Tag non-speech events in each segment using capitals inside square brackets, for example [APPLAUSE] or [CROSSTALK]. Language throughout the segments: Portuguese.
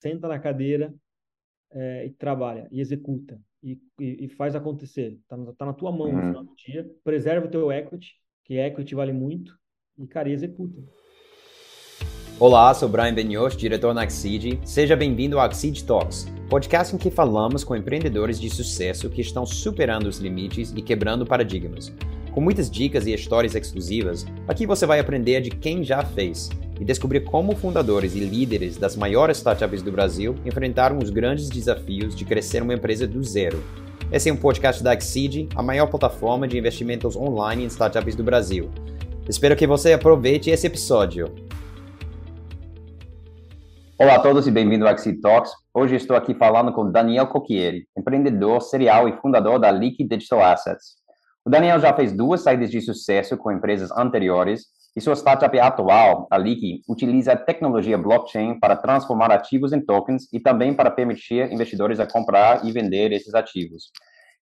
senta na cadeira é, e trabalha, e executa, e, e, e faz acontecer. Está tá na tua mão uhum. no final do dia. Preserva o teu equity, que equity vale muito, e, cara, e executa. Olá, sou Brian Benioch, diretor na Axid. Seja bem-vindo ao Axid Talks, podcast em que falamos com empreendedores de sucesso que estão superando os limites e quebrando paradigmas. Com muitas dicas e histórias exclusivas, aqui você vai aprender de quem já fez e descobrir como fundadores e líderes das maiores startups do Brasil enfrentaram os grandes desafios de crescer uma empresa do zero. Esse é um podcast da Exceed, a maior plataforma de investimentos online em startups do Brasil. Espero que você aproveite esse episódio. Olá a todos e bem-vindo ao Exceed Talks. Hoje estou aqui falando com Daniel Cocchieri, empreendedor serial e fundador da Leak Digital Assets. O Daniel já fez duas saídas de sucesso com empresas anteriores e sua startup atual, a Leaky, utiliza a tecnologia blockchain para transformar ativos em tokens e também para permitir investidores a comprar e vender esses ativos.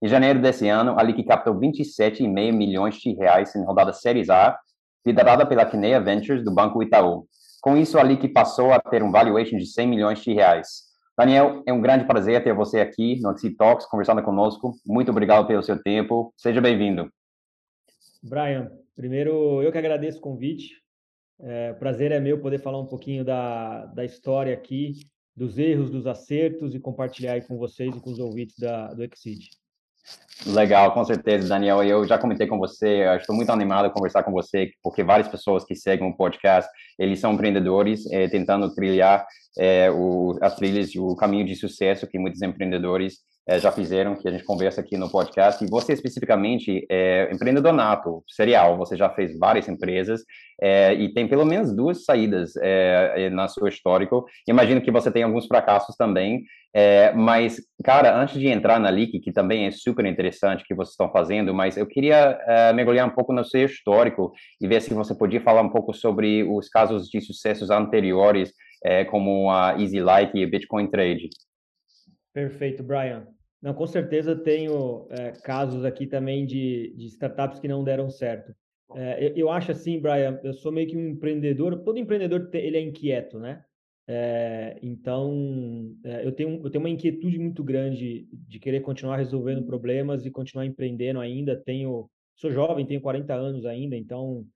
Em janeiro desse ano, a Leaky captou 27,5 milhões de reais em rodada Series A, liderada pela Kinea Ventures do Banco Itaú. Com isso, a Leaky passou a ter um valuation de 100 milhões de reais. Daniel, é um grande prazer ter você aqui no Axie Talks, conversando conosco. Muito obrigado pelo seu tempo. Seja bem-vindo. Brian, primeiro eu que agradeço o convite. É, prazer é meu poder falar um pouquinho da, da história aqui, dos erros, dos acertos e compartilhar aí com vocês e com os ouvintes da, do Exit. Legal, com certeza, Daniel. Eu já comentei com você, estou muito animado a conversar com você, porque várias pessoas que seguem o podcast, eles são empreendedores, é, tentando trilhar é, o, as trilhas, o caminho de sucesso que muitos empreendedores é, já fizeram, que a gente conversa aqui no podcast. E você, especificamente, é empreendedor nato, serial. Você já fez várias empresas é, e tem pelo menos duas saídas é, é na sua histórico. Imagino que você tem alguns fracassos também. É, mas, cara, antes de entrar na Leak, que também é super interessante que vocês estão fazendo, mas eu queria é, mergulhar um pouco no seu histórico e ver se você podia falar um pouco sobre os casos de sucessos anteriores, é, como a Easy Like e Bitcoin Trade. Perfeito, Brian. Não, com certeza tenho é, casos aqui também de, de startups que não deram certo. É, eu, eu, acho assim, Brian, eu sou meio que um empreendedor. Todo empreendedor ele é inquieto, né? É, então, eu tenho eu tenho uma inquietude muito grande de querer continuar resolvendo problemas e continuar empreendendo ainda. Tenho sou jovem, tenho 40 anos ainda, então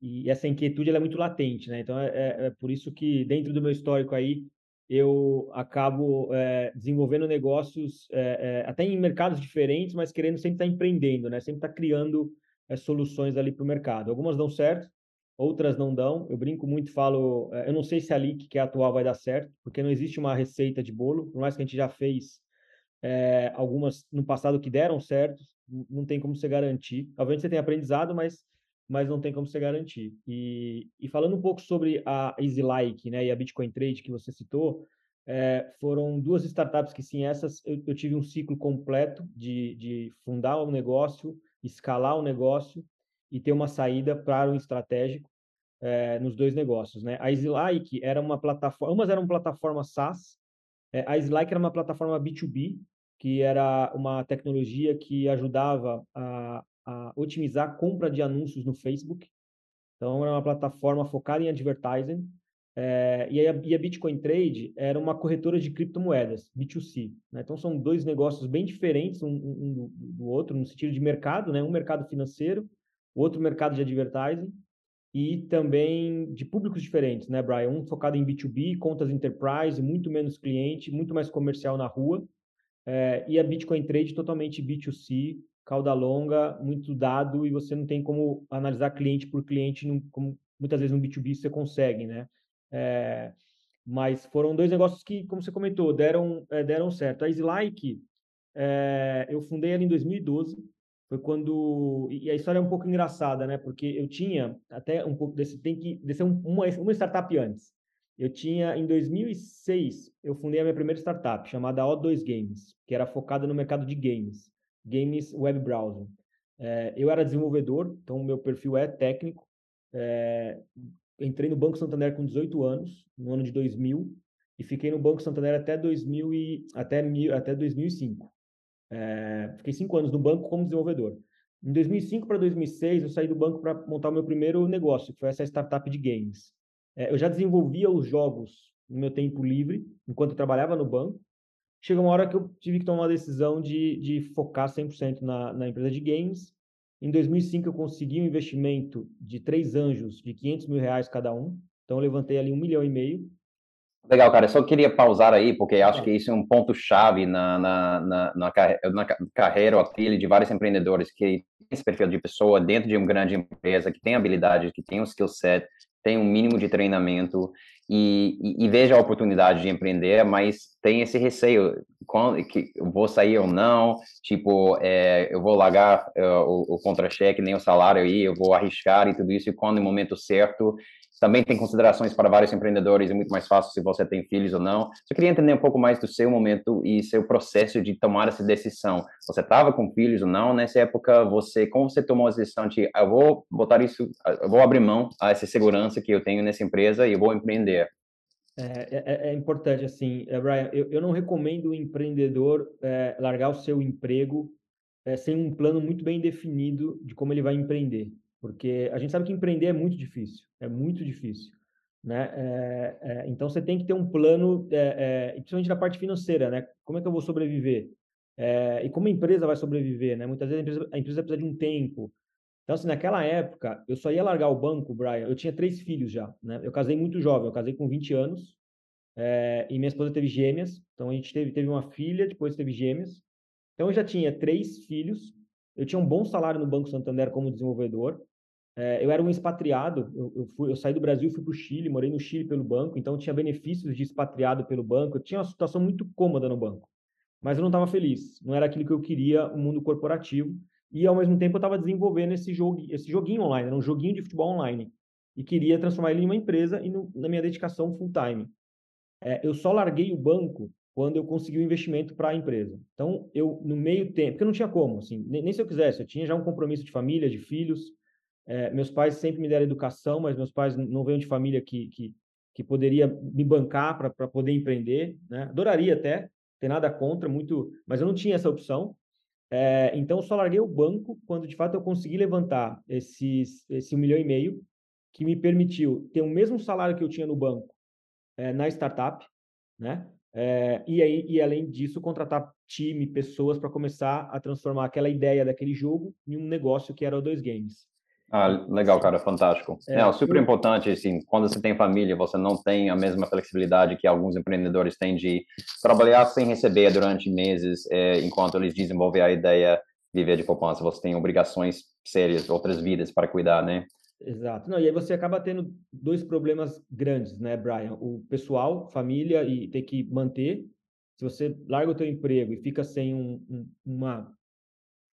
e essa inquietude é muito latente, né? Então é, é, é por isso que dentro do meu histórico aí eu acabo é, desenvolvendo negócios é, é, até em mercados diferentes, mas querendo sempre estar empreendendo, né? Sempre estar criando soluções ali para o mercado. Algumas dão certo, outras não dão. Eu brinco muito, falo, eu não sei se a Leak, que é atual, vai dar certo, porque não existe uma receita de bolo, por mais que a gente já fez algumas no passado que deram certo, não tem como você garantir. Obviamente você tem aprendizado, mas mas não tem como você garantir. E, e falando um pouco sobre a EasyLike né, e a Bitcoin Trade que você citou, é, foram duas startups que, sim, essas eu, eu tive um ciclo completo de, de fundar um negócio, escalar um negócio e ter uma saída para um estratégico é, nos dois negócios. Né? A EasyLike era uma plataforma, umas eram plataformas SaaS, é, a EasyLike era uma plataforma B2B, que era uma tecnologia que ajudava a, a otimizar a compra de anúncios no Facebook. Então, era uma plataforma focada em advertising. É, e, a, e, a, Bitcoin Trade era uma corretora de criptomoedas, B2C. Né? Então, são dois negócios bem diferentes um, um do, do, outro, no sentido de mercado, né? um mercado financeiro, outro mercado de advertising, e também de públicos diferentes, né, Brian? Um focado em B2B, contas enterprise, muito menos cliente, muito mais comercial na rua, é, e a Bitcoin Trade totalmente B2C, cauda longa, muito dado, e você não tem como analisar cliente por cliente, num, como muitas vezes no B2B você consegue, né? É, mas foram dois negócios que, como você comentou, deram, é, deram certo. A Easylike, é, eu fundei ela em 2012, foi quando... E a história é um pouco engraçada, né? Porque eu tinha até um pouco desse... Tem que descer uma, uma startup antes. Eu tinha, em 2006, eu fundei a minha primeira startup, chamada O2 Games, que era focada no mercado de games games web browser. É, eu era desenvolvedor, então meu perfil é técnico. É, entrei no Banco Santander com 18 anos, no ano de 2000, e fiquei no Banco Santander até, 2000 e, até, até 2005. É, fiquei cinco anos no banco como desenvolvedor. Em 2005 para 2006, eu saí do banco para montar o meu primeiro negócio, que foi essa startup de games. É, eu já desenvolvia os jogos no meu tempo livre, enquanto eu trabalhava no banco. Chegou uma hora que eu tive que tomar uma decisão de, de focar 100% na, na empresa de games. Em 2005, eu consegui um investimento de três anjos de 500 mil reais cada um. Então, eu levantei ali um milhão e meio. Legal, cara. Eu só queria pausar aí, porque acho que isso é um ponto-chave na, na, na, na, carreira ou apelo de vários empreendedores que tem esse perfil de pessoa dentro de uma grande empresa, que tem habilidade, que tem um skill set, tem um mínimo de treinamento e, e, e, veja a oportunidade de empreender, mas tem esse receio, quando, que eu vou sair ou não, tipo, é, eu vou largar uh, o, o contra-cheque, nem o salário aí, eu vou arriscar e tudo isso, e quando no momento certo, também tem considerações para vários empreendedores, é muito mais fácil se você tem filhos ou não. Eu queria entender um pouco mais do seu momento e seu processo de tomar essa decisão. Você estava com filhos ou não nessa época? Você, como você tomou a decisão de, eu vou botar isso, eu vou abrir mão a essa segurança que eu tenho nessa empresa e eu vou empreender? É, é, é importante, assim, é, Brian, eu, eu não recomendo o empreendedor é, largar o seu emprego é, sem um plano muito bem definido de como ele vai empreender. Porque a gente sabe que empreender é muito difícil, é muito difícil. Né? É, é, então você tem que ter um plano, é, principalmente na parte financeira, né? Como é que eu vou sobreviver? e como a empresa vai sobreviver, né? Muitas vezes a empresa, a empresa precisa de um tempo. Então, assim, naquela época, eu só ia largar o banco, Brian. Eu tinha três filhos já, né? Eu casei muito jovem, eu casei com 20 anos. e minha esposa teve gêmeas. Então, a gente teve, teve uma filha, depois teve gêmeas. Então, eu já tinha três filhos. Eu tinha um bom salário no Banco Santander como desenvolvedor. É, eu era um expatriado, eu, eu, fui, eu saí do Brasil, fui para o Chile, morei no Chile pelo banco, então tinha benefícios de expatriado pelo banco, eu tinha uma situação muito cômoda no banco, mas eu não estava feliz, não era aquilo que eu queria, o um mundo corporativo, e ao mesmo tempo eu estava desenvolvendo esse, jogo, esse joguinho online, era um joguinho de futebol online, e queria transformar ele em uma empresa e no, na minha dedicação full time. É, eu só larguei o banco quando eu consegui o um investimento para a empresa. Então, eu, no meio tempo, porque eu não tinha como, assim, nem, nem se eu quisesse, eu tinha já um compromisso de família, de filhos, é, meus pais sempre me deram educação, mas meus pais não vêm de família que, que, que poderia me bancar para poder empreender. Né? Adoraria até, tem nada contra, muito, mas eu não tinha essa opção. É, então, só larguei o banco quando, de fato, eu consegui levantar esses, esse um milhão e meio, que me permitiu ter o mesmo salário que eu tinha no banco é, na startup, né? É, e aí, e além disso, contratar time, pessoas para começar a transformar aquela ideia daquele jogo em um negócio que era o Dois Games. Ah, legal, cara, fantástico. É, é super importante, assim, quando você tem família, você não tem a mesma flexibilidade que alguns empreendedores têm de trabalhar sem receber durante meses, é, enquanto eles desenvolvem a ideia de viver de poupança. Você tem obrigações sérias, outras vidas para cuidar, né? Exato. Não, e aí você acaba tendo dois problemas grandes, né, Brian? O pessoal, família e ter que manter. Se você larga o teu emprego e fica sem um, um, uma,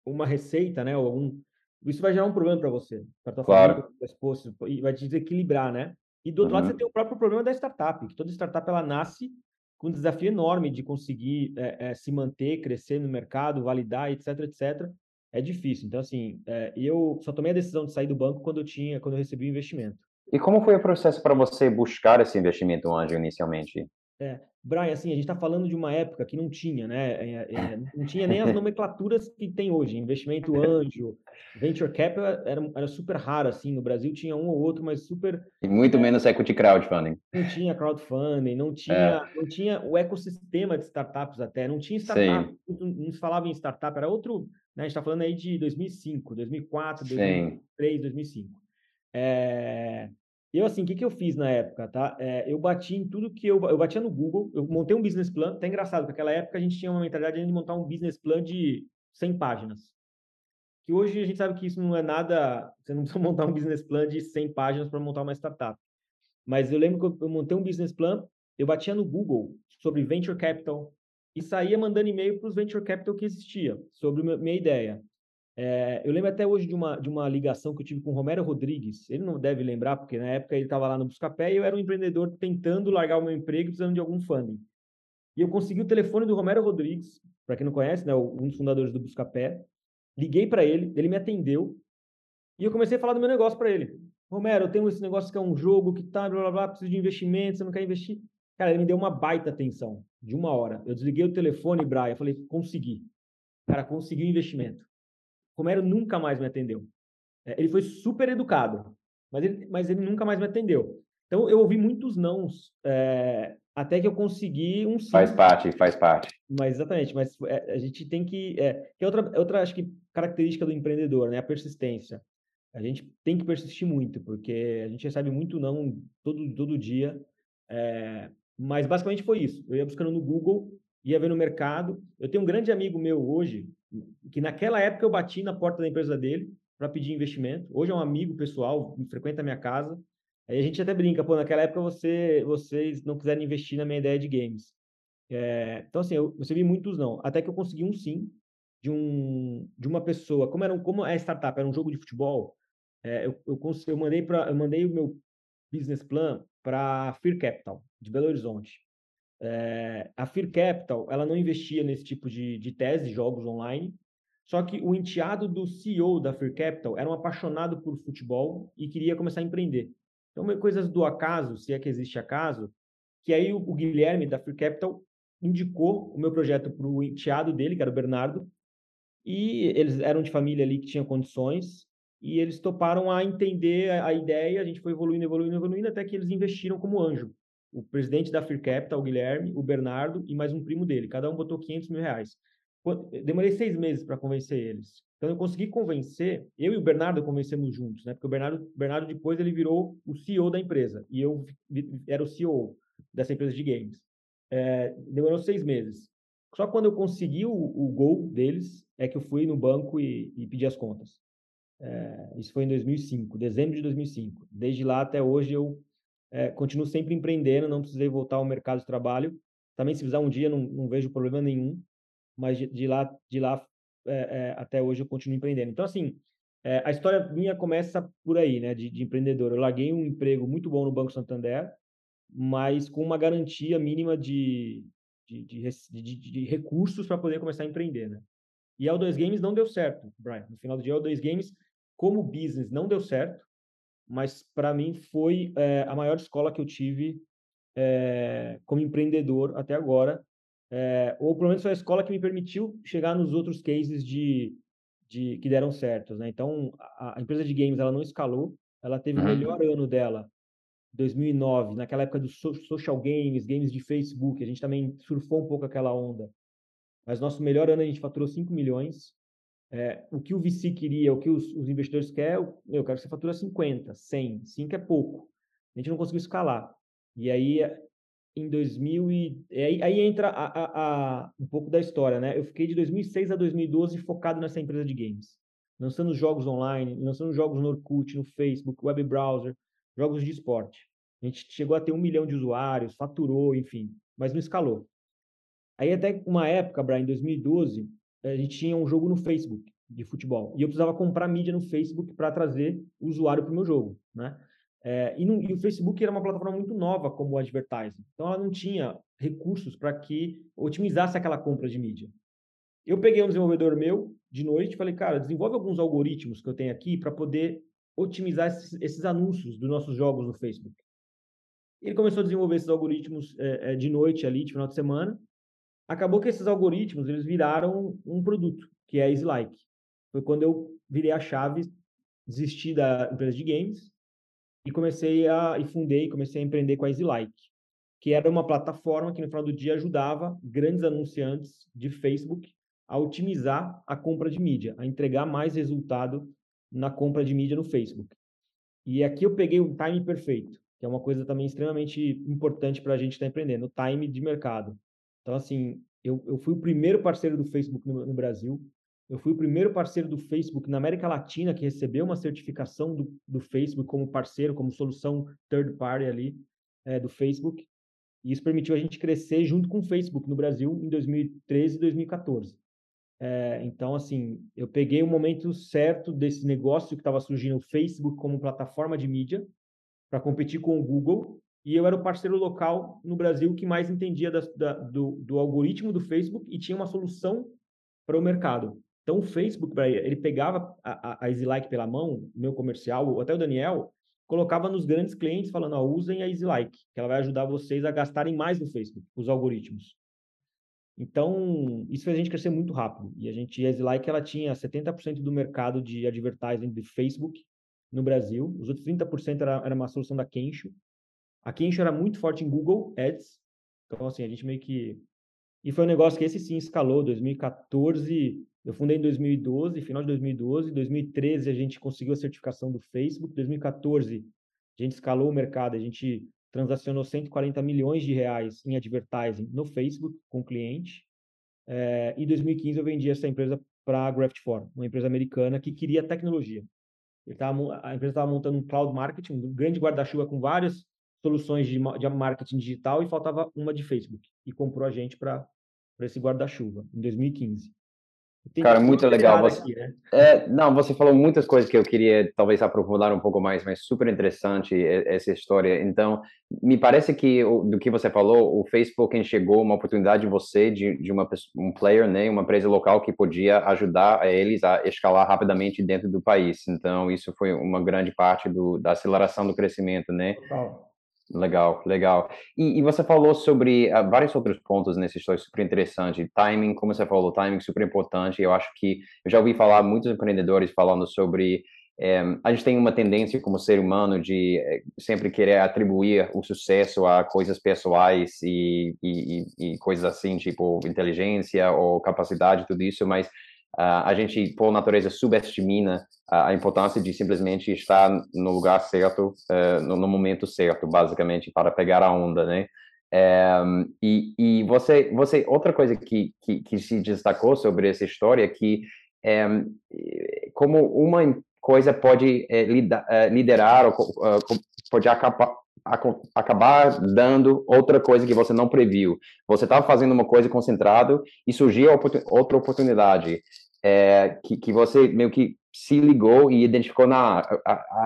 uma receita, né, ou algum isso vai gerar um problema para você, para tua claro. família, para esposa, e vai te desequilibrar, né? E do outro uhum. lado você tem o próprio problema da startup, que toda startup ela nasce com um desafio enorme de conseguir é, é, se manter, crescer no mercado, validar, etc, etc. É difícil. Então, assim, é, eu só tomei a decisão de sair do banco quando eu tinha, quando eu recebi o investimento. E como foi o processo para você buscar esse investimento anjo inicialmente? É, Brian, assim, a gente está falando de uma época que não tinha, né? É, é, não tinha nem as [LAUGHS] nomenclaturas que tem hoje. Investimento anjo, venture capital era, era super raro, assim. No Brasil tinha um ou outro, mas super. E muito é, menos equity crowdfunding. Não tinha crowdfunding, não tinha, é. não tinha o ecossistema de startups até, não tinha startup. Não se falava em startup, era outro. Né? A gente está falando aí de 2005, 2004, 2003, Sim. 2005. É, eu, assim, o que, que eu fiz na época, tá? É, eu bati em tudo que eu... Eu batia no Google, eu montei um business plan, tá engraçado, porque naquela época a gente tinha uma mentalidade de montar um business plan de 100 páginas. Que hoje a gente sabe que isso não é nada... Você não precisa [LAUGHS] montar um business plan de 100 páginas para montar uma startup. Mas eu lembro que eu montei um business plan, eu batia no Google sobre venture capital e saía mandando e-mail para os venture capital que existia sobre minha ideia. É, eu lembro até hoje de uma, de uma ligação que eu tive com o Romero Rodrigues. Ele não deve lembrar, porque na época ele estava lá no Buscapé e eu era um empreendedor tentando largar o meu emprego precisando de algum funding. E eu consegui o telefone do Romero Rodrigues, para quem não conhece, né, um dos fundadores do Buscapé. Liguei para ele, ele me atendeu e eu comecei a falar do meu negócio para ele. Romero, eu tenho esse negócio que é um jogo que tá, blá blá blá, preciso de investimento, você não quer investir? Cara, ele me deu uma baita atenção, de uma hora. Eu desliguei o telefone, Brian, falei, consegui. Cara, consegui o investimento. Romero nunca mais me atendeu. É, ele foi super educado, mas ele, mas ele nunca mais me atendeu. Então, eu ouvi muitos nãos é, até que eu consegui um sim. Faz parte, faz parte. Mas exatamente, mas é, a gente tem que. É, que é outra, é outra, acho que, característica do empreendedor, né? A persistência. A gente tem que persistir muito, porque a gente recebe muito não todo, todo dia. É, mas basicamente foi isso. Eu ia buscando no Google, ia ver no mercado. Eu tenho um grande amigo meu hoje, que naquela época eu bati na porta da empresa dele para pedir investimento. Hoje é um amigo pessoal, frequenta a minha casa. Aí a gente até brinca, pô, naquela época você, vocês não quiseram investir na minha ideia de games. É, então, assim, eu recebi muitos não. Até que eu consegui um sim de, um, de uma pessoa. Como, era um, como é startup, era um jogo de futebol, é, eu, eu, eu, mandei pra, eu mandei o meu business plan para Fear Capital, de Belo Horizonte. É, a Fear Capital, ela não investia nesse tipo de, de tese, jogos online, só que o enteado do CEO da Fear Capital era um apaixonado por futebol e queria começar a empreender. Então, coisas do acaso, se é que existe acaso, que aí o, o Guilherme da Free Capital indicou o meu projeto para o enteado dele, que era o Bernardo, e eles eram de família ali que tinha condições, e eles toparam a entender a, a ideia, a gente foi evoluindo, evoluindo, evoluindo, até que eles investiram como anjo. O presidente da Free Capital, o Guilherme, o Bernardo e mais um primo dele. Cada um botou 500 mil reais. Demorei seis meses para convencer eles. Então eu consegui convencer, eu e o Bernardo convencemos juntos, né? Porque o Bernardo, Bernardo depois ele virou o CEO da empresa e eu era o CEO dessa empresa de games. É, demorou seis meses. Só quando eu consegui o, o gol deles é que eu fui no banco e, e pedi as contas. É, isso foi em 2005, dezembro de 2005. Desde lá até hoje eu é, continuo sempre empreendendo, não precisei voltar ao mercado de trabalho. Também se precisar um dia não, não vejo problema nenhum, mas de, de lá de lá é, é, até hoje eu continuo empreendendo. Então, assim, é, a história minha começa por aí, né, de, de, empreendedor. Eu larguei um emprego muito bom no Banco Santander, mas com uma garantia mínima de, de, de, de recursos para poder começar a empreender, né? E a O2 Games não deu certo, Brian. No final do dia, a O2 Games, como business, não deu certo, mas para mim foi é, a maior escola que eu tive é, como empreendedor até agora, é, ou pelo menos foi a escola que me permitiu chegar nos outros cases de, de que deram certos, né? Então, a, a, empresa de games ela não escalou, ela teve o melhor ano dela 2009, naquela época dos social games, games de Facebook, a gente também surfou um pouco aquela onda. Mas nosso melhor ano a gente faturou 5 milhões. É, o que o VC queria, o que os, os investidores querem, eu, eu quero que você fatura 50, 100, 5 é pouco. A gente não conseguiu escalar. E aí em 2000 e aí, aí entra a, a, a, um pouco da história, né? Eu fiquei de 2006 a 2012 focado nessa empresa de games, lançando jogos online, lançando jogos no Orkut, no Facebook, web browser, jogos de esporte. A gente chegou a ter um milhão de usuários, faturou, enfim, mas não escalou. Aí até uma época, Brian, em 2012, a gente tinha um jogo no Facebook de futebol e eu precisava comprar mídia no Facebook para trazer usuário para o meu jogo, né? É, e, no, e, o Facebook era uma plataforma muito nova como advertising. Então, ela não tinha recursos para que otimizasse aquela compra de mídia. Eu peguei um desenvolvedor meu de noite e falei, cara, desenvolve alguns algoritmos que eu tenho aqui para poder otimizar esses, esses, anúncios dos nossos jogos no Facebook. Ele começou a desenvolver esses algoritmos é, de noite ali, de final de semana. Acabou que esses algoritmos eles viraram um produto, que é a EasyLike. Foi quando eu virei a chave, desisti da empresa de games e comecei a e fundei, comecei a empreender com a EasyLike, que era uma plataforma que no final do dia ajudava grandes anunciantes de Facebook a otimizar a compra de mídia, a entregar mais resultado na compra de mídia no Facebook. E aqui eu peguei o time perfeito, que é uma coisa também extremamente importante para a gente estar tá empreendendo, o time de mercado. Então, assim, eu, eu fui o primeiro parceiro do Facebook no, no Brasil, eu fui o primeiro parceiro do Facebook na América Latina que recebeu uma certificação do, do Facebook como parceiro, como solução third party ali é, do Facebook. E isso permitiu a gente crescer junto com o Facebook no Brasil em 2013 e 2014. É, então, assim, eu peguei o momento certo desse negócio que estava surgindo o Facebook como plataforma de mídia para competir com o Google e eu era o parceiro local no Brasil que mais entendia da, da, do, do algoritmo do Facebook e tinha uma solução para o mercado. Então, o Facebook, ele pegava a, a, EasyLike pela mão, meu comercial, até o Daniel, colocava nos grandes clientes falando, ó, usem a EasyLike, que ela vai ajudar vocês a gastarem mais no Facebook, os algoritmos. Então, isso fez a gente crescer muito rápido. E a gente, a EasyLike, ela tinha 70% do mercado de advertising de Facebook no Brasil. Os outros 30% era, era uma solução da Kensho. A Kensho era muito forte em Google Ads, Então, assim, a gente meio que. E foi um negócio que esse sim escalou. 2014, eu fundei em 2012, final de 2012. 2013, a gente conseguiu a certificação do Facebook. 2014, a gente escalou o mercado, a gente transacionou 140 milhões de reais em advertising no Facebook com o cliente. É, em 2015, eu vendi essa empresa para a Graft4, uma empresa americana que queria tecnologia. Tava, a empresa estava montando um cloud marketing, um grande guarda-chuva com várias soluções de, de marketing digital e faltava uma de Facebook. E comprou a gente para esse guarda-chuva, em 2015. Cara, muito legal. Você, aqui, né? é, não, você falou muitas coisas que eu queria talvez aprofundar um pouco mais, mas super interessante essa história. Então, me parece que do que você falou, o Facebook enxergou uma oportunidade de você, de, de uma, um player, né, uma empresa local que podia ajudar eles a escalar rapidamente dentro do país. Então, isso foi uma grande parte do, da aceleração do crescimento, né? Total. Legal, legal. E, e, você falou sobre uh, vários outros pontos nessa história super interessante. Timing, como você falou, timing super importante. Eu acho que eu já ouvi falar muitos empreendedores falando sobre é, a gente tem uma tendência como ser humano de é, sempre querer atribuir o sucesso a coisas pessoais e, e, e, coisas assim, tipo inteligência ou capacidade, tudo isso, mas Uh, a gente, por natureza, subestimina a, importância de simplesmente estar no lugar certo, uh, no, no, momento certo, basicamente, para pegar a onda, né? É, e, e você, você, outra coisa que, que, que, se destacou sobre essa história é que é, como uma coisa pode é, liderar ou pode acabar, acabar dando outra coisa que você não previu. Você estava fazendo uma coisa concentrado e surgiu outra oportunidade é, que, que você meio que se ligou e identificou na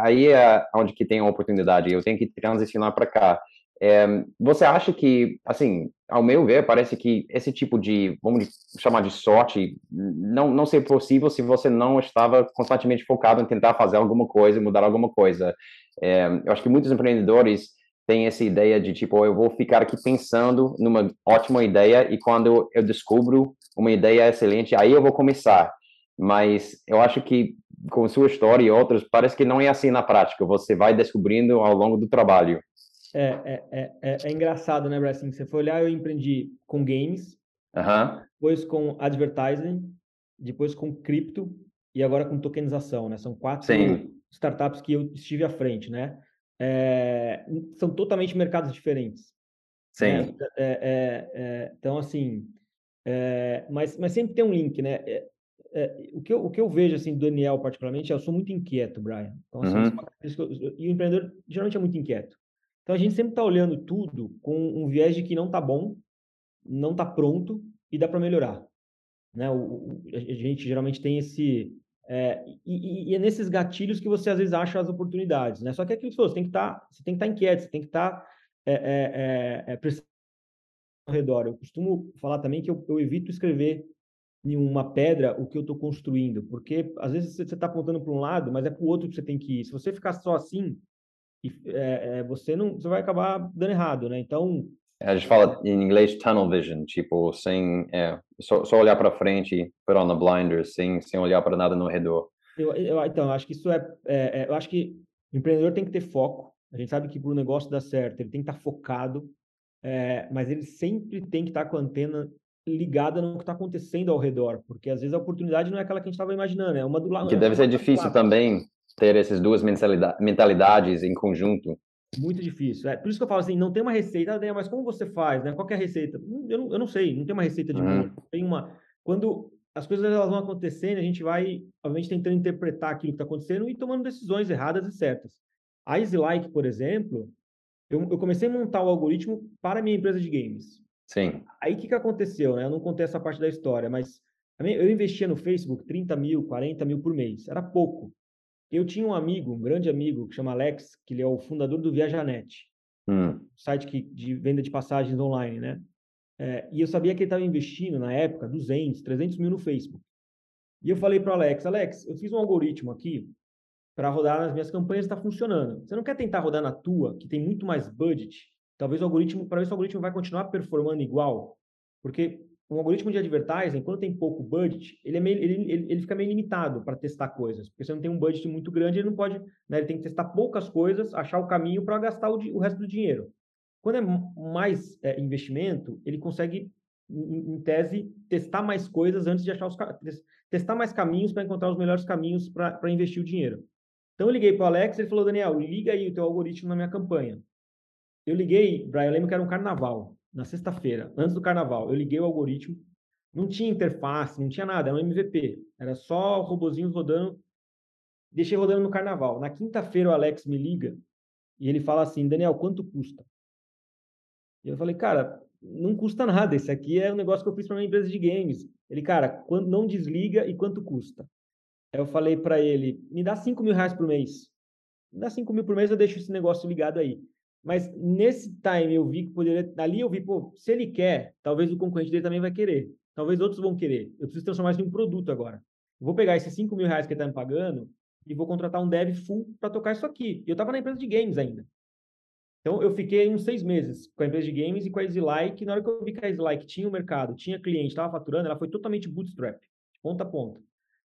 aí é onde que tem a oportunidade eu tenho que transicionar para cá é, você acha que assim ao meu ver parece que esse tipo de vamos chamar de sorte não não ser possível se você não estava constantemente focado em tentar fazer alguma coisa mudar alguma coisa é, eu acho que muitos empreendedores têm essa ideia de tipo eu vou ficar aqui pensando numa ótima ideia e quando eu descubro uma ideia excelente, aí eu vou começar. Mas eu acho que com sua história e outras, parece que não é assim na prática. Você vai descobrindo ao longo do trabalho. É, é, é, é, é engraçado, né, Brassin? Você foi olhar, eu empreendi com games, depois com advertising, depois com cripto e agora com tokenização, né? São quatro Sim. startups que eu estive à frente, né? É, são totalmente mercados diferentes. Sim. Né? É, é, então, assim, é, mas, mas sempre tem um link, né? É, é, o, que eu, o que eu vejo, assim, do Daniel particularmente, é eu sou muito inquieto, Brian. Então, assim, uhum. e o empreendedor geralmente é muito inquieto. Então, a gente sempre está olhando tudo com um viés de que não está bom, não está pronto e dá para melhorar. Né? O, o, a gente geralmente tem esse... É, e, e, é nesses gatilhos que você às vezes acha as oportunidades, né? Só que é aquilo que você tem que estar, tá, você tem que estar tá inquieto, você tem que estar tá, é, é, é, ao redor. Eu costumo falar também que eu, eu evito escrever em uma pedra o que eu estou construindo, porque às vezes você está apontando para um lado, mas é para o outro que você tem que ir. Se você ficar só assim, é, é, você não, você vai acabar dando errado, né? Então a gente fala em inglês tunnel vision, tipo sem é, só, só, olhar para frente, put on the blinders, sem sem olhar para nada no redor. Eu, eu, então acho que isso é, é, é, eu acho que o empreendedor tem que ter foco. A gente sabe que para o negócio dar certo, ele tem que estar tá focado é, mas ele sempre tem que estar com a antena ligada no que está acontecendo ao redor, porque às vezes a oportunidade não é aquela que a gente estava imaginando, é uma do lado. Que deve ser difícil também ter essas duas mentalidades em conjunto. Muito difícil. É, por isso que eu falo assim, não tem uma receita, ah, mas como você faz, né? Qual é a receita? Hum, eu não, eu não sei, não tem uma receita de uhum. Tem uma... Quando as coisas elas vão acontecendo, a gente vai, obviamente, tentando interpretar aquilo que está acontecendo e tomando decisões erradas e certas. A EasyLike, por exemplo, eu, eu comecei a montar o algoritmo para a minha empresa de games. Sim. Aí o que, que aconteceu, né? Eu não contei essa parte da história, mas eu investia no Facebook 30 mil, 40 mil por mês. Era pouco. Eu tinha um amigo, um grande amigo, que chama Alex, que ele é o fundador do Viajanet, hum. site que, de venda de passagens online, né? É, e eu sabia que ele estava investindo, na época, 200, 300 mil no Facebook. E eu falei para o Alex, Alex, eu fiz um algoritmo aqui para rodar nas minhas campanhas está funcionando. Você não quer tentar rodar na tua, que tem muito mais budget? Talvez o algoritmo, para ver se o algoritmo vai continuar performando igual. Porque um algoritmo de advertising, quando tem pouco budget, ele, é meio, ele, ele, ele fica meio limitado para testar coisas. Porque você não tem um budget muito grande, ele não pode, né, ele tem que testar poucas coisas, achar o caminho para gastar o, o resto do dinheiro. Quando é mais é, investimento, ele consegue, em, em, tese, testar mais coisas antes de achar os testar mais caminhos para encontrar os melhores caminhos para investir o dinheiro. Então eu liguei para o Alex, ele falou, Daniel, liga aí o teu algoritmo na minha campanha. Eu liguei, Brian, eu lembro que era um carnaval, na sexta-feira, antes do carnaval. Eu liguei o algoritmo, não tinha interface, não tinha nada, era um MVP. Era só robozinhos rodando. Deixei rodando no carnaval. Na quinta-feira o Alex me liga e ele fala assim, Daniel, quanto custa? E eu falei, cara, não custa nada. Esse aqui é um negócio que eu fiz para uma empresa de games. Ele, cara, quando não desliga e quanto custa? Aí eu falei para ele, me dá 5 mil reais por mês. Me dá 5 mil por mês, eu deixo esse negócio ligado aí. Mas nesse time eu vi que poderia. Ali eu vi, pô, se ele quer, talvez o concorrente dele também vai querer. Talvez outros vão querer. Eu preciso transformar isso em um produto agora. Vou pegar esses 5 mil reais que ele está me pagando e vou contratar um dev full para tocar isso aqui. Eu estava na empresa de games ainda. Então, eu fiquei uns seis meses com a empresa de games e com a EasyLike. Na hora que eu vi que a EasyLike tinha o um mercado, tinha cliente, estava faturando, ela foi totalmente bootstrap, ponta a ponta.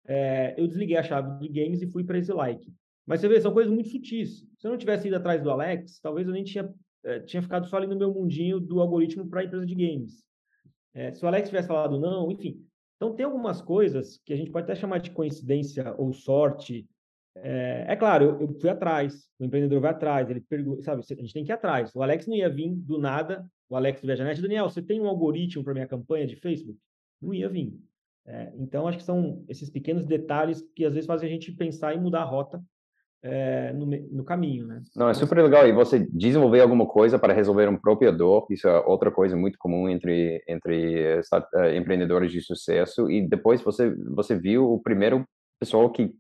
É, eu desliguei a chave de games e fui para a EasyLike. Mas você vê, são coisas muito sutis. Se eu não tivesse ido atrás do Alex, talvez eu nem tinha, é, tinha ficado só ali no meu mundinho do algoritmo para a empresa de games. É, se o Alex tivesse falado não, enfim. Então, tem algumas coisas que a gente pode até chamar de coincidência ou sorte, é, é claro, eu, eu, fui atrás, o empreendedor vai atrás, ele pergunta, sabe, a gente tem que ir atrás. O Alex não ia vir do nada, o Alex do ViajaNet, Daniel, você tem um algoritmo para minha campanha de Facebook? Não ia vir. É, então, acho que são esses pequenos detalhes que às vezes fazem a gente pensar em mudar a rota é, no, no, caminho, né? Não, é super legal. E você desenvolver alguma coisa para resolver um próprio dor, isso é outra coisa muito comum entre entre uh, empreendedores de sucesso. E depois você você viu o primeiro pessoal que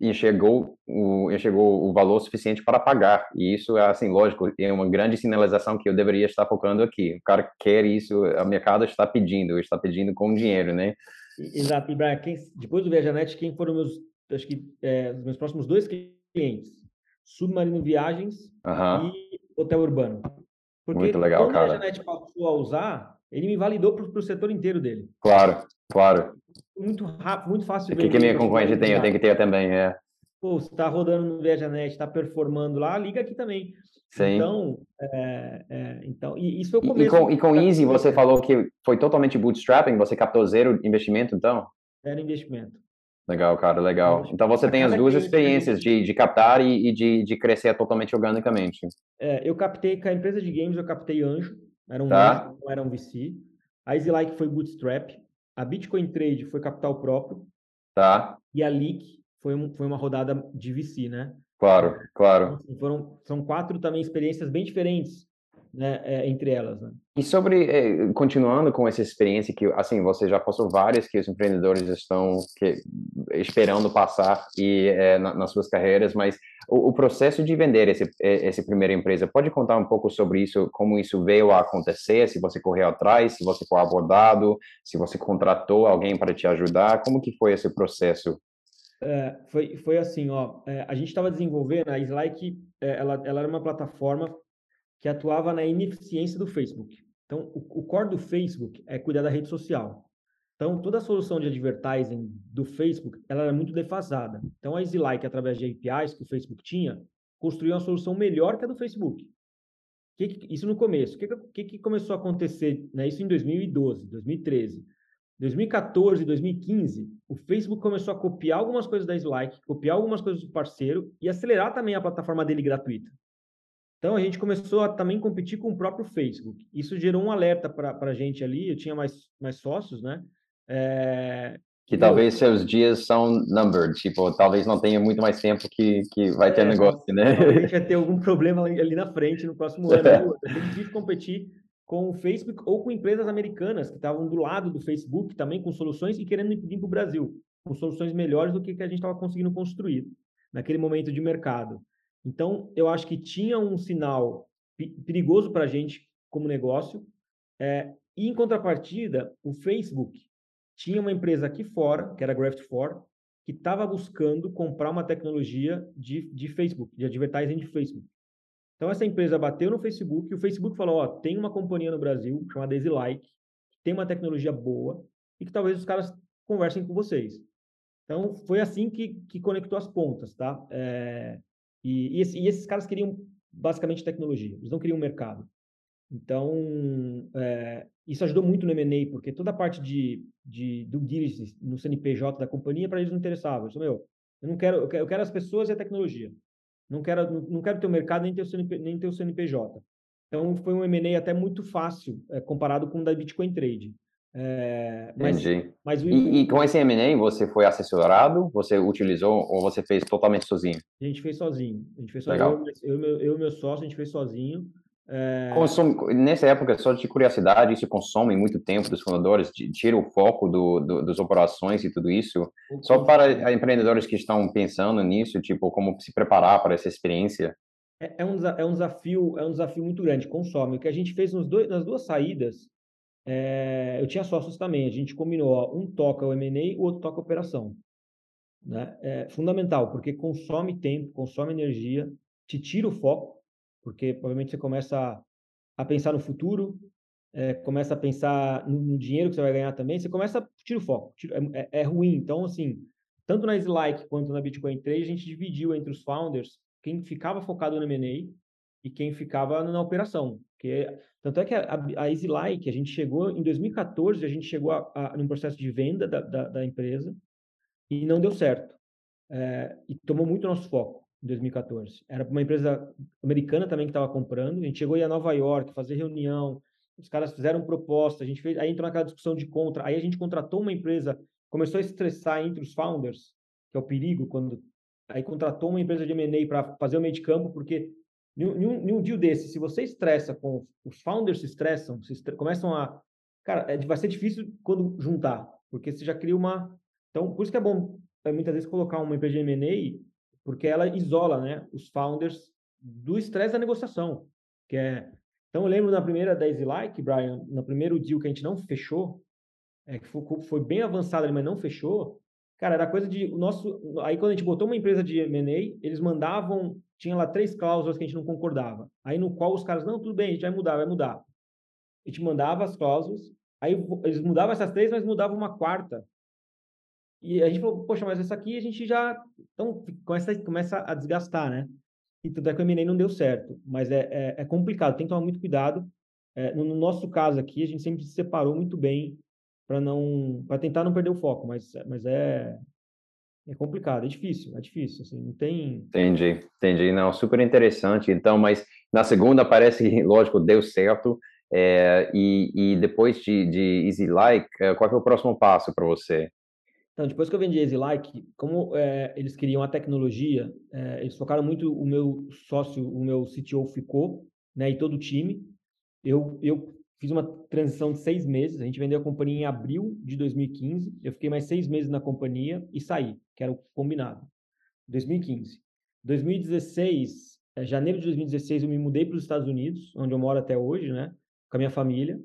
enxergou o, enxergou o valor suficiente para pagar. E isso é, assim, lógico, é uma grande sinalização que eu deveria estar focando aqui. O cara quer isso, o mercado está pedindo, está pedindo com dinheiro, né? Exato. E, Brian, quem, depois do Viajanet, quem foram meus, acho que, é, os meus próximos dois clientes? Submarino Viagens uhum. e Hotel Urbano. Porque Muito legal, quando cara. o Viajanet passou a usar, ele me validou para o setor inteiro dele. Claro, claro. Muito rápido, muito fácil. O que, que minha concorrente tem, eu tenho que ter também, é. Pô, você está rodando no Viajanet, está performando lá, liga aqui também. Sim. Então, é, é, então e isso foi o começo. E, com, e com Easy, você falou que foi totalmente bootstrapping, você captou zero investimento, então? Zero investimento. Legal, cara, legal. Então você tem as duas experiências de, de captar e, e de, de crescer totalmente organicamente. É, eu captei com a empresa de games, eu captei Anjo, era um tá. Anjo, não era um VC. A EasyLike foi Bootstrap, a Bitcoin Trade foi capital próprio. Tá. E a Leak foi, um, foi uma rodada de VC, né? Claro, claro. Então, foram, são quatro também experiências bem diferentes né, é, entre elas. Né? E sobre, é, continuando com essa experiência que, assim, você já passou várias que os empreendedores estão que, esperando passar e é, na, nas suas carreiras, mas o, o, processo de vender esse, esse primeira empresa, pode contar um pouco sobre isso, como isso veio a acontecer, se você correu atrás, se você foi abordado, se você contratou alguém para te ajudar, como que foi esse processo? É, foi, foi assim, ó, é, a gente estava desenvolvendo, a Slike, é, ela, ela era uma plataforma que atuava na ineficiência do Facebook. Então, o, o core do Facebook é cuidar da rede social. Então, toda a solução de advertising do Facebook, ela era muito defasada. Então, a EasyLike, através de APIs que o Facebook tinha, construiu uma solução melhor que a do Facebook. Que que, isso no começo. O que, que, que, começou a acontecer? Né? Isso em 2012, 2013. 2014, 2015, o Facebook começou a copiar algumas coisas da EasyLike, copiar algumas coisas do parceiro e acelerar também a plataforma dele gratuita. Então a gente começou a também competir com o próprio Facebook. Isso gerou um alerta para a gente ali. Eu tinha mais, mais sócios, né? É... Que talvez eu... seus dias são numbered, tipo, talvez não tenha muito mais tempo que, que vai ter é, negócio, né? A gente vai ter algum [LAUGHS] problema ali na frente no próximo ano. [LAUGHS] É difícil competir com o Facebook ou com empresas americanas que estavam do lado do Facebook também com soluções e querendo vir para o Brasil com soluções melhores do que, que a gente estava conseguindo construir naquele momento de mercado. Então, eu acho que tinha um sinal perigoso para a gente como negócio. É, e, em contrapartida, o Facebook tinha uma empresa aqui fora, que era a Graft4, que estava buscando comprar uma tecnologia de, de Facebook, de advertising de Facebook. Então, essa empresa bateu no Facebook e o Facebook falou, ó, tem uma companhia no Brasil chamada EasyLike, que tem uma tecnologia boa e que talvez os caras conversem com vocês. Então, foi assim que, que conectou as pontas, tá? É, e, e, e, esses caras queriam basicamente tecnologia, eles não queriam mercado. Então, é, isso ajudou muito no M&A, porque toda a parte de, de due diligence no CNPJ da companhia, para eles não interessava. Eu disse, meu, eu não quero, eu quero, eu quero as pessoas e a tecnologia. Não quero, não, não quero ter o mercado nem ter o, CNP, nem ter o CNPJ. Então, foi um M&A até muito fácil, é, comparado com o da Bitcoin Trade. É, mas, Entendi. Mas o... e, e, com esse M&A, você foi assessorado? Você utilizou ou você fez totalmente sozinho? A gente fez sozinho. A gente fez sozinho. Legal. Eu, eu, eu e meu sócio, a gente fez sozinho. É... Consome, nessa época, só de curiosidade, isso consome muito tempo dos fundadores, tira o foco do, do, das operações e tudo isso. Só para empreendedores que estão pensando nisso, tipo, como se preparar para essa experiência. É, é, um, é um desafio, é um desafio muito grande. Consome. O que a gente fez nos dois, nas duas saídas, é, eu tinha sócios também. A gente combinou, ó, um toca o M&A, o outro toca a operação. Né? É fundamental, porque consome tempo, consome energia, te tira o foco porque provavelmente você começa a, a pensar no futuro, é, começa a pensar no, no, dinheiro que você vai ganhar também, você começa a tirar o foco, tira, é, é, é, ruim. Então, assim, tanto na Slike quanto na Bitcoin Trade, a gente dividiu entre os founders quem ficava focado no M&A e quem ficava na operação. Que, tanto é que a, a EasyLike, a gente chegou, em 2014, a gente chegou num processo de venda da, da, da empresa e não deu certo. É, e tomou muito nosso foco em 2014. Era uma empresa americana também que estava comprando. A gente chegou aí a Nova York, fazer reunião, os caras fizeram proposta, a gente fez, aí entrou naquela discussão de contra, aí a gente contratou uma empresa, começou a estressar entre os founders, que é o perigo, quando aí contratou uma empresa de M&A para fazer o meio de campo, porque em um, deal desse, se você estressa com os founders se estressam, se estressam, começam a cara, é, vai ser difícil quando juntar, porque você já cria uma então, por isso que é bom é, muitas vezes colocar uma empresa de M&A porque ela isola né, os founders do estresse da negociação. Que é... Então, eu lembro na primeira da Like, Brian, no primeiro deal que a gente não fechou, é, que foi, foi bem avançado, mas não fechou, cara, era coisa de... O nosso, aí, quando a gente botou uma empresa de M&A, eles mandavam... Tinha lá três cláusulas que a gente não concordava. Aí, no qual os caras, não, tudo bem, a gente vai mudar, vai mudar. A gente mandava as cláusulas, aí eles mudavam essas três, mas mudavam uma quarta, e a gente falou, poxa, mas essa aqui a gente já. Então, começa, começa a desgastar, né? E tudo é que o M&A não deu certo. Mas é, é, é, complicado, tem que tomar muito cuidado. É, no, no, nosso caso aqui, a gente sempre se separou muito bem para não para tentar não perder o foco, mas, mas é, é complicado, é difícil, é difícil, assim, não tem... Entendi, entendi, não, super interessante, então, mas na segunda parece que, [LAUGHS] lógico, deu certo, é, e, e depois de, de Easy Like, é, qual é o próximo passo para você? Então, depois que eu vendi a EasyLike, como é, eles queriam a tecnologia, é, eles focaram muito, o meu sócio, o meu CTO ficou, né, e todo o time. Eu, eu fiz uma transição de seis meses, a gente vendeu a companhia em abril de 2015, eu fiquei mais seis meses na companhia e saí, que era o combinado, 2015. 2016, é, janeiro de 2016, eu me mudei para os Estados Unidos, onde eu moro até hoje, né, com a minha família,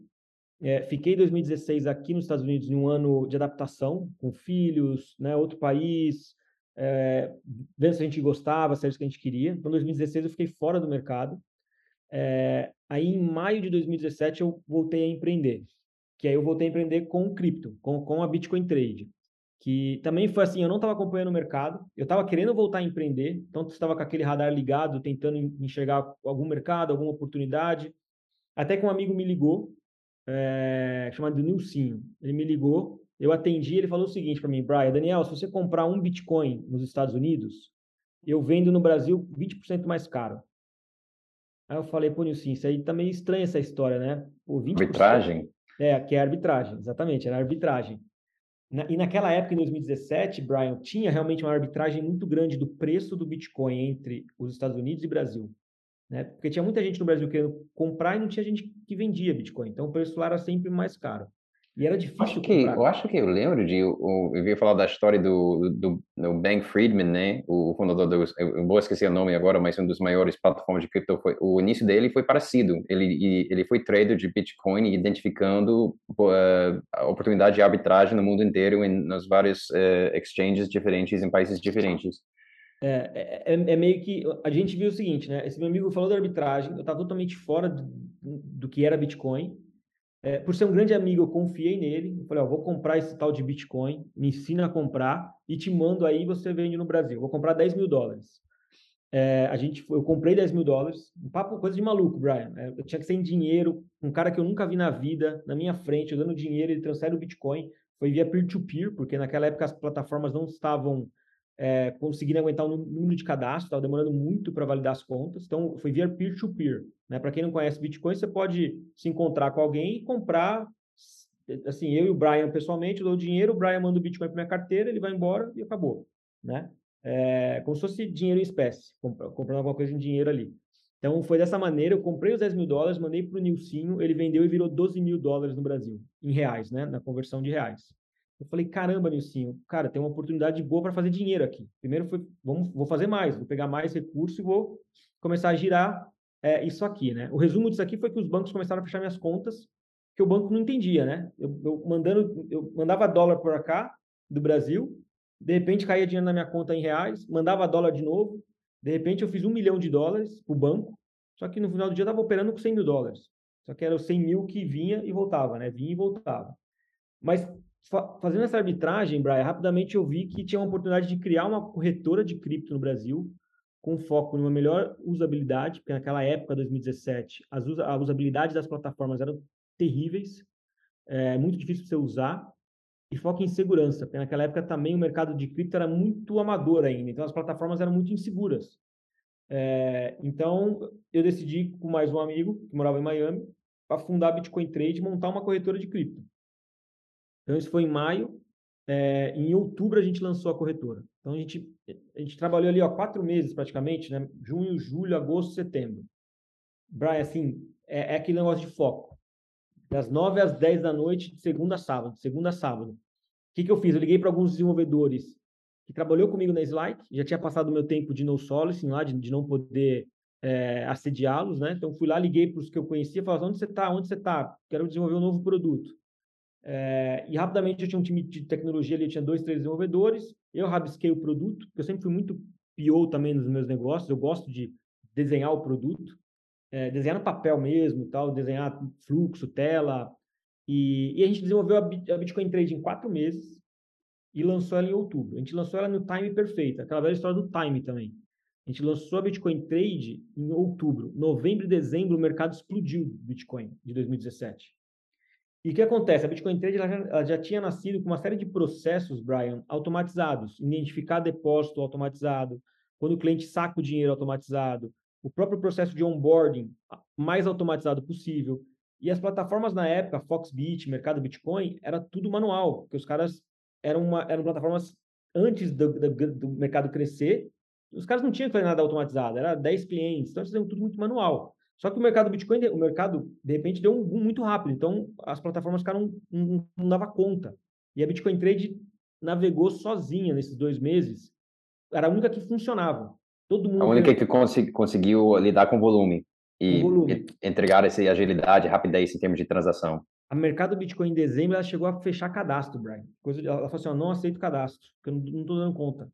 é, fiquei em 2016 aqui nos Estados Unidos em um ano de adaptação, com filhos, né, outro país, é, vendo se a gente gostava, se era isso que a gente queria. Então, em 2016 eu fiquei fora do mercado. É, aí, em maio de 2017, eu voltei a empreender. Que aí eu voltei a empreender com cripto, com, com a Bitcoin Trade. Que também foi assim, eu não estava acompanhando o mercado, eu estava querendo voltar a empreender, então estava com aquele radar ligado, tentando enxergar algum mercado, alguma oportunidade. Até que um amigo me ligou é, chamado Nilcinho. Ele me ligou, eu atendi, ele falou o seguinte para mim, Brian, Daniel, se você comprar um Bitcoin nos Estados Unidos, eu vendo no Brasil 20% mais caro. Aí eu falei, pô, Nilcinho, isso aí tá meio estranha essa história, né? Pô, 20%, arbitragem? É, que é arbitragem, exatamente, era arbitragem. Na, e naquela época, em 2017, Brian, tinha realmente uma arbitragem muito grande do preço do Bitcoin entre os Estados Unidos e Brasil né? Porque tinha muita gente no Brasil querendo comprar e não tinha gente que vendia Bitcoin. Então o preço lá era sempre mais caro. E era difícil acho que, Eu acho que eu lembro de... Eu, eu ia falar da história do, do, do Bank Friedman, né? O fundador do... Eu vou esquecer o nome agora, mas um dos maiores plataformas de cripto. Foi, o início dele foi parecido. Ele, ele foi trader de Bitcoin identificando uh, a oportunidade de arbitragem no mundo inteiro em, nas várias uh, exchanges diferentes em países diferentes. É, é, é, meio que a gente viu o seguinte, né? Esse meu amigo falou da arbitragem, eu estava totalmente fora do, do, que era Bitcoin. É, por ser um grande amigo, eu confiei nele. Eu falei, ó, vou comprar esse tal de Bitcoin, me ensina a comprar e te mando aí você vende no Brasil. Vou comprar 10 mil dólares. é, a gente, eu comprei 10 mil dólares, um papo, coisa de maluco, Brian. É, eu tinha que ser em dinheiro, um cara que eu nunca vi na vida, na minha frente, eu dando dinheiro, ele transfere o Bitcoin. Foi via peer-to-peer, -peer, porque naquela época as plataformas não estavam é, conseguindo aguentar o número de cadastro, estava demorando muito para validar as contas. Então, foi via peer-to-peer. -peer, né? Para quem não conhece Bitcoin, você pode se encontrar com alguém e comprar. Assim, eu e o Brian pessoalmente, eu dou o dinheiro, o Brian manda o Bitcoin para minha carteira, ele vai embora e acabou. Né? é, como se fosse dinheiro em espécie, comprando alguma coisa em dinheiro ali. Então, foi dessa maneira, eu comprei os 10 mil dólares, mandei para o Nilcinho, ele vendeu e virou 12 mil dólares no Brasil, em reais, né? Na conversão de reais. Eu falei, caramba, Nilcinho, cara, tem uma oportunidade boa para fazer dinheiro aqui. Primeiro foi, vamos, vou fazer mais, vou pegar mais recursos e vou começar a girar é, isso aqui, né? O resumo disso aqui foi que os bancos começaram a fechar minhas contas, que o banco não entendia, né? Eu, eu mandando, eu mandava dólar por cá, do Brasil, de repente caía dinheiro na minha conta em reais, mandava dólar de novo, de repente eu fiz um milhão de dólares para o banco, só que no final do dia eu estava operando com 100 mil dólares. Só que era os 100 mil que vinha e voltava, né? Vinha e voltava. Mas fazendo essa arbitragem, Brian, rapidamente eu vi que tinha uma oportunidade de criar uma corretora de cripto no Brasil, com foco numa melhor usabilidade, porque naquela época, 2017, as usa a usabilidade das plataformas eram terríveis, é muito difícil você usar, e foca em segurança, porque naquela época também o mercado de cripto era muito amador ainda, então as plataformas eram muito inseguras. É, então, eu decidi, com mais um amigo que morava em Miami, para fundar a Bitcoin Trade montar uma corretora de cripto. Então, isso foi em maio. É, em outubro, a gente lançou a corretora. Então, a gente, a gente trabalhou ali ó, quatro meses praticamente, né? junho, julho, agosto, setembro. Brian, assim, é, é aquele negócio de foco. Das nove às dez da noite, de segunda a sábado, segunda a sábado. O que, que eu fiz? Eu liguei para alguns desenvolvedores que trabalhou comigo na Slike, já tinha passado o meu tempo de no solicing lá, de, de não poder é, assediá-los, né? Então, fui lá, liguei para os que eu conhecia, falei, onde você está? Onde você está? Quero desenvolver um novo produto. É, e rapidamente eu tinha um time de tecnologia ali, eu tinha dois, três desenvolvedores, eu rabisquei o produto, porque eu sempre fui muito PO também nos meus negócios, eu gosto de desenhar o produto, é, desenhar no papel mesmo tal, desenhar fluxo, tela, e, e a gente desenvolveu a, Bitcoin Trade em quatro meses e lançou ela em outubro. A gente lançou ela no time perfeito, aquela velha história do time também. A gente lançou a Bitcoin Trade em outubro. Novembro e dezembro, o mercado explodiu do Bitcoin de 2017. E o que acontece? A Bitcoin Trade ela já, ela já, tinha nascido com uma série de processos, Brian, automatizados. Identificar depósito automatizado, quando o cliente saca o dinheiro automatizado, o próprio processo de onboarding mais automatizado possível. E as plataformas na época, Foxbit, Mercado Bitcoin, era tudo manual, porque os caras eram, uma, eram plataformas antes do, do, do mercado crescer, os caras não tinham que fazer nada automatizado, era 10 clientes, então eles faziam tudo muito manual. Só que o mercado Bitcoin, o mercado, de repente, deu um boom muito rápido, então as plataformas ficaram, não, não, dava conta. E a Bitcoin Trade navegou sozinha nesses dois meses, era a única que funcionava. Todo mundo a única que conseguiu lidar com volume e, entregar essa agilidade, rapidez em termos de transação. A mercado Bitcoin em dezembro ela chegou a fechar cadastro, Brian. Coisa, ela falou assim: ó, não aceito cadastro, porque eu não estou dando conta.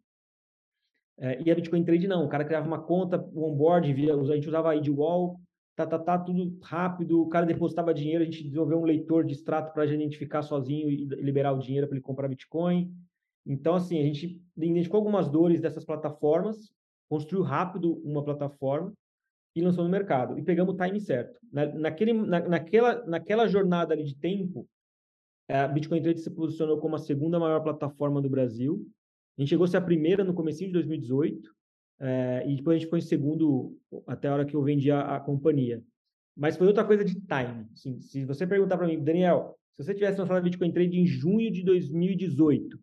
É, e a Bitcoin Trade não, o cara criava uma conta, o onboard, via, a gente usava a ID Wall, tá, tá, tá, tudo rápido, o cara depositava dinheiro, a gente desenvolveu um leitor de extrato para identificar sozinho e liberar o dinheiro para ele comprar Bitcoin. Então, assim, a gente identificou algumas dores dessas plataformas, construiu rápido uma plataforma, e lançou no mercado. E pegamos o time certo. Na, naquele, na, naquela, naquela jornada ali de tempo, a Bitcoin Trade se posicionou como a segunda maior plataforma do Brasil. A gente chegou a ser a primeira no começo de 2018, é, e depois a gente ficou em segundo até a hora que eu vendi a, a companhia. Mas foi outra coisa de time. Assim, se você perguntar para mim, Daniel, se você tivesse lançado a Bitcoin Trade em junho de 2018,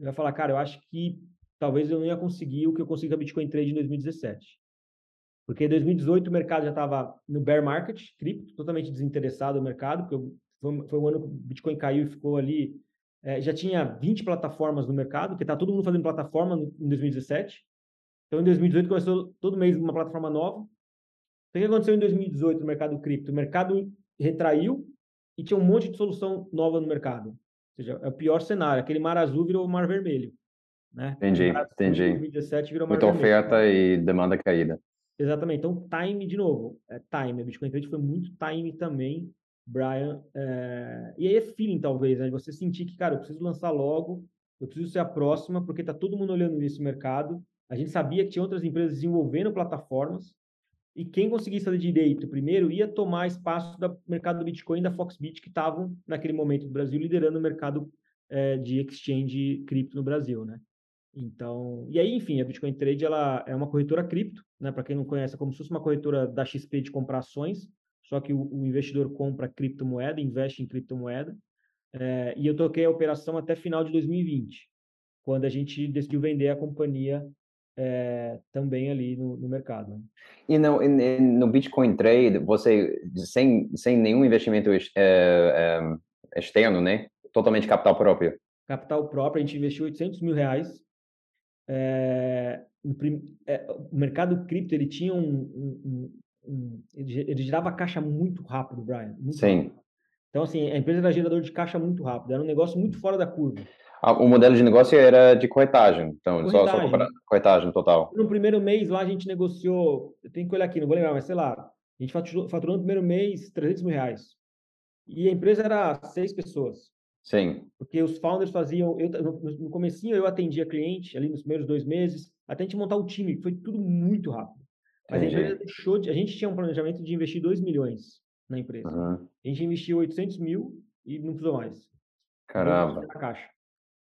eu ia falar, cara, eu acho que talvez eu não ia conseguir o que eu consegui com a Bitcoin Trade em 2017. Porque em 2018 o mercado já estava no bear market, cripto, totalmente desinteressado no mercado, porque foi, foi o ano que o Bitcoin caiu e ficou ali. É, já tinha 20 plataformas no mercado, porque está todo mundo fazendo plataforma no, em 2017. Então, em 2018 começou todo mês uma plataforma nova. Então, o que aconteceu em 2018 no mercado cripto? O mercado retraiu e tinha um monte de solução nova no mercado. Ou seja, é o pior cenário. Aquele mar azul virou mar vermelho. Né? Entendi, entendi. 2017 virou mar Muita vermelho. oferta e demanda caída. Exatamente. Então, time, de novo, é time. A Bitcoin Trade foi muito time também, Brian. É... E aí é feeling, talvez, né? Você sentir que, cara, eu preciso lançar logo, eu preciso ser a próxima, porque tá todo mundo olhando nesse mercado A gente sabia que tinha outras empresas desenvolvendo plataformas e quem conseguisse fazer direito primeiro ia tomar espaço do mercado do Bitcoin e da Foxbit, que estavam, naquele momento do Brasil, liderando o mercado é, de exchange cripto no Brasil, né? Então, e aí, enfim, a Bitcoin Trade ela é uma corretora cripto, né? Para quem não conhece, é como se fosse uma corretora da XP de comprar ações, só que o, o investidor compra criptomoeda, investe em criptomoeda. É, e eu toquei a operação até final de 2020, quando a gente decidiu vender a companhia é, também ali no, no mercado. Né? E no, no Bitcoin Trade, você, sem, sem nenhum investimento é, é, externo, né? Totalmente capital próprio. Capital próprio, a gente investiu 800 mil reais é, o mercado cripto ele tinha um, um, um, um, ele gerava caixa muito rápido, Brian. Muito Sim. Rápido. Então assim, a empresa era gerador de caixa muito rápido, era um negócio muito fora da curva. O modelo de negócio era de corretagem, então corretagem. só, só comprar, corretagem total. No primeiro mês lá a gente negociou, eu tenho que olhar aqui, não vou lembrar, mas sei lá, a gente faturou, faturou no primeiro mês 300 mil reais. E a empresa era seis pessoas. Sim. Porque os founders faziam, eu, no, no comecinho eu atendia cliente ali nos primeiros dois meses, até a gente montar o time, foi tudo muito rápido. Mas Entendi. a empresa deixou de, a gente tinha um planejamento de investir 2 milhões na empresa. Uhum. A gente investiu 800 mil e não precisou mais. Caramba. Na caixa.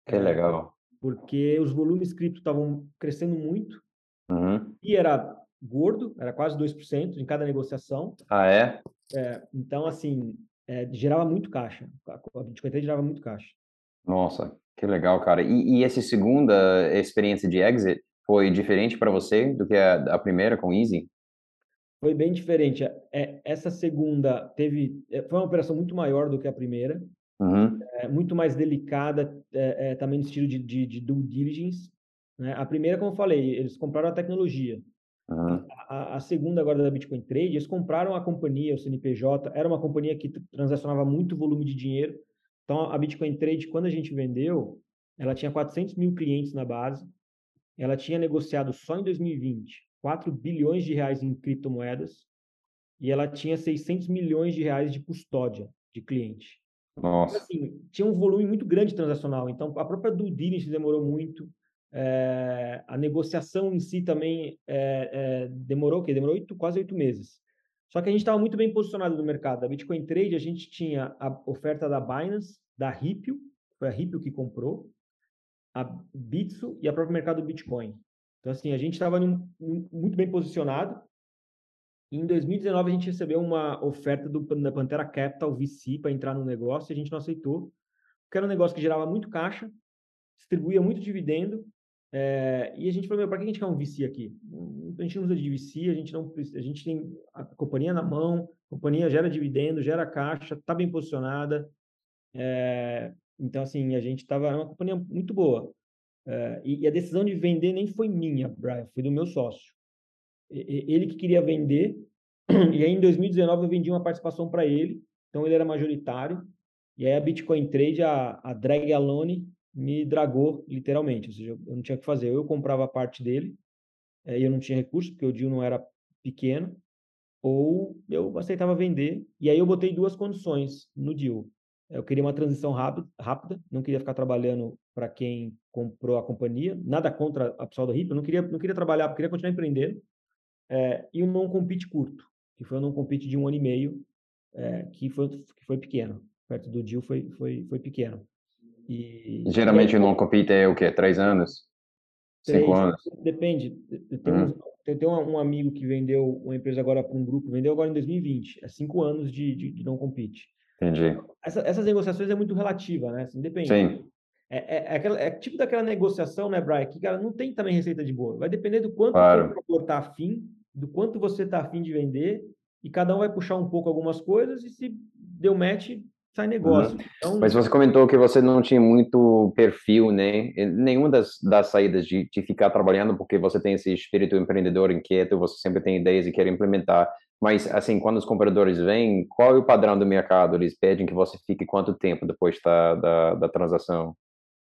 Que é, legal. Porque os volumes cripto estavam crescendo muito uhum. e era gordo, era quase 2% em cada negociação. Ah, é? é então, assim, é, gerava muito caixa. A Bitcoin Trade gerava muito caixa. Nossa, que legal, cara. E, e essa segunda experiência de exit foi diferente para você do que a, a, primeira com Easy? Foi bem diferente. É, essa segunda teve é, foi uma operação muito maior do que a primeira, uhum. é, muito mais delicada, é, é, também no estilo de, de, de due diligence. Né? A primeira, como eu falei, eles compraram a tecnologia. Uhum. A, a, segunda agora da Bitcoin Trade, eles compraram a companhia, o CNPJ, era uma companhia que transacionava muito volume de dinheiro. Então, a Bitcoin Trade, quando a gente vendeu, ela tinha 400 mil clientes na base. Ela tinha negociado só em 2020 4 bilhões de reais em criptomoedas e ela tinha 600 milhões de reais de custódia de cliente. Nossa. Assim, tinha um volume muito grande transacional. Então, a própria due diligence demorou muito. É, a negociação em si também é, é, demorou o quê? Demorou oito, quase oito meses. Só que a gente estava muito bem posicionado no mercado. A Bitcoin Trade, a gente tinha a oferta da Binance, da Ripple, foi a Ripple que comprou, a Bitso e a própria mercado do Bitcoin. Então, assim, a gente estava muito bem posicionado. Em 2019, a gente recebeu uma oferta do, da Pantera Capital VC para entrar no negócio e a gente não aceitou, porque era um negócio que gerava muito caixa, distribuía muito dividendo é, e a gente falou, para que a gente quer um VC aqui? A gente não usa de VC, a gente não a gente tem a companhia na mão, a companhia gera dividendo, gera caixa, está bem posicionada. É, então, assim, a gente estava uma companhia muito boa. É, e, e, a decisão de vender nem foi minha, Brian, foi do meu sócio. Ele que queria vender, [CLEARS THROAT] e aí em 2019 eu vendi uma participação para ele, então ele era majoritário, e aí a Bitcoin Trade, a, a Drag Alone, me dragou, literalmente. Ou seja, eu não tinha o que fazer. Eu comprava a parte dele, e eu não tinha recurso, porque o deal não era pequeno, ou eu aceitava vender. E aí eu botei duas condições no deal. Eu queria uma transição rápida, não queria ficar trabalhando para quem comprou a companhia, nada contra a pessoal da RIP, eu não queria, não queria trabalhar, queria continuar empreendendo, é, e um não compete curto, que foi um não compete de um ano e meio, é, que, foi, que foi pequeno, perto do deal foi, foi, foi pequeno. E, Geralmente o non-compete é o quê? Três anos? Três, Cinco anos? Depende. Tem, hum. um, tem um, um, amigo que vendeu uma empresa agora para um grupo, vendeu agora em 2020. É cinco anos de, de, de non-compete. Entendi. Essa, essas negociações é muito relativa, né? Assim, depende. Sim. É, é, é, aquela, é, tipo daquela negociação, né, Brian, que, cara, não tem também receita de bolo. Vai depender do quanto claro. o comprador está afim, do quanto você está afim de vender, e cada um vai puxar um pouco algumas coisas, e se deu match, sai negócio. Uhum. Então... Mas você comentou que você não tinha muito perfil, né? Nenhuma das, das saídas de, de ficar trabalhando, porque você tem esse espírito empreendedor inquieto, você sempre tem ideias e quer implementar. Mas, assim, quando os compradores vêm, qual é o padrão do mercado? Eles pedem que você fique quanto tempo depois da, da, da transação?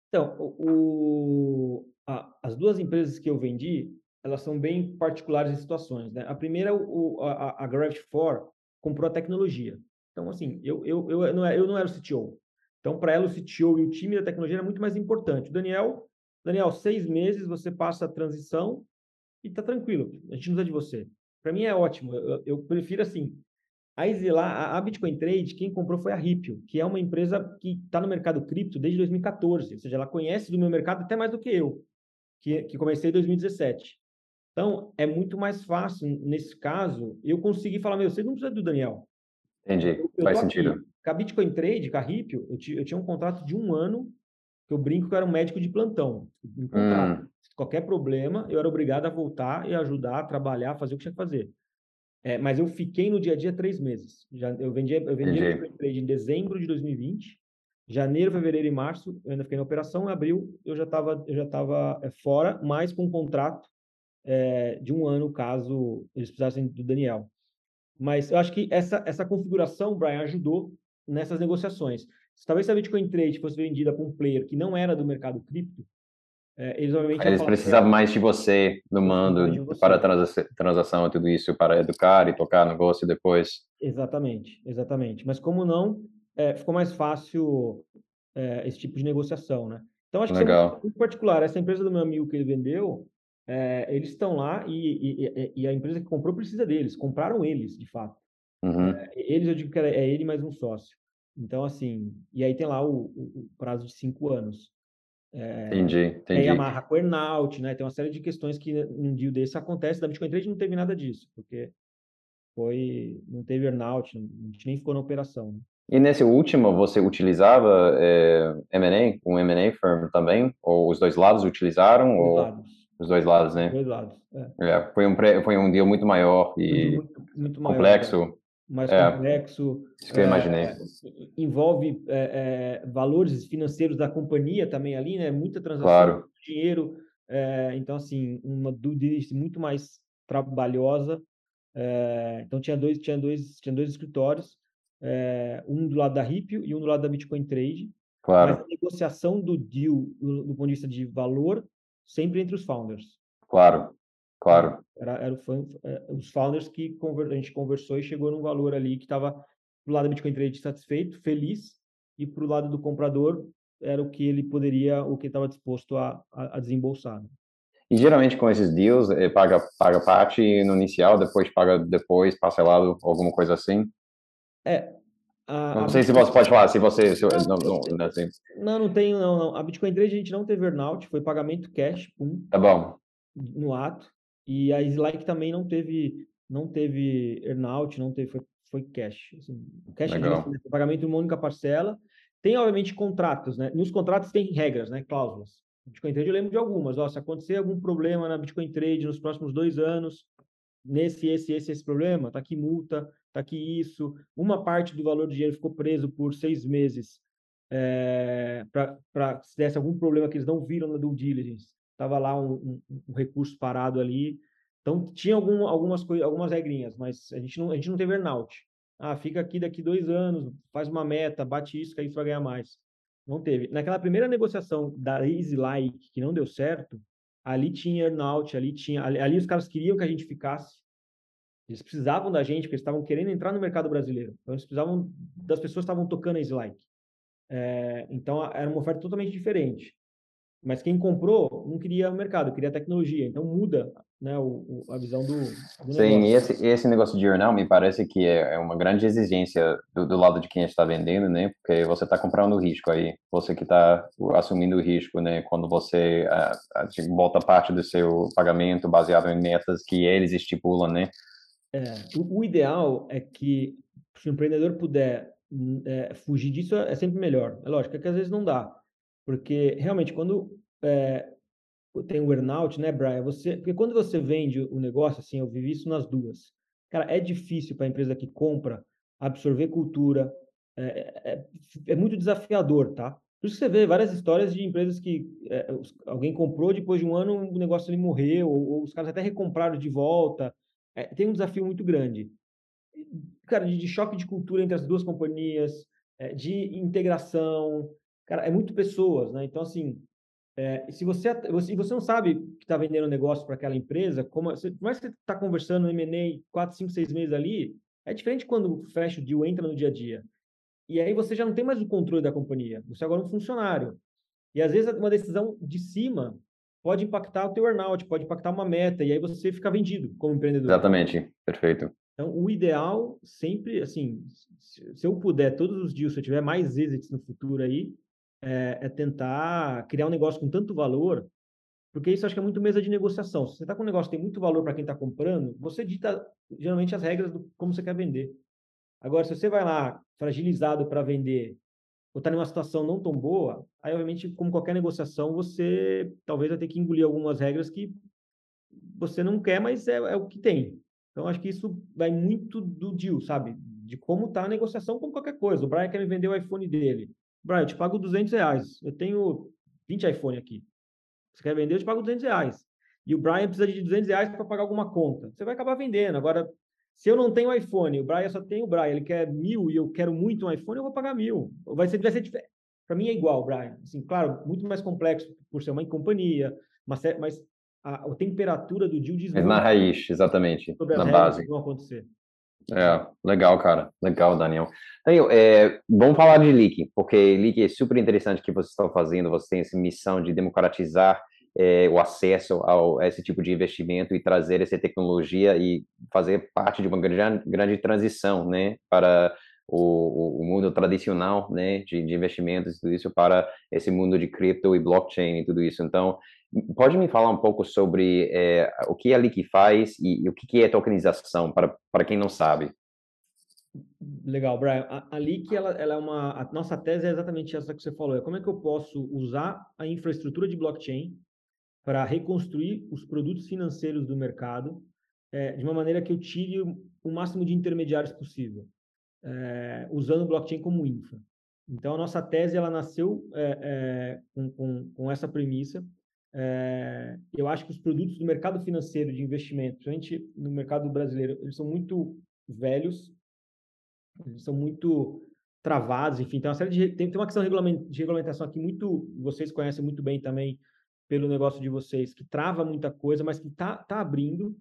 Então, o, a, as duas empresas que eu vendi, elas são bem particulares em situações. Né? A primeira, o, a, a Gravity4 comprou a tecnologia. Então, assim, eu, eu, eu, não, era, eu não era o CTO. Então, para ela, o CTO e o time da tecnologia era muito mais importante. O Daniel Daniel, seis meses você passa a transição e tá tranquilo, a gente não de você. Para mim é ótimo, eu, eu, prefiro assim. A Exilar, a Bitcoin Trade, quem comprou foi a Ripple, que é uma empresa que está no mercado cripto desde 2014, ou seja, ela conhece do meu mercado até mais do que eu, que, que comecei em 2017. Então, é muito mais fácil, nesse caso, eu conseguir falar, meu, você não precisa do Daniel. Entendi, eu, eu faz sentido. Aqui, com a Bitcoin Trade, com a Ripple, eu, eu tinha um contrato de um ano que eu brinco que eu era um médico de plantão. Um. Hum. Qualquer problema, eu era obrigado a voltar e ajudar, a trabalhar, fazer o que tinha que fazer. É, mas eu fiquei no dia a dia três meses. Já, eu vendi, eu vendi trade em dezembro de 2020, janeiro, fevereiro e março, eu ainda fiquei na operação, em abril eu já estava já é, fora, mas com um contrato é, de um ano, caso eles precisassem do Daniel. Mas eu acho que essa, essa configuração, Brian, ajudou nessas negociações. Se talvez se a Bitcoin Trade fosse vendida para um player que não era do mercado cripto, é, eles obviamente... Eles precisavam mais de você no mando você. para a transa transação e tudo isso, para educar e tocar negócio depois. Exatamente, exatamente. Mas como não, é, ficou mais fácil é, esse tipo de negociação, né? Então, acho que Legal. em particular, essa empresa do meu amigo que ele vendeu, é, eles estão lá e, e, e, a empresa que comprou precisa deles, compraram eles, de fato. Uhum. É, eles, eu digo que é ele mais um sócio. Então, assim, e aí tem lá o, o, prazo de cinco anos. É, entendi, entendi. Aí amarra com o earnout, né? Tem uma série de questões que num deal desse acontece. Da Bitcoin Trade não teve nada disso, porque foi, não teve earnout, a gente nem ficou na operação. Né? E nesse último, você utilizava é, M&A, um M&A firm também? Ou os dois lados utilizaram? Os ou... lados. Os dois lados, né? Os dois lados, é. é foi, um pre... foi um deal muito maior e muito, muito maior, complexo. É mais é, complexo. Isso que eu imaginei. É, envolve é, é, valores financeiros da companhia também ali, né? Muita transação, claro. dinheiro. É, então, assim, uma due diligence muito mais trabalhosa. É, então, tinha dois, tinha dois, tinha dois escritórios, um do lado da Ripple e um do lado da Bitcoin Trade. Claro. Mas a negociação do deal, do, do ponto de vista de valor, sempre entre os founders. Claro. Claro. Era, era é, os founders que a gente conversou e chegou num valor ali que estava do lado do Bitcoin Trade satisfeito, feliz, e para o lado do comprador era o que ele poderia, o que estava disposto a, a, a desembolsar. Né? E geralmente com esses deals, eh, paga, paga parte no inicial, depois paga depois, parcelado, alguma coisa assim? É. A, não sei se você pode falar, se você... Se, não, não, não, assim. não, não tenho, não, não. A Bitcoin Trade a gente não teve earnout, foi pagamento cash, pum. Tá bom. No ato. E a Slack também não teve não teve earnout, não teve foi, foi cash. Assim, cash é né, pagamento de uma única parcela. Tem obviamente contratos, né? Nos contratos tem regras, né? Cláusulas. Bitcoin Trade eu lembro de algumas. Ó, se acontecer algum problema na Bitcoin Trade nos próximos dois anos, nesse, esse, esse, esse problema, tá aqui multa, tá aqui isso. Uma parte do valor do dinheiro ficou preso por seis meses é, eh, para se desse algum problema que eles não viram na due diligence estava lá um, um, um, recurso parado ali. Então, tinha algum, algumas, algumas regrinhas, mas a gente, não, a gente não teve earnout. Ah, fica aqui daqui dois anos, faz uma meta, bate isso, que aí você vai ganhar mais. Não teve. Naquela primeira negociação da Easy Like, que não deu certo, ali tinha earnout, ali tinha. Ali, ali os caras queriam que a gente ficasse. Eles precisavam da gente, porque eles estavam querendo entrar no mercado brasileiro. Então, eles precisavam das pessoas que estavam tocando a Easy Like. É, então, era uma oferta totalmente diferente. Mas quem comprou não queria o mercado, queria a tecnologia. Então muda né, o, o a visão do, do Sim, e esse, esse negócio de earnout me parece que é, é uma grande exigência do, do lado de quem está vendendo, né? Porque você está comprando risco aí, você que está assumindo o risco, né? Quando você a, a, bota parte do seu pagamento baseado em metas que eles estipulam, né? É, o, o ideal é que se o empreendedor puder hum, é, fugir disso, é sempre melhor. É lógico é que às vezes não dá. Porque, realmente, quando é, tem o earnout, né, Brian? Você, porque quando você vende o negócio, assim, eu vivi isso nas duas. Cara, é difícil para a empresa que compra absorver cultura. É, é, é, muito desafiador, tá? Por isso que você vê várias histórias de empresas que é, alguém comprou, depois de um ano o negócio ele morreu, ou, ou os caras até recompraram de volta. É, tem um desafio muito grande. Cara, de, de, choque de cultura entre as duas companhias, é, de integração, Cara, é muito pessoas, né? Então, assim, é, se você, você, você não sabe que está vendendo um negócio para aquela empresa, como, por mais que você está conversando no M&A 4, 5, 6 meses ali, é diferente quando fecha o deal, entra no dia a dia. E aí você já não tem mais o controle da companhia, você agora é um funcionário. E às vezes uma decisão de cima pode impactar o teu earnout, pode impactar uma meta, e aí você fica vendido como empreendedor. Exatamente, perfeito. Então, o ideal sempre, assim, se eu puder, todos os dias, se eu tiver mais exits no futuro aí, é, é tentar criar um negócio com tanto valor, porque isso acho que é muito mesa de negociação. Se você está com um negócio que tem muito valor para quem está comprando, você dita geralmente as regras do como você quer vender. Agora, se você vai lá fragilizado para vender ou está numa situação não tão boa, aí, obviamente, como qualquer negociação, você talvez vai ter que engolir algumas regras que você não quer, mas é, é o que tem. Então, acho que isso vai muito do deal, sabe? De como está a negociação, como qualquer coisa. O Brian quer me vender o iPhone dele. Brian, eu te pago 200 reais. Eu tenho 20 iPhone aqui. Você quer vender, eu te pago 200 reais. E o Brian precisa de 200 reais para pagar alguma conta. Você vai acabar vendendo. Agora, se eu não tenho iPhone, o Brian só tem o Brian, ele quer mil e eu quero muito um iPhone, eu vou pagar mil. Vai ser, vai ser diferente. Para mim é igual, Brian. Assim, claro, muito mais complexo por ser uma companhia, mas, mas a, a temperatura do deal diz Mas na raiz, exatamente, sobre na base. Que vão acontecer. É, legal, cara. Legal, Daniel. Daniel, é, vamos falar de Leak, porque Leak é super interessante que vocês estão fazendo. Você tem essa missão de democratizar é, o acesso a esse tipo de investimento e trazer essa tecnologia e fazer parte de uma grande, grande transição, né, para o, o mundo tradicional, né, de, de investimentos e tudo isso para esse mundo de cripto e blockchain e tudo isso. Então, pode me falar um pouco sobre é, o que a Leak faz e, e, o que é tokenização para, para quem não sabe? Legal, Brian. A, a Leak, ela, ela é uma... A nossa tese é exatamente essa que você falou. É como é que eu posso usar a infraestrutura de blockchain para reconstruir os produtos financeiros do mercado é, de uma maneira que eu tire o máximo de intermediários possível, é, usando o blockchain como infra. Então, a nossa tese ela nasceu é, é com, com, com, essa premissa. É, eu acho que os produtos do mercado financeiro de investimento, principalmente no mercado brasileiro, eles são muito velhos, eles são muito travados, enfim, tem uma série de tem, tem uma questão de regulamentação aqui muito, vocês conhecem muito bem também, pelo negócio de vocês, que trava muita coisa, mas que está tá abrindo.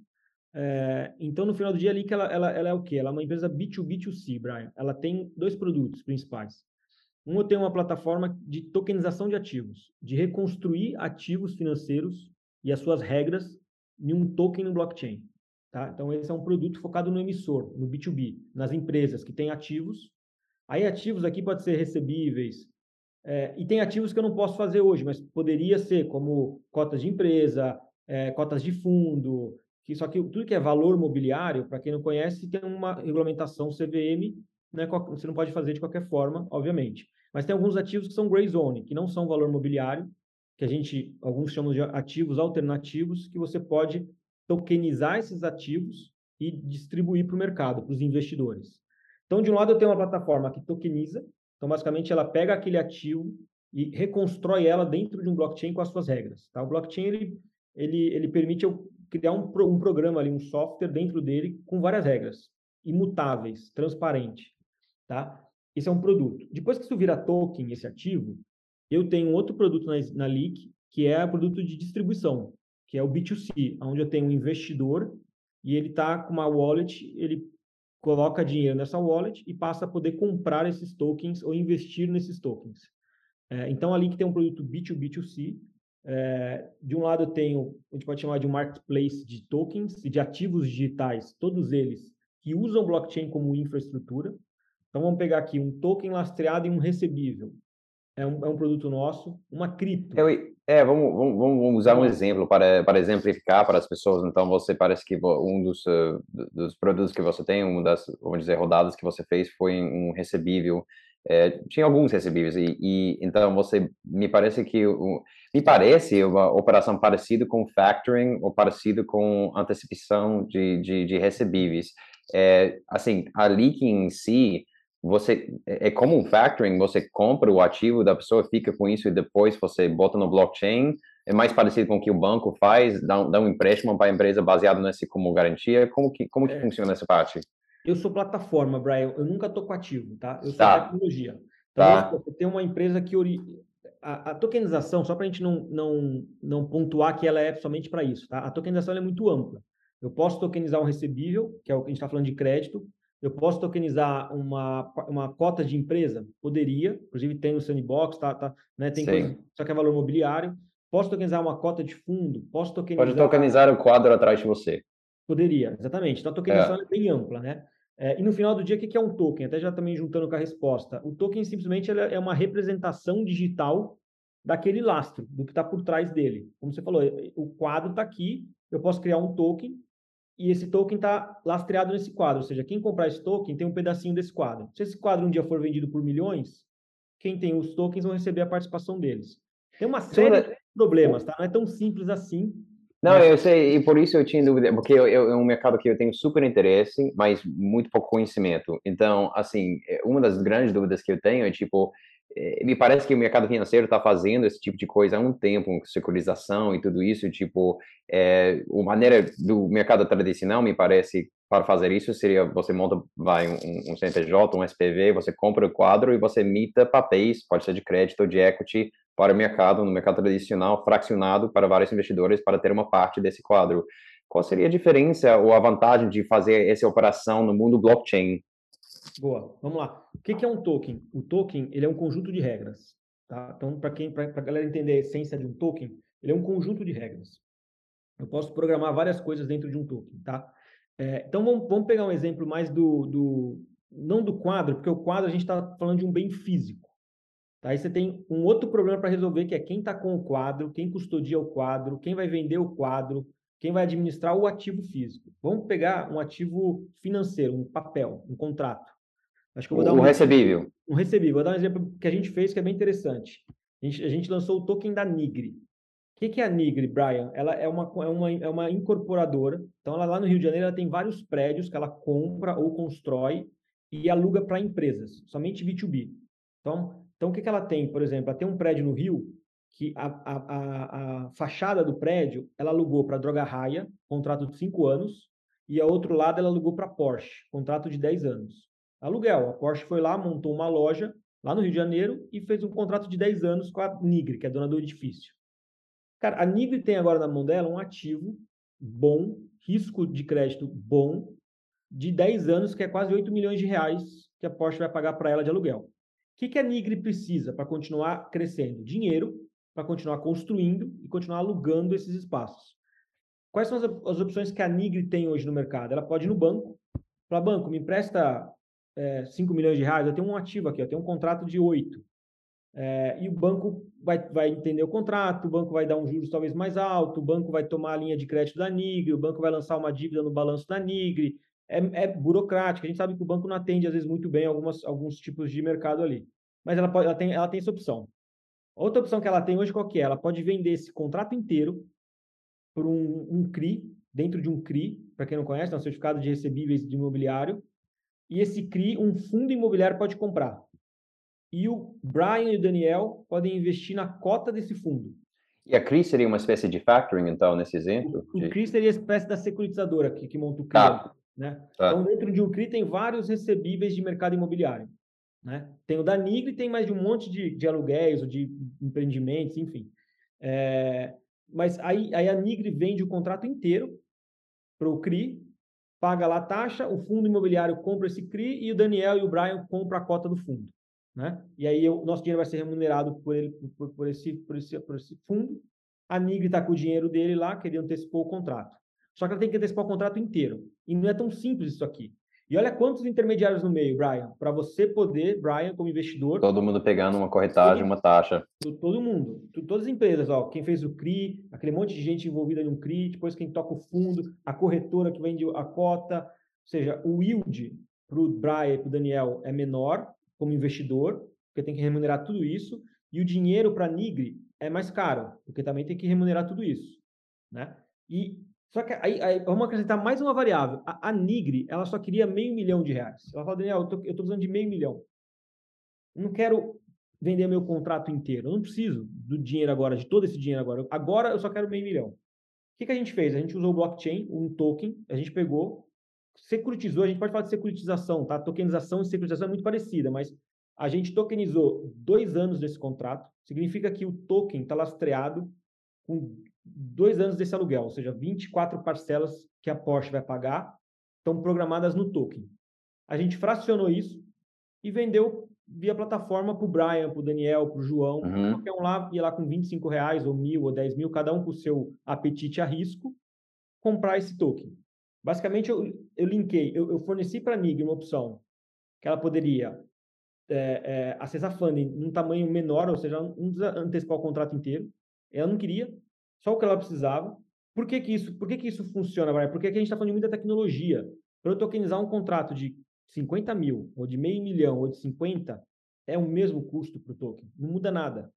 É, então, no final do dia, ali que ela, ela, ela é o quê? Ela é uma empresa B2B2C, Brian. Ela tem dois produtos principais. Um, tenho uma plataforma de tokenização de ativos, de reconstruir ativos financeiros e as suas regras em um token no blockchain. Tá? Então, esse é um produto focado no emissor, no B2B, nas empresas que têm ativos. Aí, ativos aqui pode ser recebíveis, é, e tem ativos que eu não posso fazer hoje, mas poderia ser, como cotas de empresa, é, cotas de fundo, que só que tudo que é valor mobiliário, para quem não conhece, tem uma regulamentação CVM, né, você não pode fazer de qualquer forma, obviamente. Mas tem alguns ativos que são gray zone, que não são valor mobiliário, que a gente, alguns chamam de ativos alternativos, que você pode tokenizar esses ativos e distribuir para o mercado, para os investidores. Então, de um lado, eu tenho uma plataforma que tokeniza, então, basicamente, ela pega aquele ativo e reconstrói ela dentro de um blockchain com as suas regras. Tá? O blockchain ele, ele, ele permite eu criar um, um programa ali, um software dentro dele com várias regras, imutáveis, transparente. Tá? Esse é um produto. Depois que isso vira token, esse ativo, eu tenho outro produto na, na Leak, que é o produto de distribuição, que é o B2C, onde eu tenho um investidor e ele está com uma wallet, ele coloca dinheiro nessa wallet e passa a poder comprar esses tokens ou investir nesses tokens. É, então, ali que tem um produto B2B2C, é, de um lado eu tenho, a gente pode chamar de um marketplace de tokens e de ativos digitais, todos eles que usam blockchain como infraestrutura. Então, vamos pegar aqui um token lastreado e um recebível. É um, é um produto nosso, uma cripto. Eu, é, vamos, vamos, vamos usar um exemplo para, para exemplificar para as pessoas. Então, você parece que um dos, uh, dos produtos que você tem, uma das, vamos dizer, rodadas que você fez foi um recebível. É, tinha alguns recebíveis e, e, então você me parece que me parece uma operação parecida com factoring ou parecido com antecipação de, de, de recebíveis. É, assim, a leak em si você é, é como um factoring, você compra o ativo da pessoa, fica com isso e depois você bota no blockchain. É mais parecido com o que o banco faz, dá um, dá um empréstimo para a empresa baseado nesse como garantia. Como que, como que é. funciona essa parte? Eu sou plataforma, Brian. Eu nunca estou com ativo, tá? Eu sou tá. tecnologia. Então, tá. tem uma empresa que ori... a, a, tokenização, só para a gente não, não, não pontuar que ela é somente para isso, tá? A tokenização é muito ampla. Eu posso tokenizar um recebível, que é o que a gente está falando de crédito, Eu posso tokenizar uma, uma cota de empresa? Poderia, inclusive tem no Sandbox, tá, tá, né, tem coisa, só que é valor mobiliário. Posso tokenizar uma cota de fundo? Posso tokenizar... Pode tokenizar o quadro atrás de você. Poderia, exatamente. Então, a tokenização é. é bem ampla, né? É, e no final do dia, o que é um token? Até já também juntando com a resposta. O token simplesmente é uma representação digital daquele lastro, do que está por trás dele. Como você falou, o quadro está aqui, eu posso criar um token e esse token está lastreado nesse quadro. Ou seja, quem comprar esse token tem um pedacinho desse quadro. Se esse quadro um dia for vendido por milhões, quem tem os tokens vão receber a participação deles. Tem uma série de problemas, tá? Não é tão simples assim. Não, eu sei, e por isso eu tinha dúvida, porque eu, eu, é um mercado que eu tenho super interesse, mas muito pouco conhecimento. Então, assim, é, uma das grandes dúvidas que eu tenho é, tipo, me parece que o mercado financeiro está fazendo esse tipo de coisa há um tempo, com securitização e tudo isso, tipo, é, a maneira do mercado tradicional, me parece, para fazer isso, seria você monta, vai, um, um CNPJ, um SPV, você compra o quadro e você emita papéis, pode ser de crédito ou de equity, para o mercado, no mercado tradicional, fracionado para vários investidores para ter uma parte desse quadro. Qual seria a diferença ou a vantagem de fazer essa operação no mundo blockchain? Boa, vamos lá. O que é um token? O token ele é um conjunto de regras. Tá? Então, para quem, para a galera entender a essência de um token, ele é um conjunto de regras. Eu posso programar várias coisas dentro de um token, tá? É, então, vamos, vamos pegar um exemplo mais do, do, não do quadro, porque o quadro a gente está falando de um bem físico. Tá? Aí você tem um outro problema para resolver, que é quem está com o quadro, quem custodia o quadro, quem vai vender o quadro, quem vai administrar o ativo físico. Vamos pegar um ativo financeiro, um papel, um contrato. Acho que eu vou dar um, um recebível. Um recebível. Vou dar um exemplo que a gente fez que é bem interessante. A gente, a gente lançou o token da Nigre. O que, que é a Nigre, Brian? Ela é uma, é, uma, é uma incorporadora. Então, ela lá no Rio de Janeiro ela tem vários prédios que ela compra ou constrói e aluga para empresas, somente B2B. Então, então, o que, que ela tem? Por exemplo, ela tem um prédio no Rio que a, a, a, a fachada do prédio ela alugou para Droga Raia, contrato de 5 anos, e a outro lado ela alugou para Porsche, contrato de 10 anos. Aluguel. A Porsche foi lá, montou uma loja lá no Rio de Janeiro e fez um contrato de 10 anos com a Nigre, que é dona do edifício. Cara, a Nigre tem agora na mão dela um ativo bom, risco de crédito bom, de 10 anos, que é quase 8 milhões de reais que a Porsche vai pagar para ela de aluguel. O que, que a Nigre precisa para continuar crescendo? Dinheiro para continuar construindo e continuar alugando esses espaços. Quais são as, as, opções que a Nigre tem hoje no mercado? Ela pode ir no banco, falar, banco, me empresta é, 5 milhões de reais, eu tenho um ativo aqui, eu tenho um contrato de 8. É, e o banco vai, vai entender o contrato, o banco vai dar um juros talvez mais alto, o banco vai tomar a linha de crédito da Nigre, o banco vai lançar uma dívida no balanço da Nigre, é, é burocrática. A gente sabe que o banco não atende, às vezes, muito bem algumas, alguns tipos de mercado ali. Mas ela, pode, ela, tem, ela tem essa opção. Outra opção que ela tem hoje, qual que é? Ela pode vender esse contrato inteiro por um, um CRI, dentro de um CRI, para quem não conhece, é um certificado de recebíveis de imobiliário, e esse CRI, um fundo imobiliário pode comprar. E o Brian e o Daniel podem investir na cota desse fundo. E a CRI seria uma espécie de factoring, então, nesse exemplo? O, o CRI seria a espécie da securitizadora que, que monta o CRI. Tá. Né? Tá. Então, dentro de um CRI tem vários recebíveis de mercado imobiliário. Né? Tem o da Nigre, tem mais de um monte de, de aluguéis ou de empreendimentos, enfim. É, mas aí, aí a Nigre vende o contrato inteiro para o CRI, paga lá a taxa, o fundo imobiliário compra esse CRI e o Daniel e o Brian compram a cota do fundo. Né? E aí o nosso dinheiro vai ser remunerado por, ele, por, por, esse, por, esse, por esse fundo. A Nigre está com o dinheiro dele lá, que ele antecipou o contrato. Só que ela tem que antecipar o contrato inteiro. E não é tão simples isso aqui. E olha quantos intermediários no meio, Brian, para você poder, Brian, como investidor. Todo mundo pegando uma corretagem, uma taxa. Todo mundo. Todas as empresas, ó, quem fez o CRI, aquele monte de gente envolvida no CRI, depois quem toca o fundo, a corretora que vende a cota. Ou seja, o yield para o Brian e para o Daniel é menor como investidor, porque tem que remunerar tudo isso. E o dinheiro para a Nigre é mais caro, porque também tem que remunerar tudo isso. Né? E só que aí, aí, vamos acrescentar mais uma variável. A, a, Nigre, ela só queria meio milhão de reais. Ela falou, Daniel, eu tô, eu tô precisando de meio milhão. Eu não quero vender meu contrato inteiro. Eu não preciso do dinheiro agora, de todo esse dinheiro agora. Agora eu só quero meio milhão. O que, que a gente fez? A gente usou o blockchain, um token, a gente pegou, securitizou, a gente pode falar de securitização, tá? Tokenização e securitização é muito parecida, mas a gente tokenizou dois anos desse contrato. Significa que o token está lastreado com dois anos desse aluguel, ou seja, 24 parcelas que a Porsche vai pagar estão programadas no token. A gente fracionou isso e vendeu via plataforma para o Brian, para o Daniel, para o João. Uhum. Qualquer um lá ia lá com 25 reais, ou mil, ou 10 mil, cada um com o seu apetite a risco, comprar esse token. Basicamente, eu, eu linkei, eu, eu forneci para a NIG uma opção que ela poderia é, é, acessar funding num tamanho menor, ou seja, não precisa antecipar o contrato inteiro. Ela não queria, só o que ela precisava. Por que, que isso, por que, que isso funciona, Brian? Porque aqui a gente está falando de muita tecnologia. Para eu tokenizar um contrato de 50 mil, ou de meio milhão, ou de 50, é o mesmo custo para o token. Não muda nada.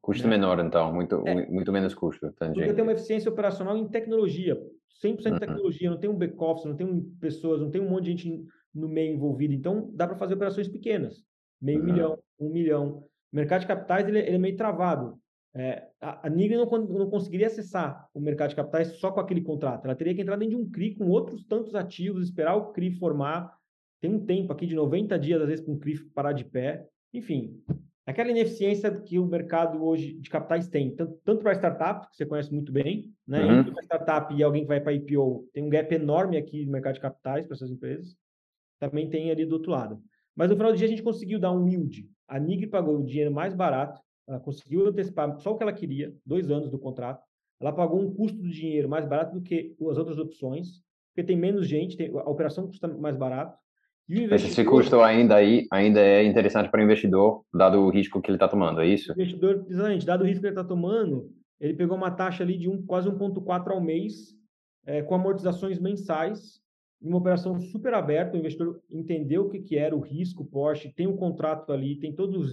Custo né? menor, então, muito, é. muito menos custo. Tangente. Porque tem uma eficiência operacional em tecnologia, 100% uhum. tecnologia, não tem um back-office, não tem pessoas, não tem um monte de gente no meio envolvido. Então, dá para fazer operações pequenas, meio uhum. milhão, um milhão. O mercado de capitais ele, ele é meio travado. É, a, a Nigre não, não conseguiria acessar o mercado de capitais só com aquele contrato. Ela teria que entrar dentro de um CRI com outros tantos ativos, esperar o CRI formar. Tem um tempo aqui de 90 dias, às vezes, para um CRI parar de pé. Enfim, aquela ineficiência que o mercado hoje de capitais tem, tanto, tanto para startup, que você conhece muito bem, né? Uhum. Entre startup e alguém que vai para IPO, tem um gap enorme aqui no mercado de capitais para essas empresas. Também tem ali do outro lado. Mas no final do dia a gente conseguiu dar um yield. A Nigre pagou o dinheiro mais barato, ela conseguiu antecipar só o que ela queria, dois anos do contrato. Ela pagou um custo do dinheiro mais barato do que as outras opções, porque tem menos gente, tem, a operação custa mais barato. Investidor... Esse custo ainda aí ainda é interessante para o investidor, dado o risco que ele está tomando, é isso? O investidor, exatamente, dado o risco que ele está tomando, ele pegou uma taxa ali de um, quase 1,4 ao mês, é, com amortizações mensais, uma operação super aberta, o investidor entendeu o que, que era o risco Porsche, tem um contrato ali, tem todos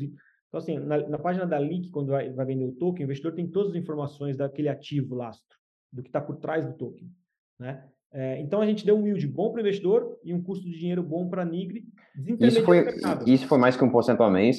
então, assim, na, na página da Link, quando vai, vai, vender o token, o investidor tem todas as informações daquele ativo lastro, do que está por trás do token. Né? É, então, a gente deu um yield bom para o investidor e um custo de dinheiro bom para a Nigre. Isso foi, isso foi mais que um porcento ao mês,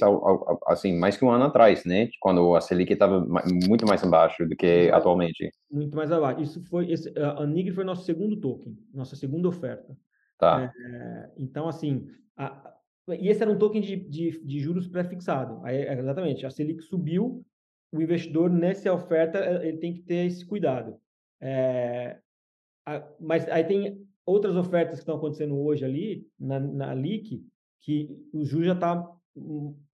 assim, mais que um ano atrás, né? Quando a Selic estava muito mais abaixo do que muito atualmente. Muito mais abaixo. Isso foi, esse, a Nigre foi nosso segundo token, nossa segunda oferta. Tá. É, então, assim, a, e esse era um token de, de, de juros pré-fixado. É, exatamente, a Selic subiu, o investidor nessa oferta eh, ele tem que ter esse cuidado. É, a, mas aí tem outras ofertas que estão acontecendo hoje ali na, na LIC que o juros já está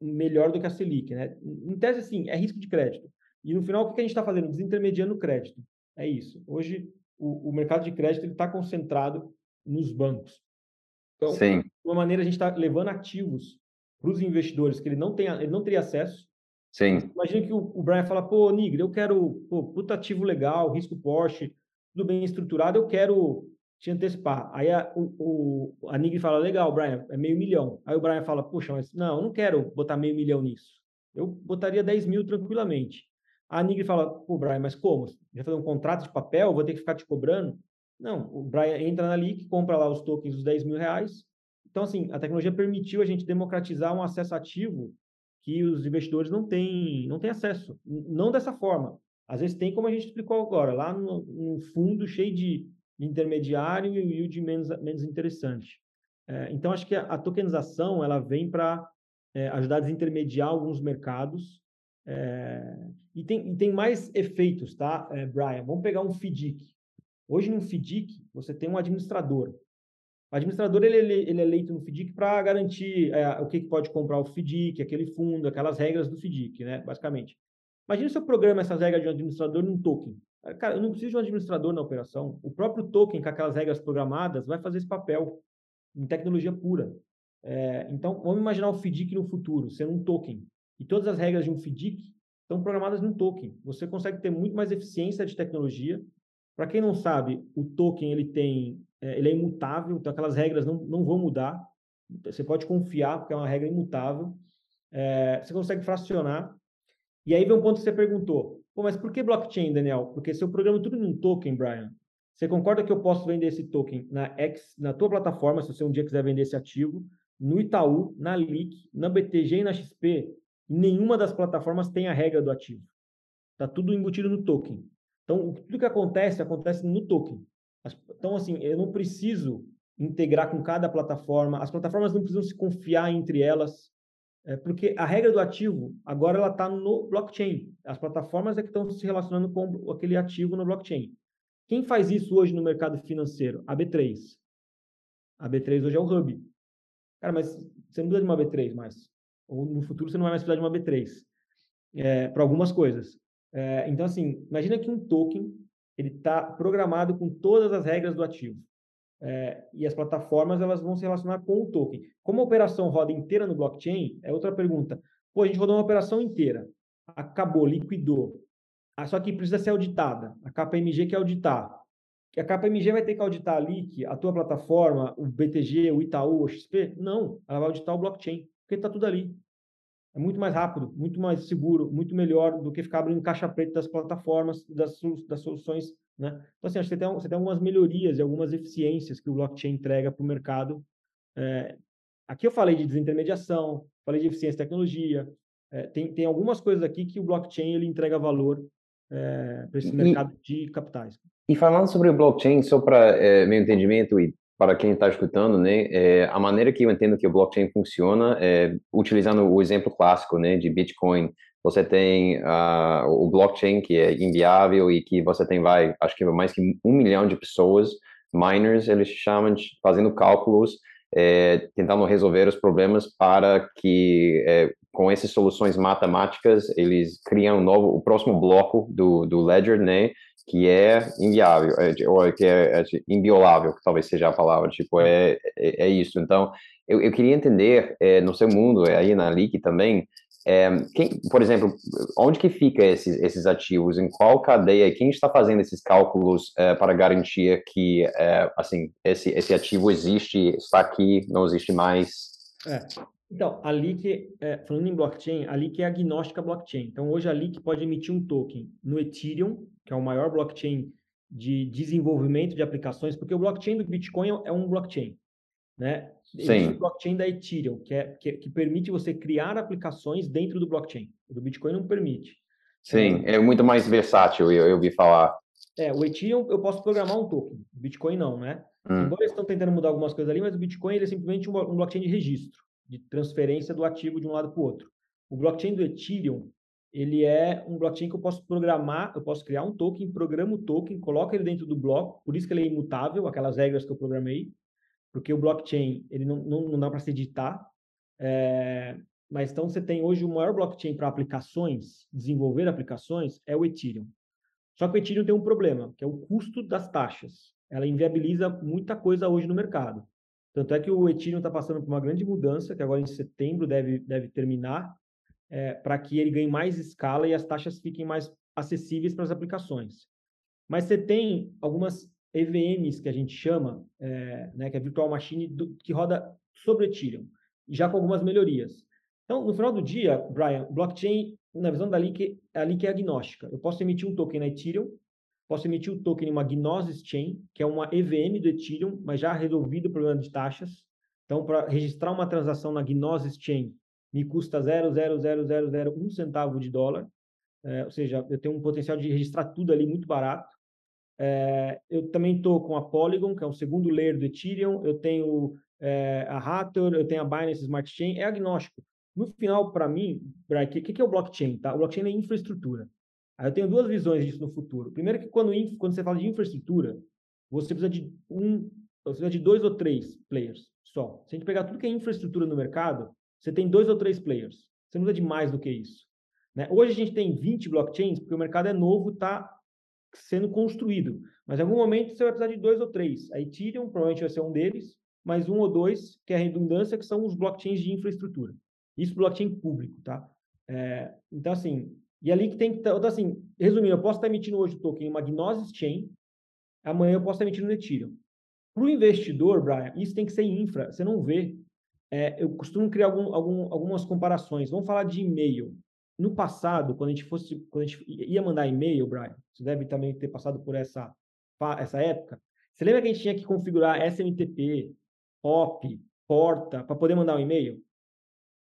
melhor do que a Selic, né? Em tese, assim, é risco de crédito. E no final, o que a gente está fazendo? Desintermediando o crédito. É isso. Hoje, o, o mercado de crédito está concentrado nos bancos. Então, Sim. Uma maneira, a gente está levando ativos para os investidores que ele não, tem, ele não teria acesso. Sim. Imagina que o, o Brian fala, pô, Nigre, eu quero, pô, puta ativo legal, risco Porsche, tudo bem estruturado, eu quero te antecipar. Aí a, o, o, a Nigre fala, legal, Brian, é meio milhão. Aí o Brian fala, puxa, mas não, eu não quero botar meio milhão nisso. Eu botaria 10 mil tranquilamente. A Nigre fala, pô, Brian, mas como? Já fazer um contrato de papel, vou ter que ficar te cobrando? Não, o Brian entra na LIC, compra lá os tokens dos 10 mil reais. Então, assim, a tecnologia permitiu a gente democratizar um acesso ativo que os investidores não têm, não têm acesso. Não dessa forma. Às vezes tem, como a gente explicou agora, lá no, no fundo cheio de intermediário e o yield menos, menos interessante. É, então, acho que a, a, tokenização ela vem para é, ajudar a desintermediar alguns mercados. É, e, tem, e tem mais efeitos, tá, é, Brian? Vamos pegar um FDIC. Hoje, no FDIC, você tem um administrador. O administrador ele, ele é eleito no FDIC para garantir é, o que, que, pode comprar o FDIC, aquele fundo, aquelas regras do FDIC, né? basicamente. Imagina se eu programa essas regras de um administrador num token. Cara, eu não preciso de um administrador na operação. O próprio token, com aquelas regras programadas, vai fazer esse papel em tecnologia pura. É, então, vamos imaginar o FDIC no futuro, sendo um token. E todas as regras de um FDIC estão programadas num token. Você consegue ter muito mais eficiência de tecnologia, para quem não sabe, o token ele tem, ele é imutável, então aquelas regras não, não vão mudar. Você pode confiar, porque é uma regra imutável. É, você consegue fracionar. E aí vem um ponto que você perguntou. Pô, mas por que blockchain, Daniel? Porque se eu programo tudo num token, Brian, você concorda que eu posso vender esse token na X, na tua plataforma, se você um dia quiser vender esse ativo, no Itaú, na LIC, na BTG e na XP? Nenhuma das plataformas tem a regra do ativo. Está tudo embutido no token. Então, tudo que acontece, acontece no token. Então, assim, eu não preciso integrar com cada plataforma, as plataformas não precisam se confiar entre elas, é, porque a regra do ativo, agora ela está no blockchain. As plataformas é que estão se relacionando com aquele ativo no blockchain. Quem faz isso hoje no mercado financeiro? A B3. A B3 hoje é o hub. Cara, mas você não precisa de uma B3 mais. Ou no futuro você não vai mais precisar de uma B3 é, para algumas coisas. É, então, assim, imagina que um token ele está programado com todas as regras do ativo. É, e as plataformas elas vão se relacionar com o token. Como a operação roda inteira no blockchain, é outra pergunta. Pô, a gente rodou uma operação inteira, acabou, liquidou. Ah, só que precisa ser auditada. A KPMG quer auditar. A KPMG vai ter que auditar ali que a tua plataforma, o BTG, o Itaú, o XP? Não, ela vai auditar o blockchain, porque está tudo ali. É muito mais rápido, muito mais seguro, muito melhor do que ficar abrindo caixa preta das plataformas, das, das soluções. Né? Então, assim, acho que você tem, você tem algumas melhorias e algumas eficiências que o blockchain entrega para o mercado. É, aqui eu falei de desintermediação, falei de eficiência de tecnologia. É, tem, tem algumas coisas aqui que o blockchain ele entrega valor é, para esse mercado de capitais. E falando sobre o blockchain, só para é, meu entendimento e para quem está escutando, né, é, a maneira que eu entendo que o blockchain funciona é utilizando o exemplo clássico, né, de Bitcoin. Você tem uh, o blockchain que é inviável e que você tem, vai, acho que mais que um milhão de pessoas, miners, eles chamam, de, fazendo cálculos, é, tentando resolver os problemas para que, é, com essas soluções matemáticas, eles criam um novo, o próximo bloco do, do ledger, né, que é inviável, é, ou que é, é inviolável, que talvez seja a palavra, tipo, é, é, é isso. Então, eu, eu queria entender, é, no seu mundo, é, aí na LIC também, é, quem, por exemplo, onde que fica esses, esses ativos, em qual cadeia, quem está fazendo esses cálculos é, para garantir que, é, assim, esse, esse ativo existe, está aqui, não existe mais? Então, a LIC, é, falando em blockchain, a LIC é agnóstica blockchain. Então, hoje a LIC pode emitir um token no Ethereum, que é o maior blockchain de desenvolvimento de aplicações, porque o blockchain do Bitcoin é um blockchain, né? Existe o blockchain da Ethereum, que, é, que, que, permite você criar aplicações dentro do blockchain. O do Bitcoin não permite. Sim, é, é muito mais versátil, eu, eu ouvi falar. É, o Ethereum eu posso programar um token, o Bitcoin não, né? Hum. Embora eles estão tentando mudar algumas coisas ali, mas o Bitcoin ele é simplesmente um, um blockchain de registro, de transferência do ativo de um lado para o outro. O blockchain do Ethereum, ele é um blockchain que eu posso programar, eu posso criar um token, programo o token, coloco ele dentro do bloco, por isso que ele é imutável, aquelas regras que eu programei, porque o blockchain ele não, não, não dá para se editar. É, mas então você tem hoje o maior blockchain para aplicações, desenvolver aplicações, é o Ethereum. Só que o Ethereum tem um problema, que é o custo das taxas. Ela inviabiliza muita coisa hoje no mercado. Tanto é que o Ethereum está passando por uma grande mudança, que agora em setembro deve, deve terminar, é, para que ele ganhe mais escala e as taxas fiquem mais acessíveis para as aplicações. Mas você tem algumas EVMs que a gente chama, é, né, que é Virtual Machine, do, que roda sobre Ethereum, já com algumas melhorias. Então, no final do dia, Brian, blockchain, na visão da Link, a Link é agnóstica. Eu posso emitir um token na Ethereum, posso emitir um token em uma Gnosis Chain, que é uma EVM do Ethereum, mas já resolvido o problema de taxas. Então, para registrar uma transação na Gnosis Chain, me custa 0,00001 centavo de dólar. É, ou seja, eu tenho um potencial de registrar tudo ali muito barato. É, eu também estou com a Polygon, que é o segundo layer do Ethereum, eu tenho é, a Hathor, eu tenho a Binance Smart Chain, é agnóstico. No final, para mim, o que, que é o blockchain? Tá? O blockchain é infraestrutura. Aí eu tenho duas visões disso no futuro. Primeiro que quando, quando você fala de infraestrutura, você precisa de um, você precisa de dois ou três players só. Se a gente pegar tudo que é infraestrutura no mercado, você tem dois ou três players. Você não precisa de mais do que isso. Né? Hoje a gente tem 20 blockchains, porque o mercado é novo, está sendo construído. Mas em algum momento você vai precisar de dois ou três. A Ethereum provavelmente vai ser um deles, mas um ou dois, que é a redundância, que são os blockchains de infraestrutura. Isso blockchain público, tá? É, então, assim, e ali que tem que... Então, assim, resumindo, eu posso estar emitindo hoje o token em uma Gnosis Chain, amanhã eu posso estar emitindo no Ethereum. Para o investidor, Brian, isso tem que ser infra. Você não vê. É, eu costumo criar algum, algum, algumas comparações. Vamos falar de e-mail. No passado, quando a gente fosse, quando a gente ia mandar e-mail, Brian, você deve também ter passado por essa, essa época. Você lembra que a gente tinha que configurar SMTP, POP, porta, para poder mandar um e-mail?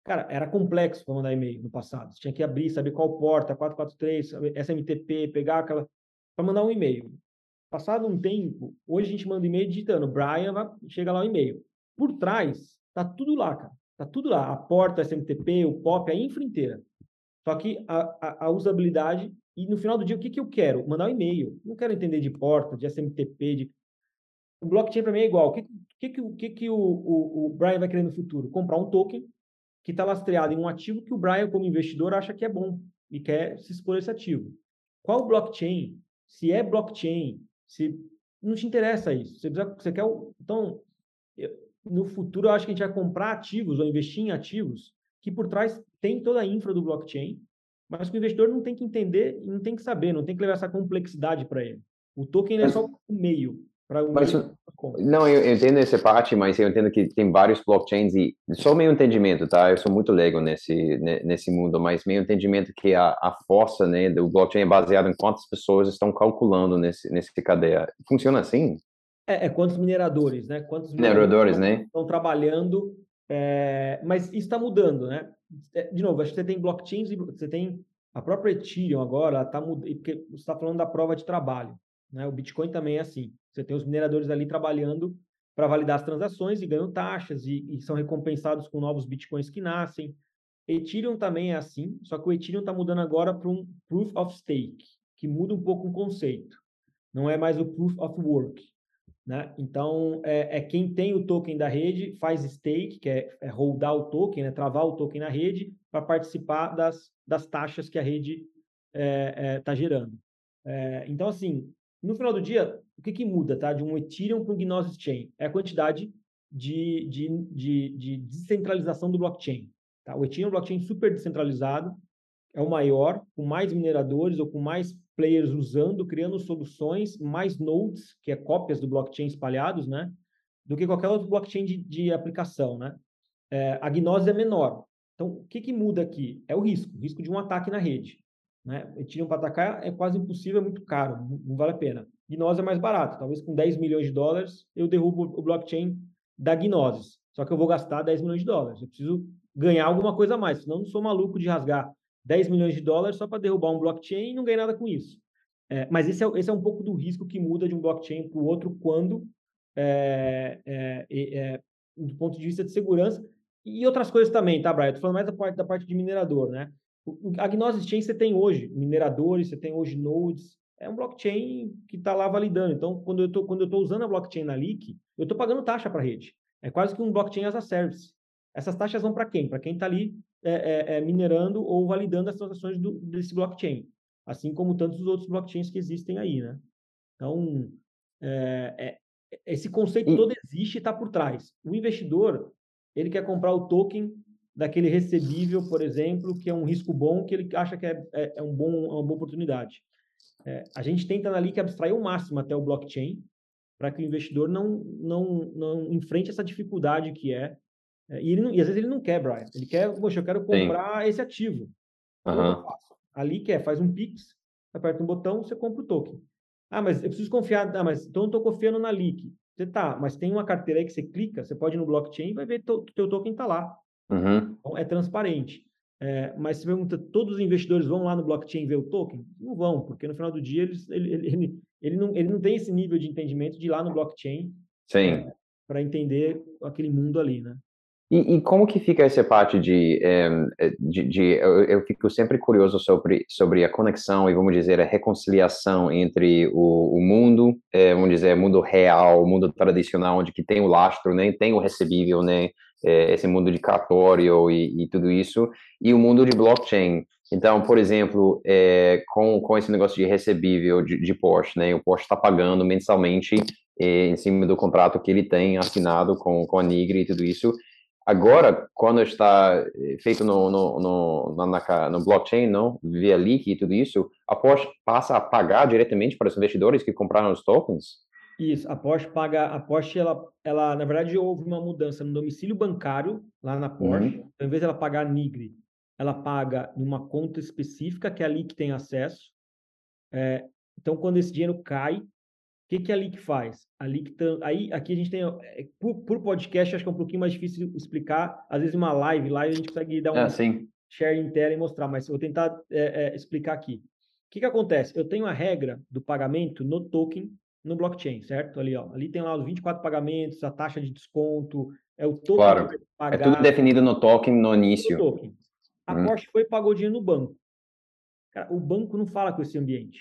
Cara, era complexo para mandar e-mail no passado. Você tinha que abrir, saber qual porta, 443, SMTP, pegar aquela. para mandar um e-mail. Passado um tempo, hoje a gente manda e-mail digitando Brian, chega lá o e-mail. Por trás, tá tudo lá, cara. Tá tudo lá. A porta, SMTP, o POP, a infra inteira. Só que a, a, a, usabilidade, e no final do dia, o que, que eu quero? Mandar um e-mail. Não quero entender de porta, de SMTP, de... o blockchain para mim é igual. O que, que, que, que, que o, o, o Brian vai querer no futuro? Comprar um token que está lastreado em um ativo que o Brian, como investidor, acha que é bom e quer se expor esse ativo. Qual blockchain? Se é blockchain, se não te interessa isso. Você, precisa, você quer. Então, no futuro, eu acho que a gente vai comprar ativos ou investir em ativos que por trás tem toda a infra do blockchain, mas que o investidor não tem que entender, não tem que saber, não tem que levar essa complexidade para ele. O token é só um meio mas, não, eu, eu, entendo essa parte, mas eu entendo que tem vários blockchains e só meu entendimento, tá? Eu sou muito leigo nesse nesse mundo, mas meu entendimento que a, a força, né, do blockchain é baseado em quantas pessoas estão calculando nesse nesse cadeia. Funciona assim? É, é quantos mineradores, né? Quantos mineradores, né? Estão trabalhando, é, mas isso está mudando, né? É, de novo, acho que você tem blockchains e você tem a própria Ethereum agora, está mudando, porque você está falando da prova de trabalho. Né? O Bitcoin também é assim. Você tem os mineradores ali trabalhando para validar as transações e ganham taxas e, e, são recompensados com novos Bitcoins que nascem. Ethereum também é assim, só que o Ethereum está mudando agora para um Proof of Stake, que muda um pouco o conceito. Não é mais o Proof of Work. Né? Então, é, é, quem tem o token da rede, faz stake, que é, é holdar o token, né? travar o token na rede, para participar das, das taxas que a rede está é, é, gerando. É, então, assim, no final do dia, o que, que muda tá? de um Ethereum para um Gnosis Chain? É a quantidade de, de, de, de descentralização do blockchain. Tá? O Ethereum é um blockchain super descentralizado, é o maior, com mais mineradores ou com mais players usando, criando soluções, mais nodes, que é cópias do blockchain espalhados, né? do que qualquer outro blockchain de, de aplicação. Né? É, a Gnosis é menor. Então, o que, que muda aqui? É o risco, o risco de um ataque na rede. Né? Ethereum para atacar é quase impossível, é muito caro, não vale a pena. Gnosis é mais barato, talvez com 10 milhões de dólares eu derrubo o blockchain da Gnosis. Só que eu vou gastar 10 milhões de dólares. Eu preciso ganhar alguma coisa a mais, senão eu não sou maluco de rasgar 10 milhões de dólares só para derrubar um blockchain e não ganhar nada com isso. É, mas esse é, esse é um pouco do risco que muda de um blockchain para o outro quando, é, é, é, do ponto de vista de segurança, e outras coisas também, tá, Brian? Estou falando mais da parte, da parte de minerador, né? A Gnosis Chain você tem hoje mineradores, você tem hoje nodes, é um blockchain que está lá validando. Então, quando eu estou quando eu estou usando a blockchain na Leak, eu estou pagando taxa para a rede. É quase que um blockchain as a service. Essas taxas vão para quem? Para quem está ali é, é, é, minerando ou validando as transações do, desse blockchain, assim como tantos outros blockchains que existem aí, né? Então, é, é, esse conceito todo existe e está por trás. O investidor ele quer comprar o token daquele recebível, por exemplo, que é um risco bom, que ele acha que é, é, é um bom, é uma boa oportunidade. É, a gente tenta na que abstrair o máximo até o blockchain, para que o investidor não, não, não enfrente essa dificuldade que é. é e, ele não, e às vezes ele não quer, Brian. Ele quer, poxa, eu quero comprar Sim. esse ativo. Uhum. Ali quer, faz um Pix, aperta um botão, você compra o token. Ah, mas eu preciso confiar. Ah, mas então eu estou confiando na Leak. Você tá, mas tem uma carteira aí que você clica, você pode ir no blockchain e vai ver que o teu token está lá. Uhum. Então, é transparente. É, mas se pergunta, todos os investidores vão lá no blockchain ver o token? Não vão, porque no final do dia eles, ele, ele, ele, ele, não, ele não tem esse nível de entendimento de ir lá no blockchain é, para entender aquele mundo ali, né? E, e, como que fica essa parte de, é, de, de eu, eu, fico sempre curioso sobre, sobre a conexão e, vamos dizer, a reconciliação entre o, o mundo, é, vamos dizer, mundo real, mundo tradicional, onde que tem o lastro, né, tem o recebível, né, é, esse mundo de cartório e, e, tudo isso, e o mundo de blockchain. Então, por exemplo, é, com, com esse negócio de recebível de, de Porsche, né, o Porsche está pagando mensalmente é, em cima do contrato que ele tem assinado com, com a Nigri e tudo isso. Agora, quando está feito no, no, no, na, no blockchain, não, via leak e tudo isso, a Porsche passa a pagar diretamente para os investidores que compraram os tokens? Isso, a Porsche paga, a Porsche, ela, ela, na verdade, houve uma mudança no domicílio bancário lá na Porsche. Uhum. Então, em vez de ela pagar Nigre, ela paga em uma conta específica que é ali que tem acesso. É, então, quando esse dinheiro cai, o que, que a LIC faz? A LIC, aí, aqui a gente tem, é, por, por, podcast, acho que é um pouquinho mais difícil explicar. Às vezes, uma live, live a gente consegue dar um ah, share em tela e mostrar, mas eu vou tentar é, é, explicar aqui. O que, que acontece? Eu tenho a regra do pagamento no token no blockchain, certo? Ali, ó, ali tem lá os 24 pagamentos, a taxa de desconto, é o token claro. que vai pagar. É tudo definido no token no início. No token. A hum. Porsche foi e pagou dinheiro no banco. Cara, o banco não fala com esse ambiente.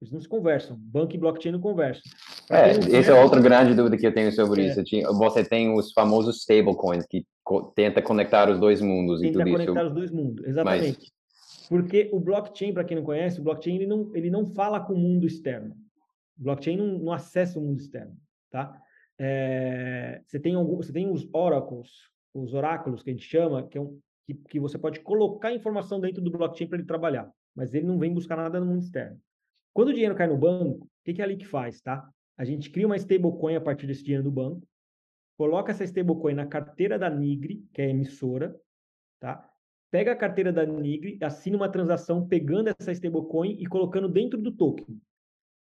Eles não se conversam. Banco e blockchain não conversam. É, esse é outra grande dúvida que eu tenho sobre é. isso. Você tem os famosos stablecoins que co tenta conectar os dois mundos tenta e tudo conectar os dois mundos, exatamente. Mas... Porque o blockchain, para quem não conhece, o blockchain ele não, ele não fala com o mundo externo. Blockchain não, não acessa o mundo externo, tá? É, você, tem algum, você tem os oracles, os oráculos que a gente chama, que, é um, que, que você pode colocar informação dentro do blockchain para ele trabalhar, mas ele não vem buscar nada no mundo externo. Quando o dinheiro cai no banco, o que, que a LIC faz, tá? A gente cria uma stablecoin a partir desse dinheiro do banco, coloca essa stablecoin na carteira da Nigri, que é a emissora, tá? Pega a carteira da Nigri, assina uma transação pegando essa stablecoin e colocando dentro do token.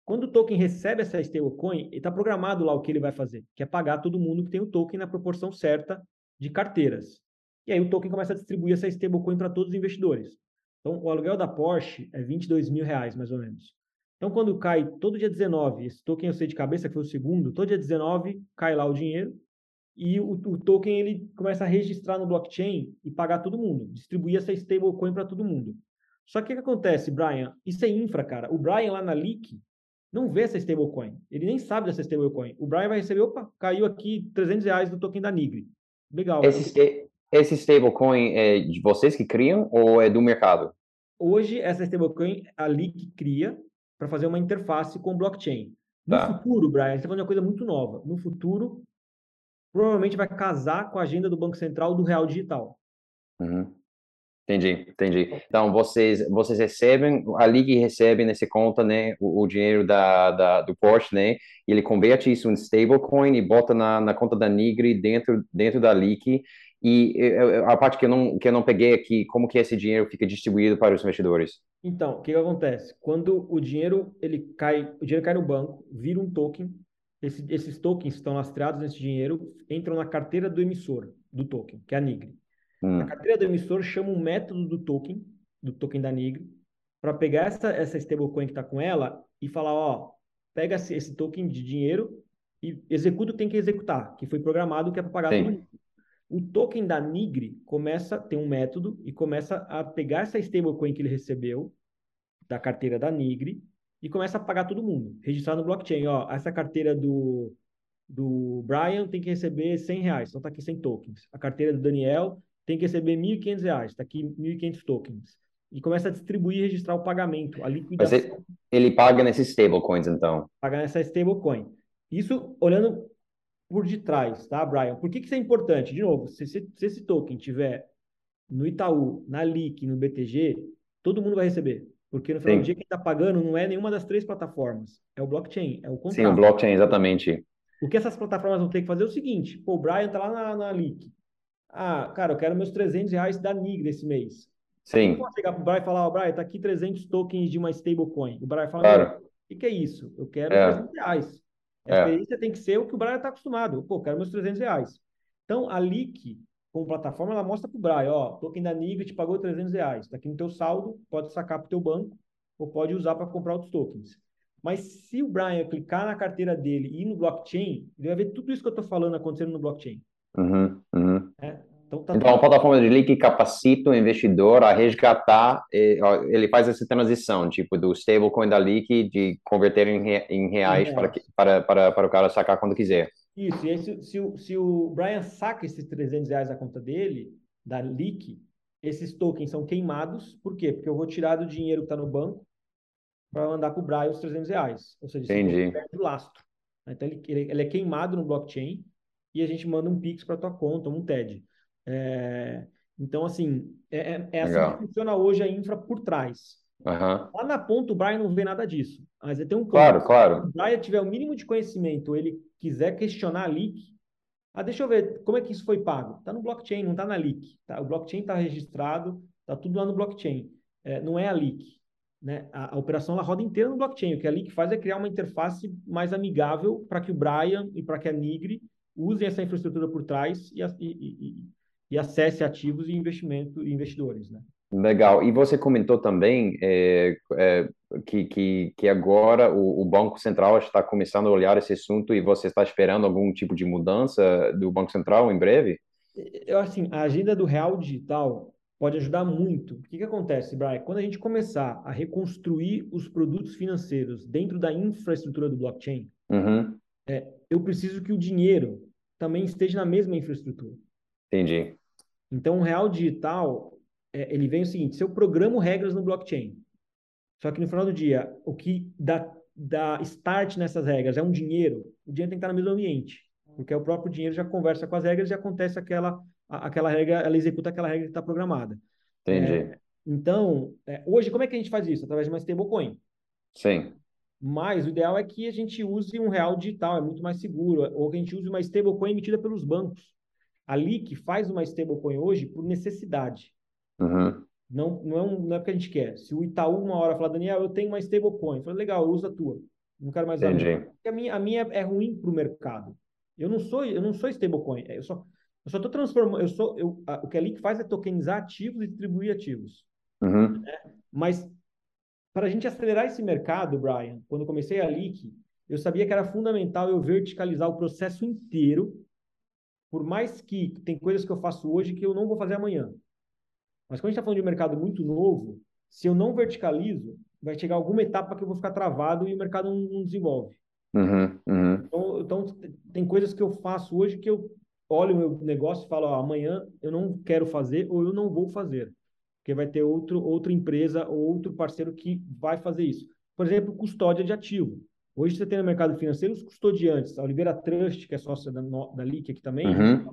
Quando o token recebe essa stablecoin, está programado lá o que ele vai fazer, que é pagar todo mundo que tem o token na proporção certa de carteiras. E aí o token começa a distribuir essa stablecoin para todos os investidores. Então, o aluguel da Porsche é 22 mil reais, mais ou menos. Então, quando cai todo dia 19, esse token eu sei de cabeça que foi o segundo, todo dia 19 cai lá o dinheiro e o, o token ele começa a registrar no blockchain e pagar todo mundo, distribuir essa stablecoin para todo mundo. Só que o que acontece, Brian? Isso é infra, cara. O Brian lá na Leak, não vê essa stablecoin. Ele nem sabe dessa stablecoin. O Brian vai receber, opa, caiu aqui 300 reais do token da Nigri. Legal. Esse, esse stablecoin é de vocês que criam ou é do mercado? Hoje, essa stablecoin, a Leak cria para fazer uma interface com blockchain. No tá. futuro, Brian, você está falando uma coisa muito nova. No futuro, provavelmente vai casar com a agenda do Banco Central do Real Digital. Uhum. Entendi, entendi. Então, vocês, vocês recebem, a Liga recebe nessa conta, né, o, o dinheiro da, da, do Porsche, né, e ele converte isso em stablecoin e bota na, na conta da Nigri dentro, dentro da Lick. E a parte que eu, não, que eu não peguei aqui, como que esse dinheiro fica distribuído para os investidores? Então, o que, que acontece? Quando o dinheiro, ele cai, o dinheiro cai no banco, vira um token, esse, esses tokens estão lastreados nesse dinheiro, entram na carteira do emissor do token, que é a Nigri. Hum. A carteira do emissor chama um método do token, do token da Nigri, para pegar essa, essa stablecoin que está com ela e falar, ó, pega esse, esse, token de dinheiro e executa o que tem que executar, que foi programado que é para pagar Sim. todo mundo. O token da Nigri começa, tem um método e começa a pegar essa stablecoin que ele recebeu da carteira da Nigri e começa a pagar todo mundo, registrar no blockchain, ó, essa carteira do, do Brian tem que receber 100 reais, então tá aqui 100 tokens. A carteira do Daniel tem que receber R$ 1.500, está aqui 1.500 tokens. E começa a distribuir e registrar o pagamento, a liquidação. Ele, ele paga nesses stablecoins, então? Paga nessa stablecoin. Isso olhando por detrás, tá, Brian? Por que, que isso é importante? De novo, se, se, se esse token tiver no Itaú, na LIC, no BTG, todo mundo vai receber. Porque no final Sim. do dia, quem está pagando não é nenhuma das três plataformas. É o blockchain, é o contrato. Sim, o blockchain, exatamente. O que essas plataformas vão ter que fazer é o seguinte: pô, o Brian está lá na, na LIC. Ah, cara, eu quero meus 300 reais da NIG desse mês. Sim. Eu posso chegar para o Brian e falar, ó, oh, Brian, tá aqui 300 tokens de uma stablecoin. O Brian fala, claro. o que, é isso? Eu quero é. 300 reais. A é. experiência tem que ser o que o Brian está acostumado. Pô, eu quero meus 300 reais. Então, a Leak, como plataforma, ela mostra para o Brian, ó, token da NIG te pagou 300 reais. Está aqui no teu saldo, pode sacar para o teu banco ou pode usar para comprar outros tokens. Mas se o Brian clicar na carteira dele e ir no blockchain, ele vai ver tudo isso que eu estou falando acontecendo no blockchain. Uhum, É? Então, tá então, a plataforma de link capacita o investidor a resgatar, ele faz essa transição, tipo, do stablecoin da Leak de converter em, reais é. para, para, para, para o cara sacar quando quiser. Isso, e aí se, se, o, se o Brian saca esses 300 reais da conta dele, da Leak, esses tokens são queimados, por quê? Porque eu vou tirar do dinheiro que está no banco para mandar para o Brian os 300 reais, ou seja, Entendi. perde o lastro. Então, ele, ele, é queimado no blockchain e a gente manda um Pix para tua conta, um TED. É, então, assim, é, é, é assim Legal. que funciona hoje a infra por trás. Uhum. Lá na ponta, o Brian não vê nada disso. Mas ele tem um. Claro, claro. Se o Brian tiver o mínimo de conhecimento, ele quiser questionar a leak, ah, deixa eu ver, como é que isso foi pago? Está no blockchain, não está na leak. Tá? O blockchain está registrado, está tudo lá no blockchain. É, não é a leak. Né? A, a, operação ela roda inteira no blockchain. O que a leak faz é criar uma interface mais amigável para que o Brian e para que a Nigri usem essa infraestrutura por trás e, e, e, e acesse ativos e investimento e investidores, né? Legal. E você comentou também é, é, que, que, que agora o, o, Banco Central está começando a olhar esse assunto e você está esperando algum tipo de mudança do Banco Central em breve? Eu, assim, a agenda do real digital, pode ajudar muito. O que, que acontece, Brian? Quando a gente começar a reconstruir os produtos financeiros dentro da infraestrutura do blockchain, Uhum. É, eu preciso que o dinheiro também esteja na mesma infraestrutura. Entendi. Então, o real digital, é, ele vem o seguinte: se eu programo regras no blockchain, só que no final do dia, o que dá, dá start nessas regras é um dinheiro, o dinheiro tem que estar no mesmo ambiente, porque o próprio dinheiro já conversa com as regras e acontece aquela, aquela regra, ela executa aquela regra que está programada. Entendi. Então, é, hoje, como é que a gente faz isso? Através de uma stablecoin. Sim. Mas o ideal é que a gente use um real digital, é muito mais seguro, ou que a gente use uma stablecoin emitida pelos bancos. A LIC faz uma stablecoin hoje por necessidade. Uhum. Não, não, é um, não é porque a gente quer. Se o Itaú uma hora falar, Daniel, eu tenho uma stablecoin, eu falo, legal, eu uso a tua. Não quero mais usar a minha. Entendi. A minha, a minha é ruim para o mercado. Eu não sou, eu não sou stablecoin. Eu só, eu só estou transformando. Eu sou, eu, a- o que a LIC faz é tokenizar ativos e distribuir ativos. Uhum. Mas para a gente acelerar esse mercado, Brian, quando comecei a Leak, eu sabia que era fundamental eu verticalizar o processo inteiro, por mais que tem coisas que eu faço hoje que eu não vou fazer amanhã. Mas quando a gente está falando de um mercado muito novo, se eu não verticalizo, vai chegar alguma etapa que eu vou ficar travado e o mercado não, não desenvolve. Uhum. Uhum. Então, então, tem coisas que eu faço hoje que eu olho o meu negócio e falo, ó, amanhã eu não quero fazer ou eu não vou fazer. Porque vai ter outro, outra empresa ou outro parceiro que vai fazer isso. Por exemplo, custódia de ativo. Hoje você tem no mercado financeiro os custodiantes. A Oliveira Trust, que é sócia da, da LIC aqui também, Uhum.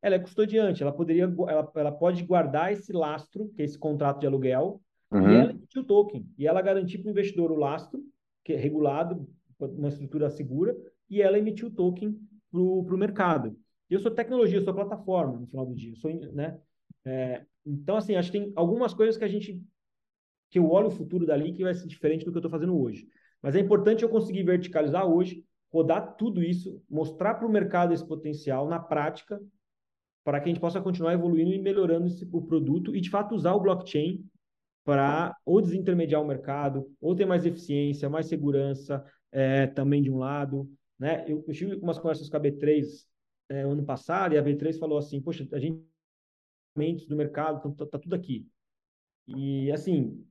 ela é custodiante. Ela, poderia, ela, ela pode guardar esse lastro, que é esse contrato de aluguel, e ela Uhum. emitir o token. E ela garantir para o investidor o lastro, que é regulado, uma estrutura segura, e ela emitir o token para o mercado. Eu sou tecnologia, eu sou plataforma no final do dia. Eu sou, né? É, então, assim, acho que tem algumas coisas que a gente. que eu olho o futuro dali que vai ser diferente do que eu estou fazendo hoje. Mas é importante eu conseguir verticalizar hoje, rodar tudo isso, mostrar para o mercado esse potencial na prática, para que a gente possa continuar evoluindo e melhorando esse, o produto e, de fato, usar o blockchain para ou desintermediar o mercado, ou ter mais eficiência, mais segurança é, também de um lado. Né? Eu, eu tive umas conversas com a B3 é, ano passado, e a B3 falou assim, poxa, a gente do mercado, tá, tá tudo aqui. E, assim,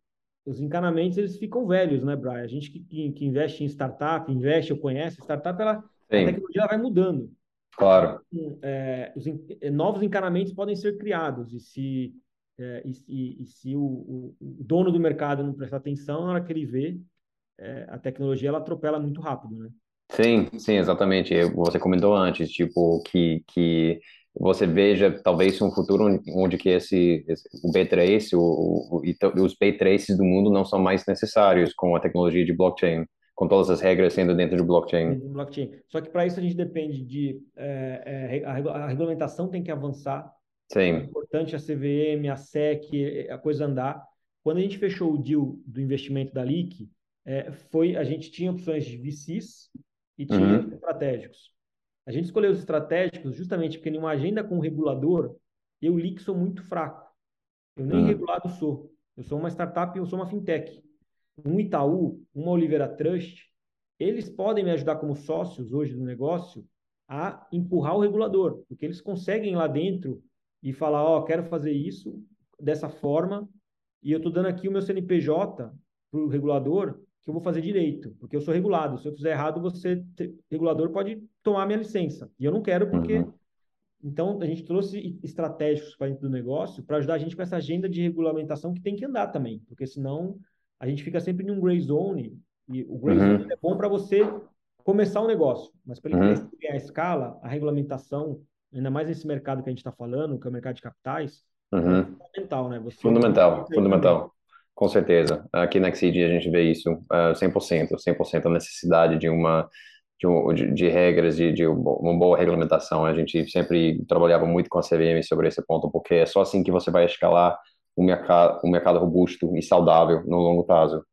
os encanamentos, eles ficam velhos, né, Brian? A gente que, que, que investe em startup, investe ou conhece, startup, ela, a tecnologia ela vai mudando. claro. É, os é, novos encanamentos podem ser criados, e se, é, e, e- e se o, o- dono do mercado não prestar atenção, na hora que ele vê, é, a tecnologia ela atropela muito rápido, né? Sim, sim, exatamente. Você comentou antes, tipo, que, que você veja talvez um futuro onde, onde que esse, esse- o B3, o, o, e os B3s do mundo não são mais necessários com a tecnologia de blockchain, com todas as regras sendo dentro do blockchain. blockchain. Só que para isso a gente depende de é, é, a, a regulamentação tem que avançar. É Sim. importante a CVM, a SEC, a coisa andar. Quando a gente fechou o deal do investimento da LIC, é, foi a gente tinha opções de VCs e tinha Uhum. estratégicos. A gente escolheu os estratégicos justamente porque numa agenda com o regulador, eu, LIC, sou muito fraco. Eu nem Uhum. regulado sou. Eu sou uma startup, eu sou uma fintech. Um Itaú, uma Oliveira Trust, eles podem me ajudar como sócios hoje do negócio a empurrar o regulador, porque eles conseguem lá dentro e falar, ó, quero fazer isso dessa forma e eu estou dando aqui o meu CNPJ para o regulador que eu vou fazer direito, porque eu sou regulado. Se eu fizer errado, você, regulador, pode tomar minha licença. E eu não quero porque Uhum. então, a gente trouxe estratégicos para dentro do negócio para ajudar a gente com essa agenda de regulamentação que tem que andar também, porque senão a gente fica sempre em um gray zone, e o gray Uhum. zone é bom para você começar um negócio, mas para ele Uhum. ganhar escala, a regulamentação, ainda mais nesse mercado que a gente está falando, que é o mercado de capitais, é Uhum. fundamental, né? Você Fundamental, fundamental. Com certeza. Aqui na Xceed a gente vê isso uh, 100%, 100% a necessidade de uma de, um- de, de regras e de uma boa regulamentação. A gente sempre trabalhava muito com a CVM sobre esse ponto, porque é só assim que você vai escalar um mercado, um mercado robusto e saudável no longo prazo.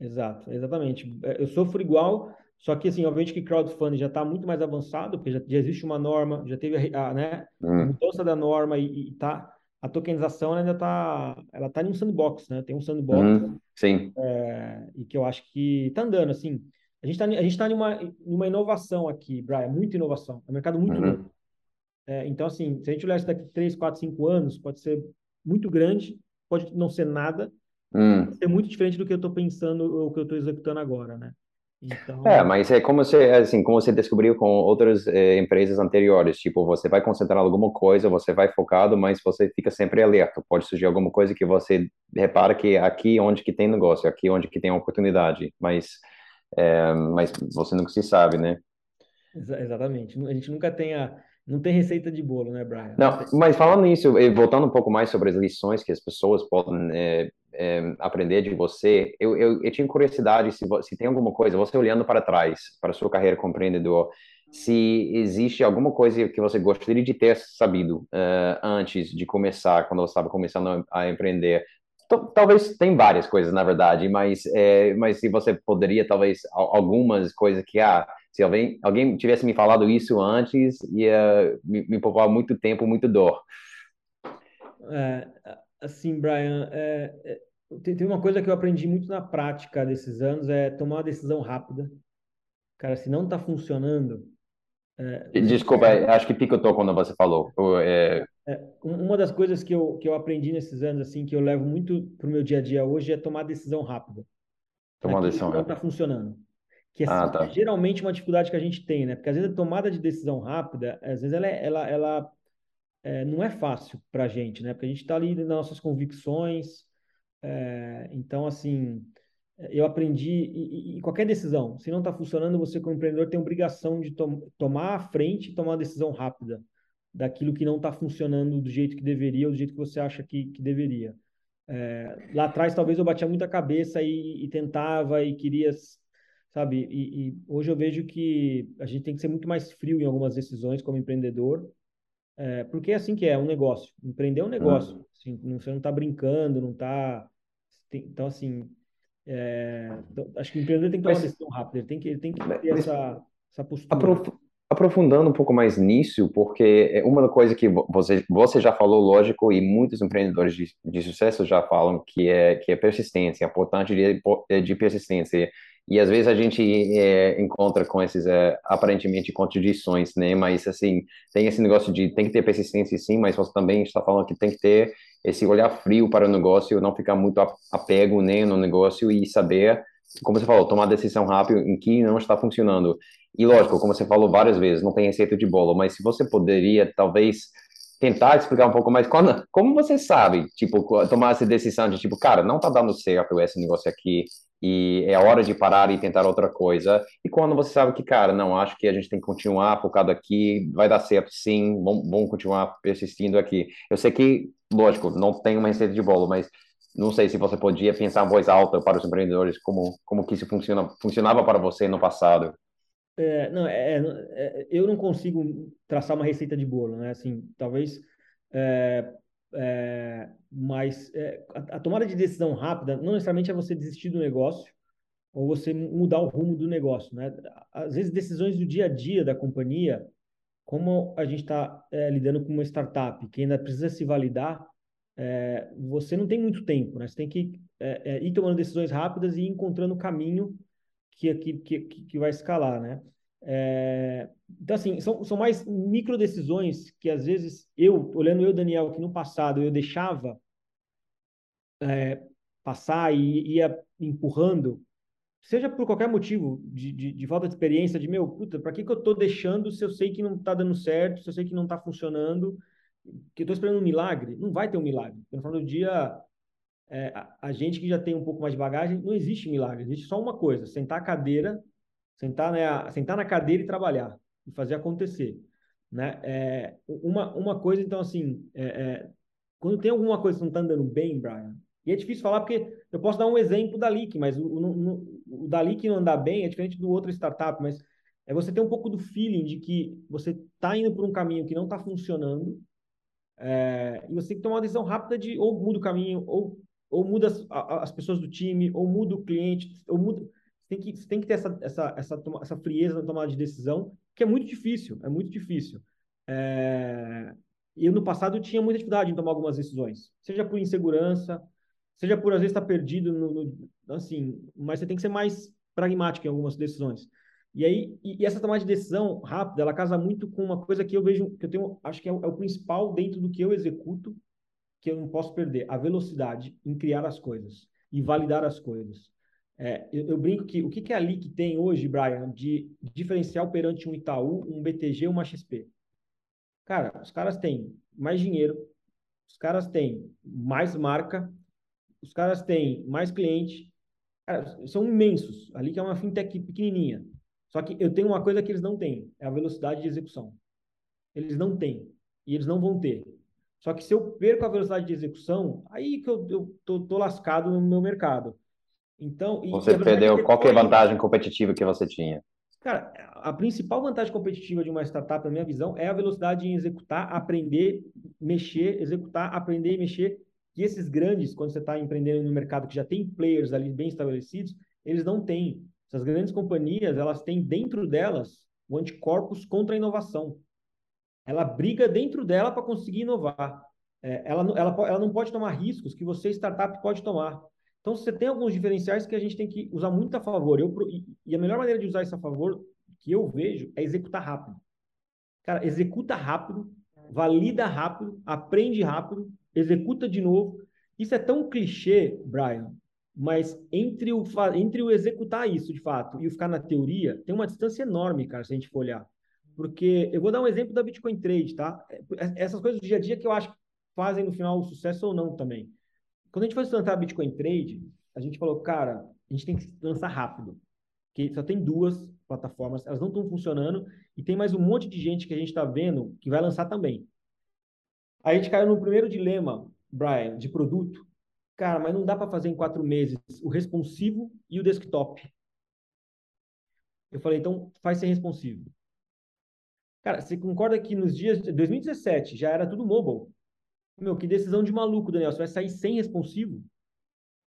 Exato, exatamente. É, Eu sofro igual, só que assim, obviamente que crowdfunding já está muito mais avançado, porque já, já existe uma norma, já teve a, a, né, a Uhum. mudança da norma e, e tá, a tokenização ainda está, ela tá em um sandbox, né? Tem um sandbox Uhum. Sim. é, e que eu acho que está andando assim. A gente está a gente tá numa, numa inovação aqui, Brian, muita inovação. É um mercado muito Uhum. novo. É, então, assim, se a gente olhar isso daqui 3, 4, 5 anos, pode ser muito grande, pode não ser nada, hum. ser muito diferente do que eu estou pensando, o que eu estou executando agora, né? Então... É, mas é como você, assim, como você descobriu com outras eh, empresas anteriores, tipo, você vai concentrar alguma coisa, você vai focado, mas você fica sempre alerta. Pode surgir alguma coisa que você repara que aqui onde que tem negócio, aqui onde que tem oportunidade, mas, é, mas você nunca se sabe, né? Exatamente. A gente nunca tem a, não tem receita de bolo, né, Brian? Não, mas falando nisso, voltando um pouco mais sobre as lições que as pessoas podem é, é, aprender de você, eu, eu, eu, tinha curiosidade se, se tem alguma coisa, você olhando para trás, para a sua carreira como empreendedor, se existe alguma coisa que você gostaria de ter sabido uh, antes de começar, quando você estava começando a, empreender. Talvez tem várias coisas, na verdade, mas, é, mas se você poderia, talvez, algumas coisas que, ah, se alguém, alguém tivesse me falado isso antes, ia me, me poupar muito tempo, muito dor. É, assim, Brian, é, é, tem, tem, uma coisa que eu aprendi muito na prática desses anos, é tomar uma decisão rápida. Cara, se não está funcionando... É, Desculpa, acho que picotou quando você falou. É, é, uma das coisas que eu, que eu aprendi nesses anos, assim, que eu levo muito para o meu dia a dia hoje, é tomar decisão rápida. Tomar decisão rápida. não está funcionando que é, ah, tá. geralmente uma dificuldade que a gente tem, né? Porque às vezes a tomada de decisão rápida, às vezes ela, é, ela, ela é, não é fácil para a gente, né? Porque a gente está ali nas nossas convicções. É, então, assim, eu aprendi, e, qualquer decisão, se não está funcionando, você como empreendedor tem obrigação de to tomar a frente e tomar uma decisão rápida daquilo que não está funcionando do jeito que deveria ou do jeito que você acha que, que deveria. É, lá atrás, talvez eu batia muita cabeça e, e tentava e queria sabe? E, e, hoje eu vejo que a gente tem que ser muito mais frio em algumas decisões como empreendedor, é, porque é assim que é, é um negócio. Empreender é um negócio. Uhum. Assim, não, você não está brincando, não está... Então, assim, é, então, acho que o empreendedor tem que tomar uma decisão rápida, ele tem que, ele tem que ter essa, essa postura. Aprof aprofundando um pouco mais nisso, porque é uma coisa que você, você já falou, lógico, e muitos empreendedores de, de sucesso já falam, que é, que é persistência, a importância de, de persistência. E às vezes a gente é, encontra com esses é, aparentemente contradições, né? Mas assim, tem esse negócio de tem que ter persistência sim, mas você também está falando que tem que ter esse olhar frio para o negócio, não ficar muito apego né, no negócio e saber, como você falou, tomar decisão rápida em que não está funcionando. E lógico, como você falou várias vezes, não tem receita de bolo, mas se você poderia talvez tentar explicar um pouco mais quando, como você sabe, tipo, tomar essa decisão de tipo, cara, não está dando certo esse negócio aqui, e é hora de parar e tentar outra coisa. E quando você sabe que, cara, não, acho que a gente tem que continuar focado aqui, vai dar certo sim, vamos, vamos continuar persistindo aqui. Eu sei que, lógico, não tem uma receita de bolo, mas não sei se você podia pensar em voz alta para os empreendedores, como, como que isso funciona, funcionava para você no passado. É, não, é, é, eu não consigo traçar uma receita de bolo, né? Assim, talvez é, é, mas é, a, a, tomada de decisão rápida não necessariamente é você desistir do negócio ou você mudar o rumo do negócio, né? Às vezes decisões do dia a dia da companhia, como a gente está é, lidando com uma startup que ainda precisa se validar, é, você não tem muito tempo, né? Você tem que é, é, ir tomando decisões rápidas e ir encontrando o caminho que, que, que, que vai escalar, né? É, então, assim, são, são mais micro decisões que, às vezes, eu, olhando eu, Daniel, que no passado eu deixava é, passar e ia empurrando, seja por qualquer motivo, de, de, de falta de experiência, de, meu, puta, para que, que eu estou deixando se eu sei que não está dando certo, se eu sei que não está funcionando, que eu estou esperando um milagre? Não vai ter um milagre. No final do dia, é, a, a gente que já tem um pouco mais de bagagem, não existe milagre, existe só uma coisa, sentar a cadeira sentar, né, sentar na cadeira e trabalhar e fazer acontecer, né? É, uma, uma coisa, então, assim, é, é, quando tem alguma coisa que não está andando bem, Brian, e é difícil falar porque eu posso dar um exemplo da Leak, mas o, o, o da Leak não andar bem é diferente do outro startup, mas é você ter um pouco do feeling de que você está indo por um caminho que não está funcionando é, e você tem que tomar uma decisão rápida de ou muda o caminho, ou, ou muda as, as pessoas do time, ou muda o cliente, ou muda tem que, tem que ter essa, essa, essa, essa frieza na tomada de decisão, que é muito difícil, é muito difícil. É... Eu, no passado, tinha muita dificuldade em tomar algumas decisões, seja por insegurança, seja por, às vezes, estar perdido, no, no, assim, mas você tem que ser mais pragmático em algumas decisões. E aí, e, e essa tomada de decisão rápida, ela casa muito com uma coisa que eu vejo, que eu tenho, acho que é o, é o principal dentro do que eu executo, que eu não posso perder? A velocidade em criar as coisas e validar as coisas. É, eu, eu, brinco que o que, que é ali que tem hoje, Brian, de diferencial perante um Itaú, um BTG, uma XP? Cara, os caras têm mais dinheiro, os caras têm mais marca, os caras têm mais cliente, cara, são imensos. Ali que é uma fintech pequenininha. Só que eu tenho uma coisa que eles não têm, é a velocidade de execução. Eles não têm e eles não vão ter. Só que se eu perco a velocidade de execução, aí que eu, eu tô, tô lascado no meu mercado. Então, você perdeu qualquer vantagem competitiva que você tinha. Cara, a principal vantagem competitiva de uma startup, na minha visão, é a velocidade em executar, aprender, mexer, executar, aprender e mexer. E esses grandes, quando você está empreendendo no mercado que já tem players ali bem estabelecidos, eles não têm. Essas grandes companhias, elas têm dentro delas o anticorpos contra a inovação. Ela briga dentro dela para conseguir inovar. É, ela, ela, ela não pode tomar riscos que você, startup, pode tomar. Então, você tem alguns diferenciais que a gente tem que usar muito a favor. Eu, e a melhor maneira de usar isso a favor, que eu vejo, é executar rápido. Cara, executa rápido, valida rápido, aprende rápido, executa de novo. Isso é tão clichê, Brian, mas entre o, entre o executar isso de fato e o ficar na teoria, tem uma distância enorme, cara, se a gente for olhar. Porque eu vou dar um exemplo da Bitcoin Trade, tá? É, essas coisas do dia a dia que eu acho que fazem no final o sucesso ou não também. Quando a gente foi lançar Bitcoin Trade, a gente falou, cara, a gente tem que lançar rápido. Que só tem duas plataformas, elas não estão funcionando, e tem mais um monte de gente que a gente está vendo que vai lançar também. Aí a gente caiu no primeiro dilema, Brian, de produto. Cara, mas não dá para fazer em quatro meses o responsivo e o desktop. Eu falei, então faz ser responsivo. Cara, você concorda que nos dias de 2017 já era tudo mobile? Meu, que decisão de maluco, Daniel. Você vai sair sem responsivo?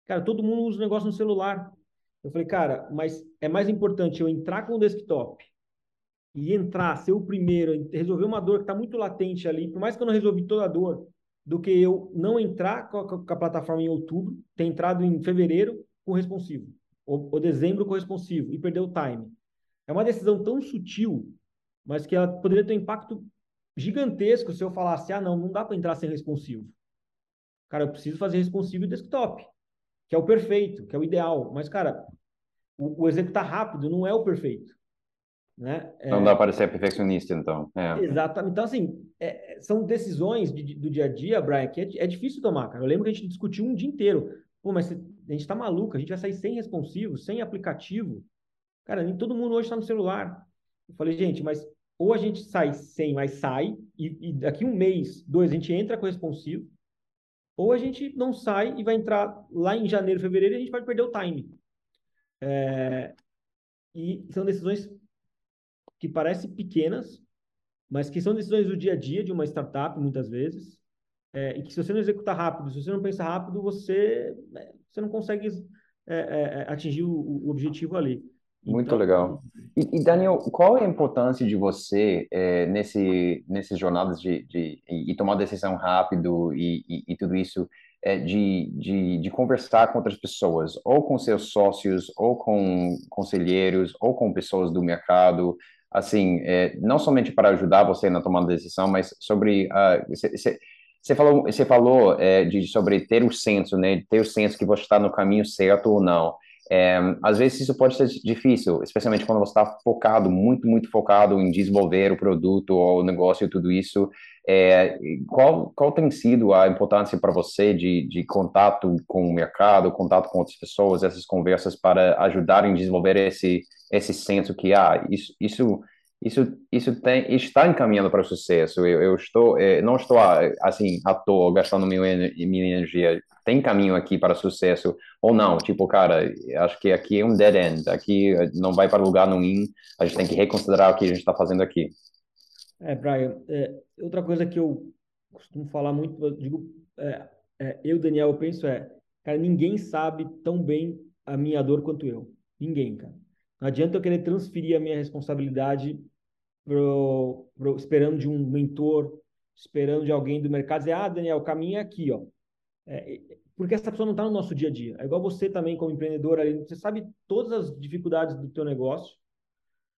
Cara, todo mundo usa o negócio no celular. Eu falei, cara, mas é mais importante eu entrar com o desktop e entrar, ser o primeiro, resolver uma dor que está muito latente ali, por mais que eu não resolvi toda a dor, do que eu não entrar com a, com a plataforma em outubro, ter entrado em fevereiro com responsivo, ou, ou dezembro com responsivo, e perder o time. É uma decisão tão sutil, mas que ela poderia ter um impacto gigantesco se eu falasse, ah, não, não dá para entrar sem responsivo. Cara, eu preciso fazer responsivo e desktop, que é o perfeito, que é o ideal. Mas, cara, o, o executar rápido não é o perfeito. Né? Não é... dá para ser perfeccionista, então. É. Exatamente. Então, assim, é, são decisões de, de, do dia a dia, Brian, que é, é, difícil tomar, cara. Eu lembro que a gente discutiu um dia inteiro. Pô, mas a gente está maluco, a gente vai sair sem responsivo, sem aplicativo. Cara, nem todo mundo hoje está no celular. Eu falei, gente, mas ou a gente sai sem, mas sai, e, e daqui um mês, dois, a gente entra com responsivo, ou a gente não sai e vai entrar lá em janeiro, fevereiro, e a gente pode perder o time. É, e são decisões que parecem pequenas, mas que são decisões do dia a dia de uma startup, muitas vezes, é, e que se você não executar rápido, se você não pensar rápido, você, é, você não consegue é, é, é, atingir o, o objetivo ali. Muito então, legal. E, e, Daniel, qual é a importância de você é, nesse nessas jornadas de, de e, tomar decisão rápido e, e, e tudo isso é, de, de, de, conversar com outras pessoas, ou com seus sócios, ou com conselheiros, ou com pessoas do mercado, assim, é, não somente para ajudar você na tomada de decisão, mas sobre uh, você falou, você falou de sobre ter o senso, né? Ter o senso que você está no caminho certo ou não. É, às vezes isso pode ser difícil, especialmente quando você está focado, muito, muito focado em desenvolver o produto ou o negócio e tudo isso. É, qual, qual tem sido a importância para você de, de contato com o mercado, contato com outras pessoas, essas conversas para ajudarem a desenvolver esse, esse senso que, ah, isso, isso isso isso tem está encaminhando para o sucesso. Eu, eu estou é, não estou assim à toa gastando minha minha energia. Tem caminho aqui para sucesso ou não? Tipo, cara, acho que aqui é um dead end. Aqui não vai para lugar nenhum. A gente tem que reconsiderar o que a gente está fazendo aqui. É, Brian. É, outra coisa que eu costumo falar muito, eu digo, é, é, eu Daniel, eu penso é, cara, ninguém sabe tão bem a minha dor quanto eu. Ninguém, cara. Não adianta eu querer transferir a minha responsabilidade pro, pro, esperando de um mentor, esperando de alguém do mercado, dizer, ah, Daniel, o caminho é aqui, ó. É, porque essa pessoa não está no nosso dia a dia. É igual você também, como empreendedor, ali, você sabe todas as dificuldades do teu negócio.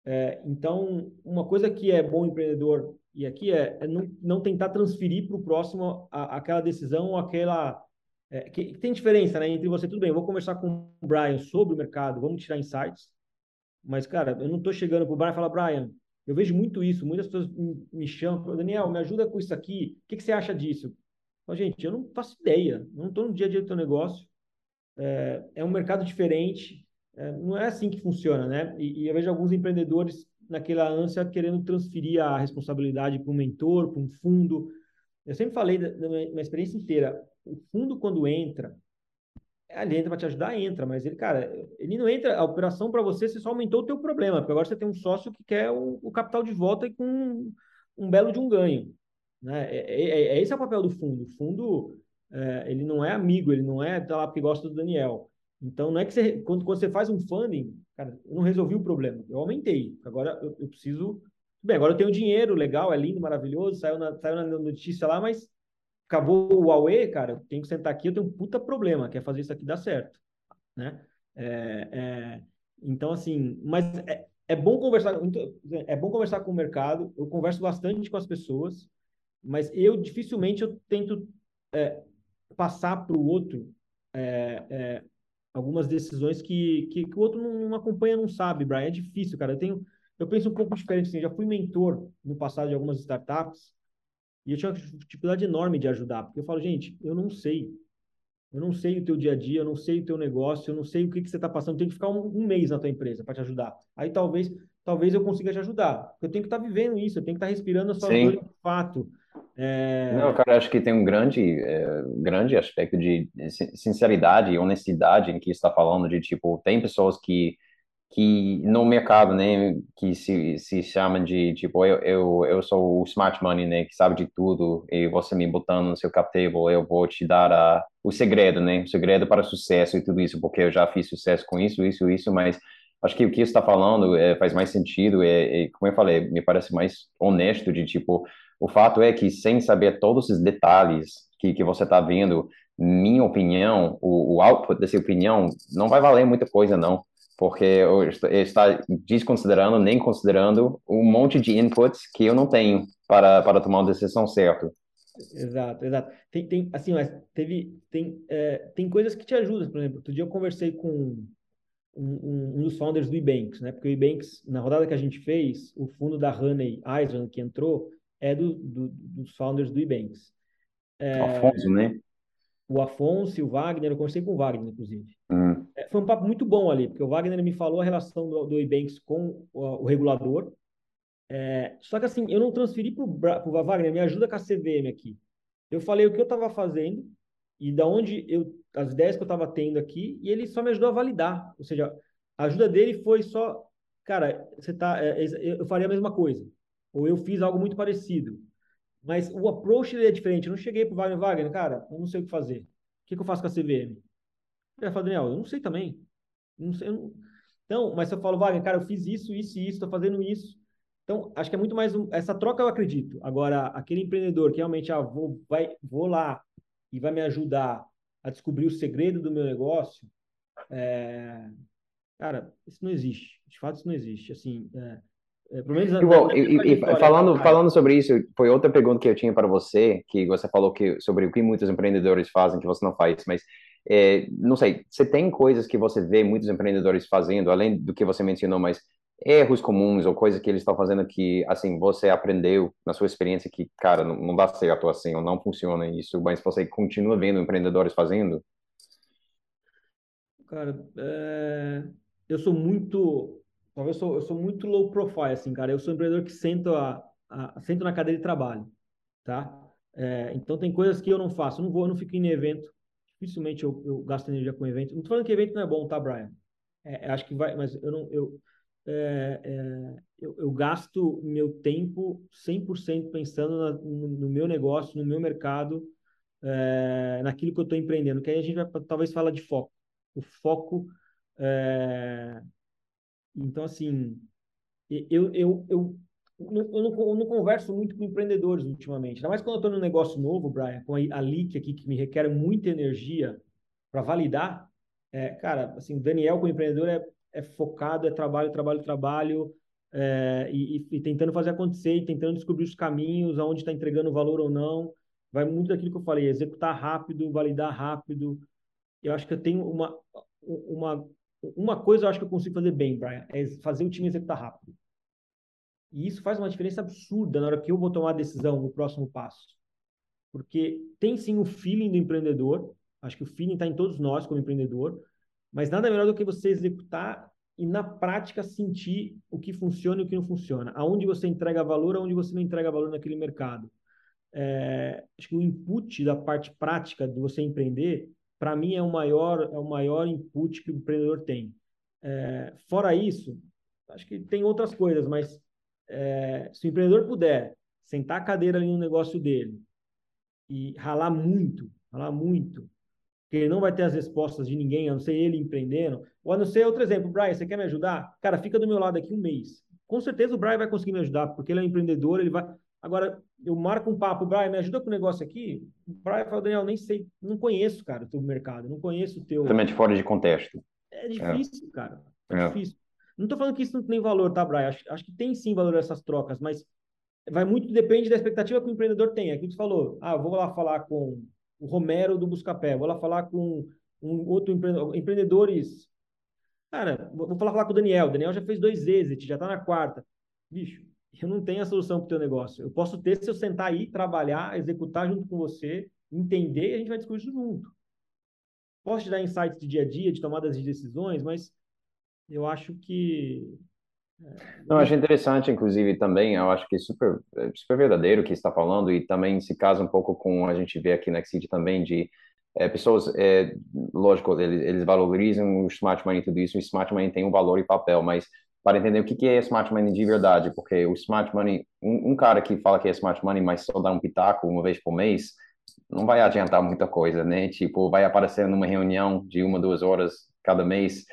É, então, uma coisa que é bom empreendedor e aqui é, é não, não, tentar transferir para o próximo a, aquela decisão aquela. É, que, que, tem diferença né, entre você, tudo bem, vou conversar com o Brian sobre o mercado, vamos tirar insights, mas, cara, eu não estou chegando para o Brian e falar, Brian, eu vejo muito isso, muitas pessoas me chamam, Daniel, me ajuda com isso aqui, o que, que você acha disso? Mas, gente, eu não faço ideia, não estou no dia a dia do teu negócio, é, é um mercado diferente, é, não é assim que funciona, né? E, e, eu vejo alguns empreendedores naquela ânsia querendo transferir a responsabilidade para um mentor, para um fundo. Eu sempre falei da, da minha experiência inteira, o fundo quando entra, ele entra para te ajudar, entra, mas ele, cara, ele não entra, a operação para você, você só aumentou o teu problema, porque agora você tem um sócio que quer o, o capital de volta e com um, um, belo de um ganho. Né? É, é, é, é esse é o papel do fundo. O fundo, é, ele não é amigo, ele não é tá lá porque gosta do Daniel. Então, não é que você, quando, quando você faz um funding, cara, eu não resolvi o problema, eu aumentei. Agora eu, eu preciso. Bem, agora eu tenho dinheiro, legal, é lindo, maravilhoso, saiu na, saiu na notícia lá, mas acabou o Huawei, cara, eu tenho que sentar aqui, eu tenho um puta problema, que é fazer isso aqui dar certo, né? É, é, então, assim, mas é, é, bom conversar, é bom conversar com o mercado, eu converso bastante com as pessoas, mas eu dificilmente eu tento é, passar para o outro é, algumas decisões que, que, que, o outro não, não, acompanha, não sabe, Brian. É difícil, cara. Eu tenho, eu penso um pouco diferente. Assim, já fui mentor no passado de algumas startups e eu tinha uma dificuldade enorme de ajudar, porque eu falo, gente, eu não sei. Eu não sei o teu dia a dia, eu não sei o teu negócio, eu não sei o que, que você está passando. Eu tenho que ficar um, um mês na tua empresa para te ajudar. Aí talvez, talvez eu consiga te ajudar. Eu tenho que estar tá vivendo isso, eu tenho que estar tá respirando a sua dor de fato. É... Não, cara, acho que tem um grande, é, grande aspecto de sinceridade e honestidade em que está falando de tipo tem pessoas que que no mercado, né, que se, se chama de, tipo, eu, eu, eu sou o smart money, né, que sabe de tudo, e você me botando no seu cap table, eu vou te dar a, o segredo, né, o segredo para sucesso e tudo isso, porque eu já fiz sucesso com isso, isso, isso, mas acho que o que você está falando é, faz mais sentido, é, como eu falei, me parece mais honesto de, tipo, o fato é que sem saber todos os detalhes que, que você está vendo, minha opinião, o, o output dessa opinião não vai valer muita coisa, não porque está desconsiderando, nem considerando um monte de inputs que eu não tenho para, para tomar uma decisão certa. Exato, exato. Tem, tem assim, mas teve, tem, é, tem coisas que te ajudam, por exemplo, outro dia eu conversei com um, um, um dos founders do Ebanks, né, porque o Ebanks, na rodada que a gente fez, o fundo da Honey Island que entrou, é do, do dos founders do Ebanks. É, Afonso, né? O Afonso e o Wagner, eu conversei com o Wagner, inclusive. Uhum. É, foi um papo muito bom ali, porque o Wagner me falou a relação do, do Ebanks com o, o regulador. É, só que assim, eu não transferi para o Wagner, me ajuda com a CVM aqui. Eu falei o que eu estava fazendo e da onde eu as ideias que eu estava tendo aqui e ele só me ajudou a validar. Ou seja, a ajuda dele foi só, cara, você tá, é, é eu faria a mesma coisa ou eu fiz algo muito parecido. Mas o approach é diferente. Eu não cheguei para o Wagner, Wagner, cara, eu não sei o que fazer. O que, que eu faço com a CVM? Ele fala, Daniel, eu não sei também. Não sei, não... Então, mas se eu falo, Wagner, cara, eu fiz isso, isso e isso, estou fazendo isso. Então, acho que é muito mais um... essa troca eu acredito. Agora, aquele empreendedor que realmente ah, vou, vai, vou lá e vai me ajudar a descobrir o segredo do meu negócio, é... cara, isso não existe. De fato, isso não existe. Assim, é... É, Igual, e, e, falando, falando sobre isso, foi outra pergunta que eu tinha para você, que você falou que sobre o que muitos empreendedores fazem que você não faz, mas é, não sei, você tem coisas que você vê muitos empreendedores fazendo, além do que você mencionou, mas erros comuns ou coisas que eles estão fazendo que, assim, você aprendeu na sua experiência que, cara, não, não dá certo assim, ou não funciona isso, mas você continua vendo empreendedores fazendo? Cara, é... eu sou muito, eu sou, eu sou muito low profile, assim, cara, eu sou um empreendedor que sento, a, a sento na cadeira de trabalho, tá? É, então tem coisas que eu não faço, eu não vou, eu não fico em evento, dificilmente eu, eu gasto energia com evento. Não tô falando que evento não é bom, tá, Brian? É, acho que vai, mas eu não, eu, é, é, eu, eu, gasto meu tempo 100% pensando na, no, no, meu negócio, no meu mercado, é, naquilo que eu estou empreendendo. Que aí a gente vai talvez falar de foco. O foco. Então, assim, eu, eu, eu eu não, eu não, converso muito com empreendedores ultimamente. Ainda mais quando eu estou num negócio novo, Brian, com a Leak aqui, que me requer muita energia para validar. É, cara, assim, o Daniel, como empreendedor, é, é, focado, é trabalho, trabalho, trabalho. é, e, e, tentando fazer acontecer, e tentando descobrir os caminhos, aonde está entregando valor ou não. Vai muito daquilo que eu falei, executar rápido, validar rápido. Eu acho que eu tenho uma, uma, uma coisa eu acho que eu consigo fazer bem, Brian, é fazer o time executar rápido. E isso faz uma diferença absurda na hora que eu vou tomar a decisão, o próximo passo. Porque tem sim o feeling do empreendedor, acho que o feeling está em todos nós como empreendedor, mas nada melhor do que você executar e na prática sentir o que funciona e o que não funciona, aonde você entrega valor, aonde você não entrega valor naquele mercado. É, acho que o input da parte prática de você empreender, para mim é o maior é o maior input que o empreendedor tem. É, fora isso, acho que tem outras coisas, mas é, se o empreendedor puder sentar a cadeira ali no negócio dele e ralar muito, ralar muito, que ele não vai ter as respostas de ninguém, a não ser ele empreendendo. Ou a não ser outro exemplo, Brian, você quer me ajudar? Cara, fica do meu lado aqui um mês. Com certeza o Brian vai conseguir me ajudar, porque ele é um empreendedor, ele vai. Agora, eu marco um papo, Brian, me ajuda com o negócio aqui. O Brian fala, Daniel, nem sei, não conheço, cara, o teu mercado, não conheço o teu. Totalmente fora de contexto. É difícil, é. cara. É, é, difícil. Não tô falando que isso não tem valor, tá, Brian? Acho, acho que tem sim valor essas trocas, mas vai muito, depende da expectativa que o empreendedor tem. Aqui você falou, ah, vou lá falar com o Romero do Buscapé, vou lá falar com um outro empreendedor, empreendedores. Cara, vou falar, falar com o Daniel. O Daniel já fez dois exits, já está na quarta. Bicho, eu não tenho a solução para o teu negócio. Eu posso ter se eu sentar aí, trabalhar, executar junto com você, entender e a gente vai discutir junto. Posso te dar insights de dia a dia, de tomadas de decisões, mas eu acho que não, acho interessante, inclusive, também, eu acho que é super, é super verdadeiro o que está falando e também se casa um pouco com a gente vê aqui na Exceed também de é, pessoas, é, lógico, eles, eles, valorizam o smart money e tudo isso, o smart money tem um valor e papel, mas para entender o que, é smart money de verdade, porque o smart money, um, um, cara que fala que é smart money, mas só dá um pitaco uma vez por mês, não vai adiantar muita coisa, né? Tipo, vai aparecer numa reunião de uma, duas horas cada mês,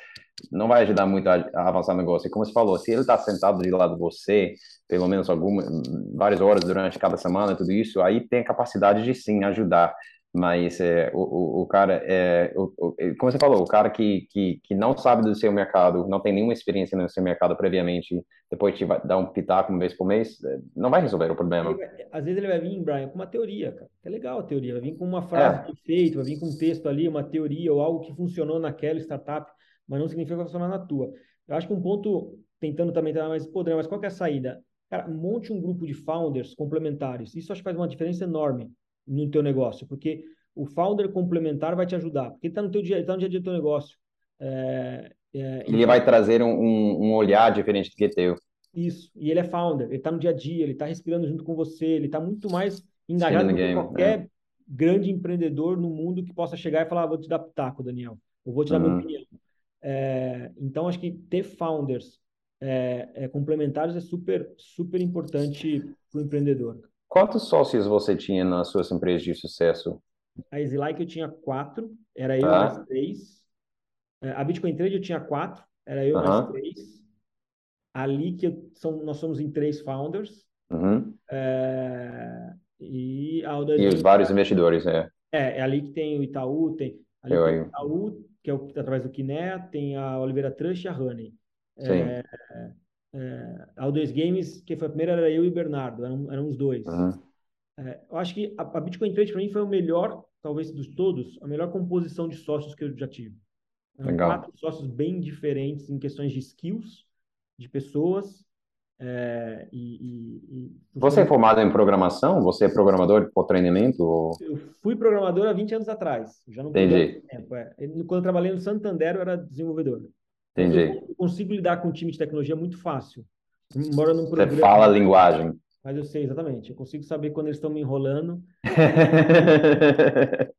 não vai ajudar muito a, a avançar o negócio. E como você falou, se ele está sentado de lado de você, pelo menos algumas, várias horas durante cada semana, tudo isso, aí tem a capacidade de sim ajudar. Mas é, o, o, cara, é, o, o, como você falou, o cara que, que, que não sabe do seu mercado, não tem nenhuma experiência no seu mercado previamente, depois te vai dar um pitaco uma vez por mês, é, não vai resolver o problema. Vai, às vezes ele vai vir, Brian, com uma teoria, cara. É legal a teoria, vai vir com uma frase é. vai vir com um texto ali, uma teoria ou algo que funcionou naquela startup mas não significa que funcionar na tua. Eu acho que um ponto, tentando também dar mais poder, mas qual é a saída? Cara, monte um grupo de founders complementares. Isso acho que faz uma diferença enorme no teu negócio, porque o founder complementar vai te ajudar, porque ele está no teu dia, está no dia a dia do teu negócio. É, é, ele vai trazer um, um, olhar diferente do que teu. Isso, e ele é founder, ele está no dia a dia, ele está respirando junto com você, ele está muito mais engajado do que qualquer é. grande empreendedor no mundo que possa chegar e falar, ah, vou te dar pitaco, Daniel, eu vou te dar uhum. minha opinião. É, então, acho que ter founders é, é, complementares é super, super importante para o empreendedor. Quantos sócios você tinha nas suas empresas de sucesso? A EasyLike eu tinha quatro, era eu tá. mais três. É, a Bitcoin Trade eu tinha quatro, era eu mais três. Ali que são, nós somos em três founders. Uhum. É, e, a e os vários investidores, é. É, é ali que tem o Itaú, tem, ali eu, tem o Itaú, que é o, através do Kiné, tem a Oliveira Trust e a Honey. É, é, a O2 Games, que foi a primeira, era eu e o Bernardo, eram, eram os dois. Uhum. É, eu acho que a, a Bitcoin Trade, para mim, foi o melhor, talvez dos todos, a melhor composição de sócios que eu já tive. Eram Legal. quatro sócios bem diferentes em questões de skills, de pessoas, é, e, e, e, Você é formado em programação? Você é programador por treinamento? Ou... Eu fui programador há 20 anos atrás. Já não Entendi. Tempo, é. Quando eu trabalhei no Santander, eu era desenvolvedor. Entendi. Eu consigo lidar com um time de tecnologia muito fácil. Embora num programa... Você fala a linguagem. Mas eu sei exatamente. Eu consigo saber quando eles estão me enrolando. [LAUGHS]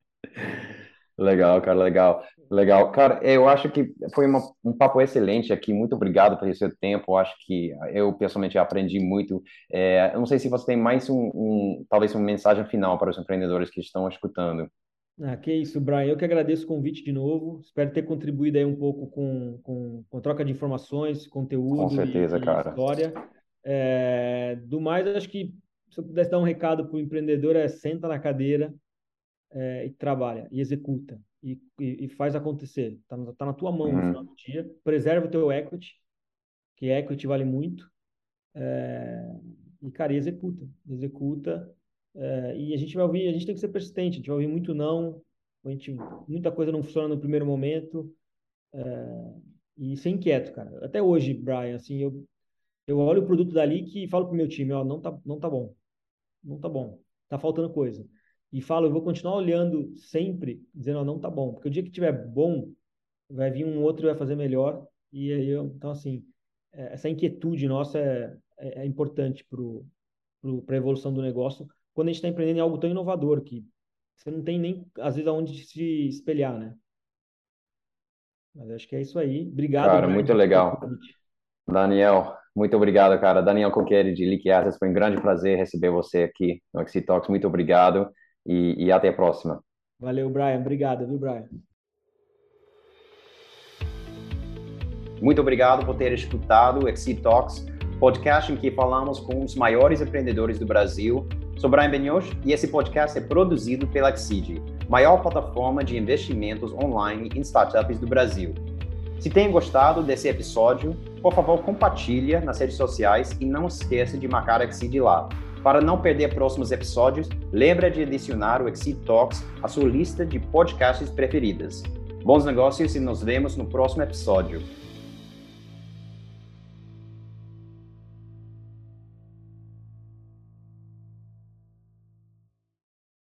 Legal, cara, legal. Legal. Cara, eu acho que foi uma, um papo excelente aqui. Muito obrigado pelo seu tempo. Eu acho que eu, pessoalmente, aprendi muito. É, eu não sei se você tem mais um, um, talvez uma mensagem final para os empreendedores que estão escutando. Ah, que isso, Brian. Eu que agradeço o convite de novo. Espero ter contribuído aí um pouco com, com, com troca de informações, conteúdo com certeza, e, cara. história. É, do mais, acho que se eu pudesse dar um recado para o empreendedor é senta na cadeira, é, e trabalha, e executa, e, e, e faz acontecer. Está tá na tua mão uhum. no final do dia. Preserva o teu equity, que equity vale muito. É, e, cara, e executa, executa. É, e a gente vai ouvir, a gente tem que ser persistente, a gente vai ouvir muito não, a gente, muita coisa não funciona no primeiro momento. É, e ser inquieto, cara. Até hoje, Brian, assim, eu, eu olho o produto dali que falo pro meu time, ó, não tá, não tá bom. Não tá bom. Tá faltando coisa. E falo, eu vou continuar olhando sempre, dizendo, ó, não tá bom. Porque o dia que tiver bom, vai vir um outro e vai fazer melhor. E aí, eu, então, assim, é, essa inquietude nossa é, é, é importante para a evolução do negócio quando a gente está empreendendo em algo tão inovador que você não tem nem, às vezes, aonde se espelhar, né? Mas acho que é isso aí. Obrigado. Cara, muito legal. Daniel, muito obrigado, cara. Daniel Coqueri, de Leak Assets, foi um grande prazer receber você aqui no Exit Talks. Muito obrigado e, e até a próxima. Valeu, Brian. Obrigado, viu, Brian? Muito obrigado por ter escutado o Exit Talks, podcast em que falamos com os maiores empreendedores do Brasil. Sou Brian Benioch e esse podcast é produzido pela Exceed, maior plataforma de investimentos online em startups do Brasil. Se tem gostado desse episódio, por favor, compartilha nas redes sociais e não esqueça de marcar a Exceed lá. Para não perder próximos episódios, lembra de adicionar o Exceed Talks à sua lista de podcasts preferidas. Bons negócios e nos vemos no próximo episódio.